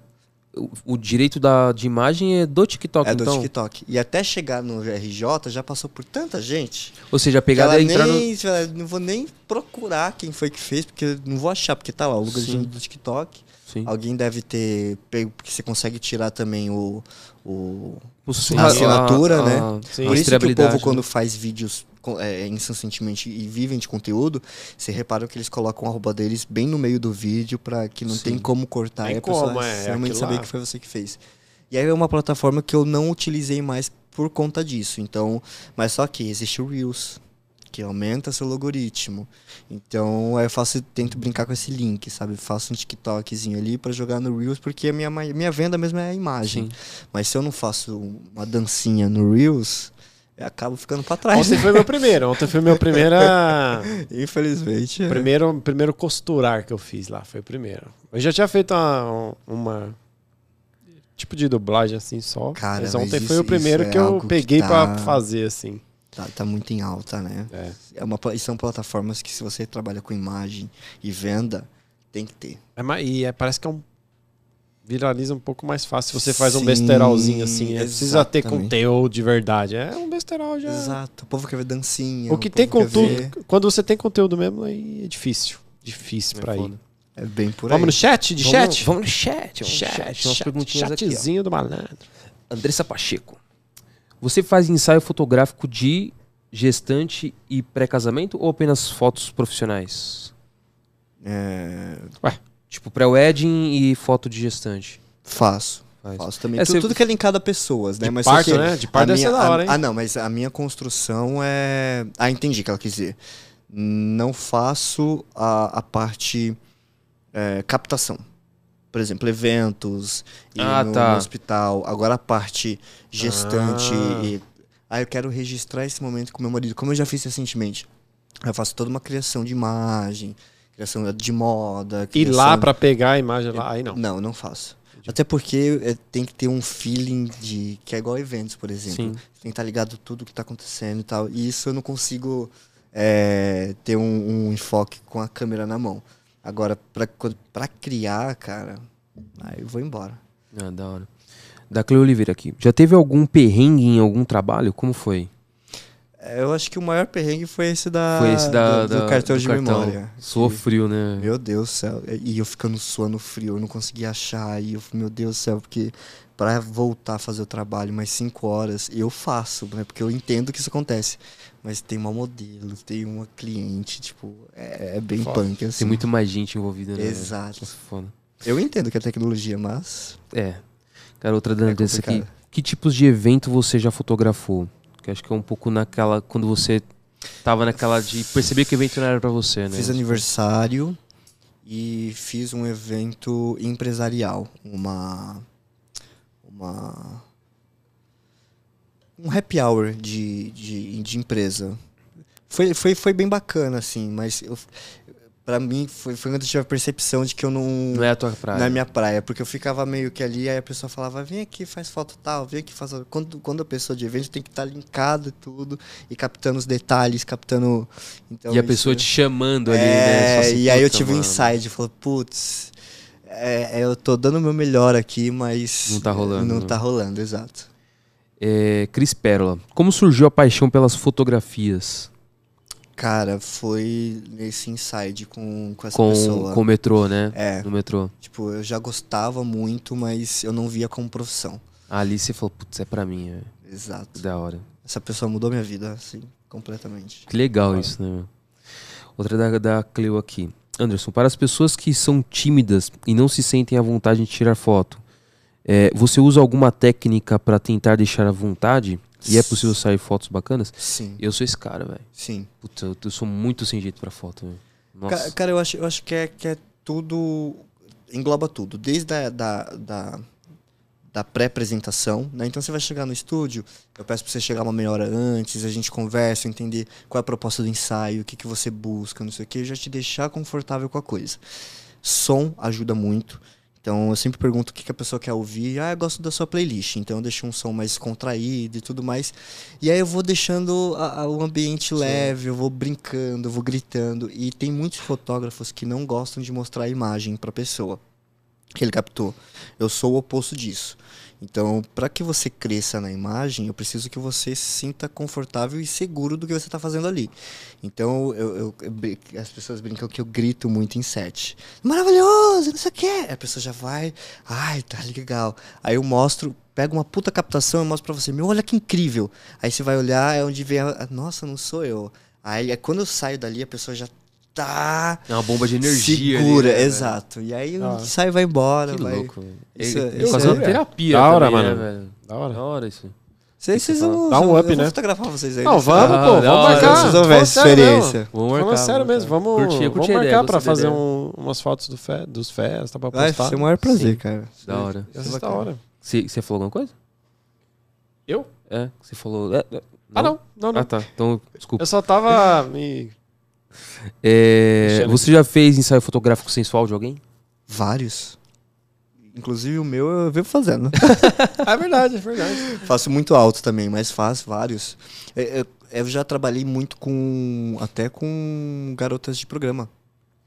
o, o direito da, de imagem é do TikTok, É do então. TikTok. E até chegar no RJ já passou por tanta gente. Ou seja, a pegada ela é entrar no. nem, ela- Não vou nem procurar quem foi que fez, porque não vou achar, porque tá lá, o lugarzinho do TikTok. Sim. Alguém deve ter pego, porque você consegue tirar também o. o a assinatura, né? Sim. Por A isso que o povo, quando né? faz vídeos é, incessantemente e vivem de conteúdo, você repara que eles colocam a arroba deles bem no meio do vídeo pra que não Sim. tem como cortar Tem e a pessoa como, é, realmente saber lá. que foi você que fez. E aí é uma plataforma que eu não utilizei mais por conta disso. Então, mas só que existe o Reels, que aumenta seu logaritmo. Então, eu faço, tento brincar com esse link, sabe? Faço um TikTokzinho ali pra jogar no Reels, porque a minha, minha venda mesmo é a imagem. Sim. Mas se eu não faço uma dancinha no Reels, eu acabo ficando pra trás. Ontem foi meu primeiro. Ontem foi meu primeira. Infelizmente. é. primeiro, primeiro costurar que eu fiz lá. Foi o primeiro. Eu já tinha feito uma. uma tipo de dublagem assim só. Cara, mas ontem isso- foi o primeiro é que eu peguei tá- pra fazer assim. Tá, tá muito em alta, né? É. É uma, são plataformas que se você trabalha com imagem e venda, tem que ter. É e é- parece que é um. Viraliza um pouco mais fácil se você faz um Sim, besterolzinho assim. É, precisa ter conteúdo de verdade. É um besterol já. Exato. O povo quer ver dancinha. O que povo tem conteúdo. ver- Quando você tem conteúdo mesmo, aí é difícil. Difícil É pra ir. É bem por aí. Vamos no chat? De Vamos- chat? Vamos no chat. Vamos chat. Chat, Umas chat, perguntinhas aqui, chatzinho do malandro. Andressa Pacheco. Você faz ensaio fotográfico de gestante e pré-casamento ou apenas fotos profissionais? É, Tipo pré-wedding e foto de gestante. faço. Faz. Faço também. É, Tu- você- Tudo que é linkado a pessoas, né? De mas parto, que né? De parto deve ser minha- da a- hora, hein? Ah, não, mas a minha construção é. Ah, entendi o que ela quis dizer. Não faço a, a parte é, captação. Por exemplo, eventos, ir Ah, no, tá. no hospital. Agora a parte gestante Ah. e. Ah, eu quero registrar esse momento com meu marido, como eu já fiz recentemente. Eu faço toda uma criação de imagem, criação de moda. Ir criação lá pra pegar a imagem lá, aí não. não, não faço. Até porque é, tem que ter um feeling de. que é igual eventos, por exemplo. Sim. Tem que estar ligado tudo que está acontecendo e tal. E isso eu não consigo é, ter um, um enfoque com a câmera na mão. Agora, pra criar, cara, aí eu vou embora. Ah, da hora. Da Cleo Oliveira aqui. Já teve algum perrengue em algum trabalho? Como foi? É, Eu acho que o maior perrengue foi esse da, foi esse da, do, do da- cartão do de cartão. memória. Suou frio, né? Meu Deus do céu. E eu ficando suando frio, eu não conseguia achar. E eu, meu Deus do céu, porque para voltar a fazer o trabalho mais cinco horas, eu faço, né? Porque eu entendo que isso acontece. Mas tem uma modelo, tem uma cliente, tipo, é, é bem Foda. punk, assim. Tem muito mais gente envolvida, né? Exato. Nossa, foda. Eu entendo que é tecnologia, mas. É. Cara, outra É dessa aqui. Que tipos de evento você já fotografou? Que acho que é um pouco naquela. Quando você tava naquela de perceber que o evento não era pra você, né? Fiz aniversário e fiz um evento empresarial. Uma. Uma. Um happy hour de, de, de empresa. Foi, foi, foi bem bacana, assim, mas eu, pra mim, foi, foi quando eu tive a percepção de que eu não. Não é a tua praia. Não é minha praia, porque eu ficava meio que ali, aí a pessoa falava, vem aqui, faz foto tal, vem aqui, faz. Quando, quando a pessoa de evento tem que estar linkado e tudo, e captando os detalhes, captando. Então, e a isso- pessoa te chamando ali, é, né? Assim, e aí eu tive um mano, insight, falei, putz, é, é, eu tô dando o meu melhor aqui, mas. Não tá rolando, Não né? tá rolando, exato. É, Cris Pérola, como surgiu a paixão pelas fotografias Cara, foi nesse inside com, com essa com, pessoa. com o metrô, né? É, No metrô. tipo, eu já gostava muito, mas eu não via como profissão. Ali você falou, putz, é pra mim, é Exato. que da hora. Essa pessoa mudou minha vida, assim, completamente. Que legal isso, né? Outra da, da Cleo aqui. Anderson, para as pessoas que são tímidas e não se sentem à vontade de tirar foto, é, você usa alguma técnica pra tentar deixar à vontade? E é possível sair fotos bacanas? Sim, Eu sou esse cara, velho. sim. Putz, eu, eu sou muito sem jeito pra foto, velho. Nossa. Cara, eu acho, eu acho que, é, que é tudo. Engloba tudo. Desde a da, da, da pré-apresentação, né? Então você vai chegar no estúdio, eu peço pra você chegar uma meia hora antes, a gente conversa, entender qual é a proposta do ensaio, o que, que você busca, não sei o que, já te deixar confortável com a coisa. Som ajuda muito. Então eu sempre pergunto o que, que a pessoa quer ouvir. Ah, eu gosto da sua playlist. Então eu deixo um som mais contraído e tudo mais. E aí eu vou deixando a- a- o ambiente leve, eu vou brincando, eu vou gritando. E tem muitos fotógrafos que não gostam de mostrar a imagem para a pessoa que ele captou. Eu sou o oposto disso. Então, para que você cresça na imagem, eu preciso que você se sinta confortável e seguro do que você está fazendo ali. Então, eu, eu- eu as pessoas brincam que eu grito muito em set. Maravilhoso, não sei o quê. A pessoa já vai, ai, tá legal. Aí eu mostro, pego uma puta captação e mostro pra você, meu, olha que incrível. Aí você vai olhar, é onde vem a, a- nossa, não sou eu. Aí é quando eu saio dali, a pessoa já tá É uma bomba de energia. ali, segura, né, velho? exato. E aí Ah. sai e vai embora. Que vai. louco, velho. Isso- Ele- ele isso fazer é- uma terapia Da hora, também, né, mano. velho? Da hora. Da hora isso. Vocês, vocês vão, Dá um up, vou né? fotografar vocês aí. Não, vamos, Ah, pô. Vamos marcar. Vocês vão ver essa experiência. Vamos marcar. Falando sério vamos mesmo, vamos, Curti, eu curti vamos marcar ideia, pra fazer um- umas fotos do fe, dos festas pra Vai postar. ser o maior prazer, Sim. cara. Da hora. Ser da hora. Você você falou alguma coisa? Eu? É, você falou. é, é, Ah, não. Não, não. Ah, tá. Então, desculpa. Eu só tava me... É, você já fez ensaio fotográfico sensual de alguém? Vários. Inclusive o meu eu vivo fazendo. É verdade, é verdade. faço muito alto também, mas faço vários. É, é, Eu já trabalhei muito com. até com garotas de programa.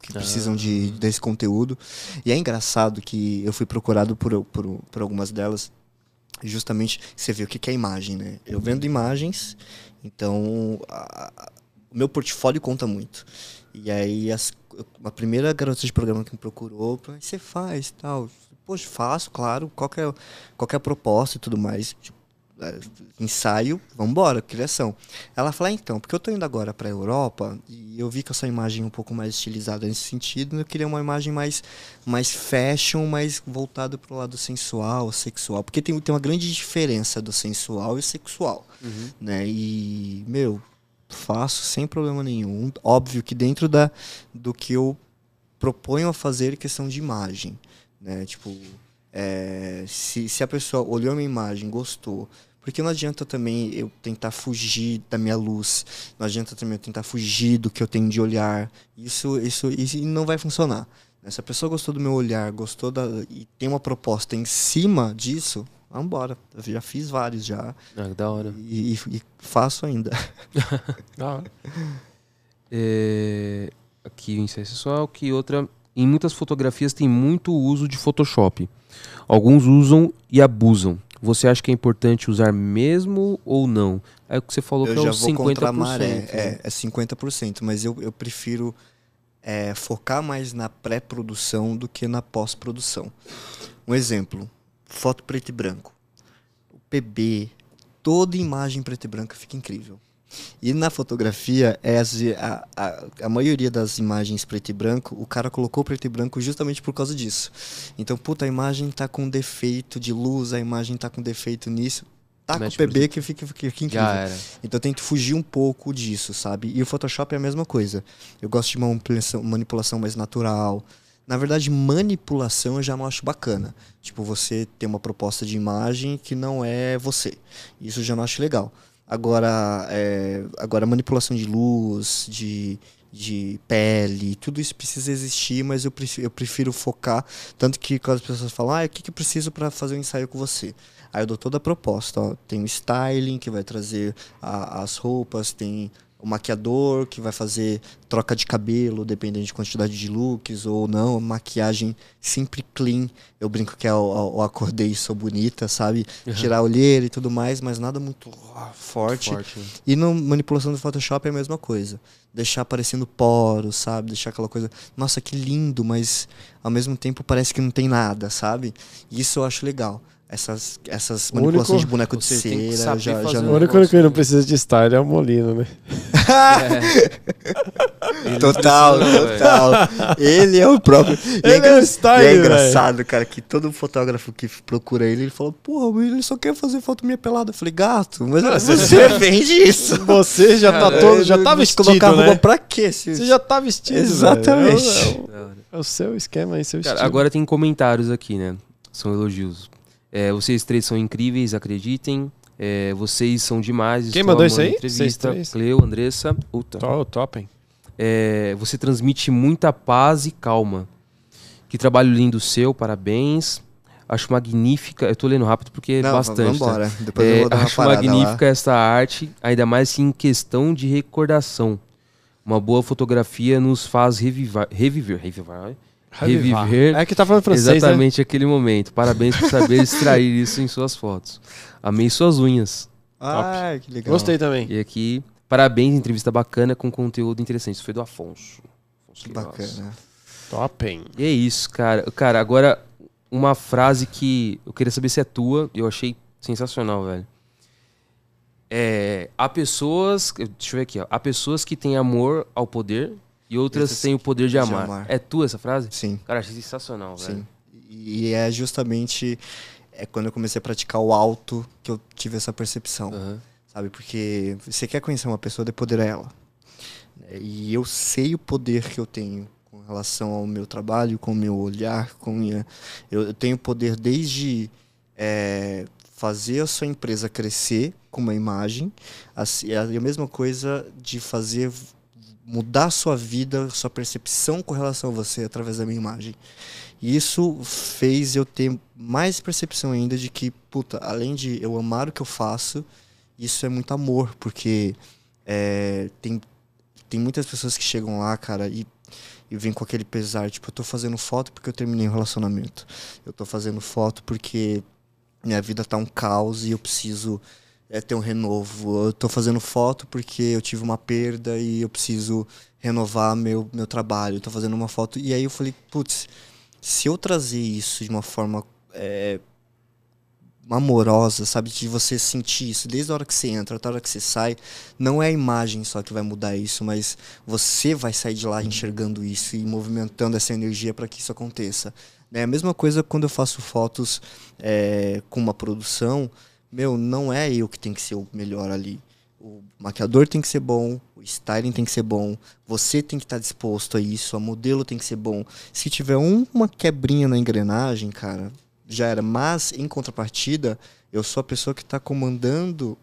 Que precisam de, desse conteúdo. E é engraçado que eu fui procurado por, por, por algumas delas. Justamente, você vê o que é imagem, né? Eu vendo imagens, então a- o meu portfólio conta muito. E aí as, a primeira garota de programa que me procurou, falou, "O que você faz tal. Poxa, faço, claro, qual que é, qual é a proposta e tudo mais. Tipo, é, ensaio, vambora, criação. Ela fala, "Ah, então, porque eu tô indo agora pra Europa e eu vi que essa imagem é um pouco mais estilizada nesse sentido, eu queria uma imagem mais, mais fashion, mais voltada pro lado sensual, sexual. Porque tem, tem uma grande diferença do sensual e sexual, né? E, meu, faço sem problema nenhum. Óbvio que dentro da, do que eu proponho a fazer questão de imagem, né? Tipo, é, se, se a pessoa olhou a minha imagem, gostou, porque não adianta também eu tentar fugir da minha luz, não adianta também eu tentar fugir do que eu tenho de olhar. Isso, isso, isso não vai funcionar. né? Se a pessoa gostou do meu olhar, gostou da, e tem uma proposta em cima disso, vambora. Eu já fiz vários já Ah, da hora. e, e- faço ainda. Da hora. É, aqui o ensaio sensual, que outra. Em muitas fotografias tem muito uso de Photoshop. Alguns usam e abusam. Você acha que é importante usar mesmo ou não? É o que você falou eu que é vou 50%. contra a maré. né? É, é 50%, mas eu, eu prefiro é, focar mais na pré-produção do que na pós-produção. Um exemplo, foto preto e branco. O PB, toda imagem preto e branca fica incrível. E na fotografia, é a, a, a maioria das imagens preto e branco, o cara colocou preto e branco justamente por causa disso. Então, puta, a imagem tá com defeito de luz, a imagem tá com defeito nisso. Tá com Mete PB que fica, fica, fica incrível. Então eu tento fugir um pouco disso, sabe? E o Photoshop é a mesma coisa. Eu gosto de uma manipulação mais natural. Na verdade, manipulação eu já não acho bacana. Tipo, você ter uma proposta de imagem que não é você. Isso eu já não acho legal. Agora, é, agora manipulação de luz, de, de pele, tudo isso precisa existir, mas eu prefiro, eu prefiro focar. Tanto que quando as pessoas falam, ah, o que, que eu preciso para fazer um ensaio com você? Aí eu dou toda a proposta. Ó. Tem o styling, que vai trazer a, as roupas, tem o maquiador que vai fazer troca de cabelo, dependendo de quantidade de looks ou não, maquiagem sempre clean. Eu brinco que é o, o acordei e sou bonita, sabe? Uhum. Tirar a olheira e tudo mais, mas nada muito forte. forte. E na manipulação do Photoshop é a mesma coisa. Deixar aparecendo poros, sabe? Deixar aquela coisa, nossa, que lindo, mas ao mesmo tempo parece que não tem nada, sabe? Isso eu acho legal essas, essas manipulações único, de boneco de cera. Já, já o único que não precisa de style é o Molino, né? É. total, total. Ele é o próprio. Ele é, é, o style, é engraçado, véio. cara, que todo fotógrafo que procura ele, ele fala, porra, ele só quer fazer foto minha pelada. Eu falei, gato, mas você vende isso. Você já tá todo, já tá vestido, colocar né? roupa pra quê? Se... Você já tá vestido. Exatamente. É o, é, o, seu esquema aí, seu cara, estilo. Agora tem comentários aqui, né? São elogios. É, vocês três são incríveis, acreditem. É, vocês são demais. Quem mandou isso aí? Entrevista. Cleo, Andressa. Puta. Oh, top, hein? É, você transmite muita paz e calma. Que trabalho lindo seu, parabéns. Acho magnífica. Eu tô lendo rápido porque é bastante. Vamos embora. Tá? Depois é, eu vou dar acho magnífica lá. essa arte, ainda mais que em questão de recordação. Uma boa fotografia nos faz revivar, reviver, reviver, reviver é que tá falando francês, né? exatamente né? aquele momento. Parabéns por saber extrair isso em suas fotos. Amei suas unhas. Ah, que legal. Gostei também. E aqui, parabéns, entrevista bacana com conteúdo interessante. Isso foi do Afonso. Afonso que bacana. Top, hein? E é isso, cara. Cara, agora uma frase que eu queria saber se é tua, eu achei sensacional, velho. É, há pessoas, deixa eu ver aqui, ó, há pessoas que têm amor ao poder e outras têm o poder de amar. de amar. É tua essa frase? Sim. Cara, achei sensacional, velho. Sim. E é justamente é quando eu comecei a praticar o alto que eu tive essa percepção. Uhum. Sabe? Porque você quer conhecer uma pessoa, de poder a ela. E eu sei o poder que eu tenho com relação ao meu trabalho, com o meu olhar, com minha... eu, tenho poder desde é, fazer a sua empresa crescer com uma imagem, é a mesma coisa de fazer mudar a sua vida, sua percepção com relação a você através da minha imagem. E isso fez eu ter mais percepção ainda de que, puta, além de eu amar o que eu faço, isso é muito amor, porque é, tem, tem muitas pessoas que chegam lá, cara, e, e vêm com aquele pesar, tipo, eu tô fazendo foto porque eu terminei um relacionamento. Eu tô fazendo foto porque minha vida tá um caos e eu preciso é, ter um renovo. Eu estou fazendo foto porque eu tive uma perda e eu preciso renovar meu, meu trabalho. Estou fazendo uma foto. E aí eu falei, putz, se eu trazer isso de uma forma é, amorosa, sabe? De você sentir isso desde a hora que você entra até a hora que você sai. Não é a imagem só que vai mudar isso, mas você vai sair de lá enxergando isso e movimentando essa energia para que isso aconteça. É a mesma coisa quando eu faço fotos é, com uma produção meu, não é eu que tem que ser o melhor ali. O maquiador tem que ser bom, o styling tem que ser bom, você tem que estar tá disposto a isso, a modelo tem que ser bom. Se tiver um, uma quebrinha na engrenagem, cara, já era. Mas, em contrapartida, eu sou a pessoa que está comandando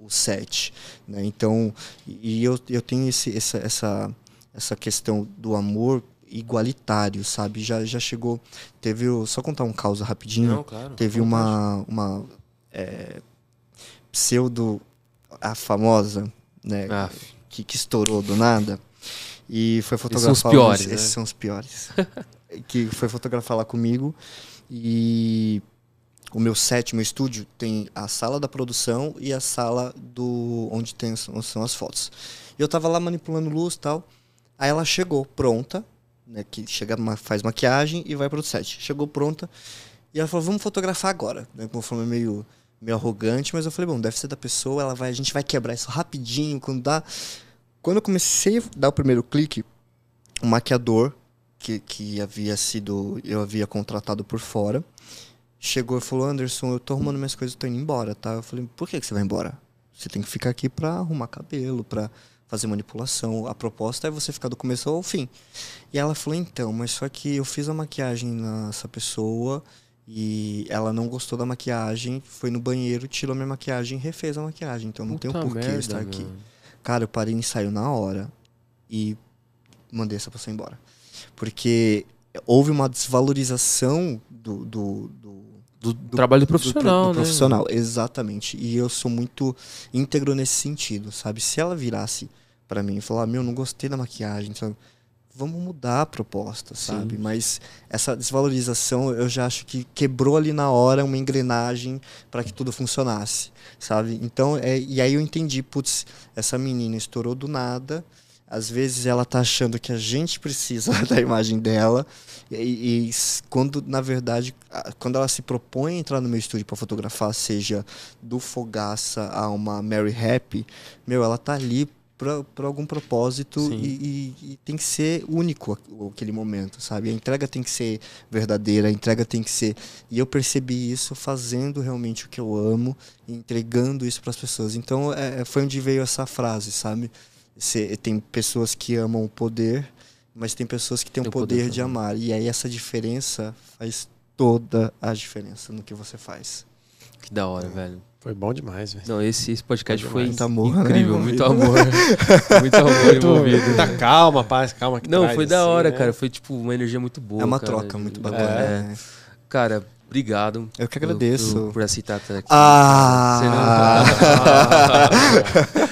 o, set. Né? Então, e eu, eu tenho esse, essa, essa, essa questão do amor igualitário, sabe? Já, já chegou. Teve. Só contar um caos rapidinho. Não, claro, teve uma, uma é, pseudo a famosa, né, que, que estourou do nada e foi fotografar. Esses são os piores. Esses né? são os piores. que foi fotografar lá comigo e o meu meu estúdio tem a sala da produção e a sala do onde tem são as fotos. E eu tava lá manipulando luz e tal. Aí ela chegou pronta, né, que chega faz maquiagem e vai pro set. Chegou pronta e ela falou: "Vamos fotografar agora", né, forma meio meio arrogante, mas eu falei, bom, deve ser da pessoa, ela vai, a gente vai quebrar isso rapidinho, quando dá. Quando eu comecei a dar o primeiro clique, o maquiador, que, que havia sido, eu havia contratado por fora, chegou e falou, Anderson, eu tô arrumando minhas coisas, eu tô indo embora, tá? Eu falei, por que, que você vai embora? Você tem que ficar aqui pra arrumar cabelo, pra fazer manipulação. A proposta é você ficar do começo ao fim. E ela falou, então, mas só que eu fiz a maquiagem nessa pessoa e ela não gostou da maquiagem, foi no banheiro, tirou minha maquiagem e refez a maquiagem. Então não Puta tem um porquê merda, estar aqui. Cara, eu parei e ensaio na hora. E mandei essa pessoa embora. Porque houve uma desvalorização do, do, do do, do, trabalho profissional, do, do né? profissional, exatamente. E eu sou muito íntegro nesse sentido, sabe? Se ela virasse para mim e falar, meu, não gostei da maquiagem, sabe? Vamos mudar a proposta, sabe? Sim. Mas essa desvalorização eu já acho que quebrou ali na hora uma engrenagem para que tudo funcionasse, sabe? Então, é, e aí eu entendi, putz, essa menina estourou do nada. Às vezes ela tá achando que a gente precisa da imagem dela e, e quando na verdade quando ela se propõe a entrar no meu estúdio para fotografar, seja do Fogaça a uma Mary Happy, meu, ela tá ali por algum propósito e, e, e, tem que ser único aquele momento, sabe? A entrega tem que ser verdadeira, a entrega tem que ser. E eu percebi isso fazendo realmente o que eu amo, entregando isso para as pessoas. Então é, é, foi onde veio essa frase, sabe? Cê, tem pessoas que amam o poder, mas tem pessoas que têm o poder, poder de amar. E aí essa diferença faz toda a diferença no que você faz. Que da hora, é. velho. Foi bom demais, velho. Não, esse, esse podcast foi, muito amor, incrível, né? muito amor. muito amor envolvido. Muita calma, paz, calma que Não, foi da assim, hora, né? cara. Foi tipo uma energia muito boa. É uma cara. troca muito bacana. É. É. Cara, obrigado. Eu que agradeço. Por, por aceitar estar aqui. Ah!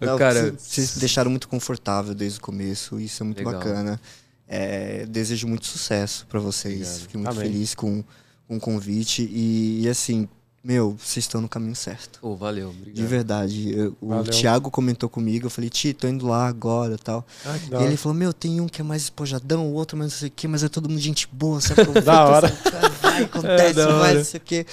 Não, cara, vocês me deixaram muito confortável desde o começo. Isso é muito legal. bacana. É, desejo muito sucesso para vocês. Obrigado. Fiquei muito Amém. feliz com, com o convite. E, e assim, meu, vocês estão no caminho certo. Oh, valeu, obrigado. De verdade. Eu, o Thiago comentou comigo, eu falei, Ti, tô indo lá agora e tal. Ah, e ele falou, meu, tem um que é mais espojadão, o outro mais não sei o quê, mas é todo mundo gente boa, sabe? da hora. vai, acontece, é, vai, não sei o quê.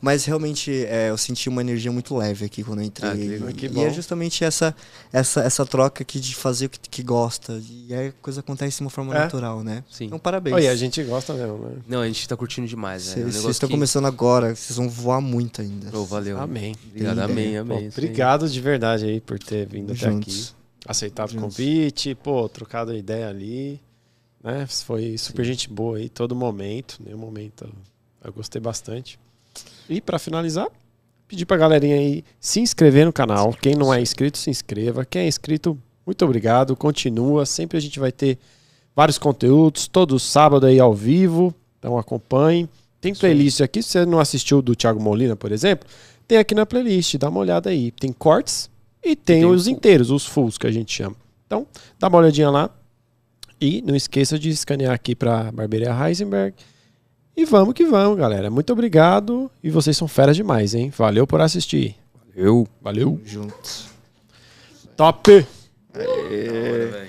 Mas realmente é, eu senti uma energia muito leve aqui quando eu entrei. Ah, que, e, e é justamente essa, essa, essa troca aqui de fazer o que, que gosta. E aí a coisa acontece de uma forma é. natural, né? Sim. Então, parabéns. Oi, a gente gosta mesmo, né? Não, a gente tá curtindo demais. Vocês é um estão que... começando agora, vocês vão voar muito ainda. Oh, valeu. Amém. Obrigado, amém, amém. Pô, obrigado de verdade aí por ter vindo Juntos. até aqui. Aceitado o convite, pô, trocado a ideia ali. Né? Foi super Sim. gente boa aí, todo momento. Nenhum momento eu gostei bastante. E para finalizar, pedir pra galerinha aí se inscrever no canal. Quem não é inscrito, se inscreva. Quem é inscrito, muito obrigado. Continua. Sempre a gente vai ter vários conteúdos, todo sábado aí ao vivo. Então acompanhe. Tem playlist aqui. Se você não assistiu do Thiago Molina, por exemplo, tem aqui na playlist. Dá uma olhada aí. Tem cortes e tem, e tem os inteiros, os fulls que a gente chama. Então, dá uma olhadinha lá. E não esqueça de escanear aqui para Barbearia Heisenberg e vamos que vamos, galera. Muito obrigado. E vocês são feras demais, hein? Valeu por assistir. Valeu. Valeu. Juntos. Top! Aê. Hora,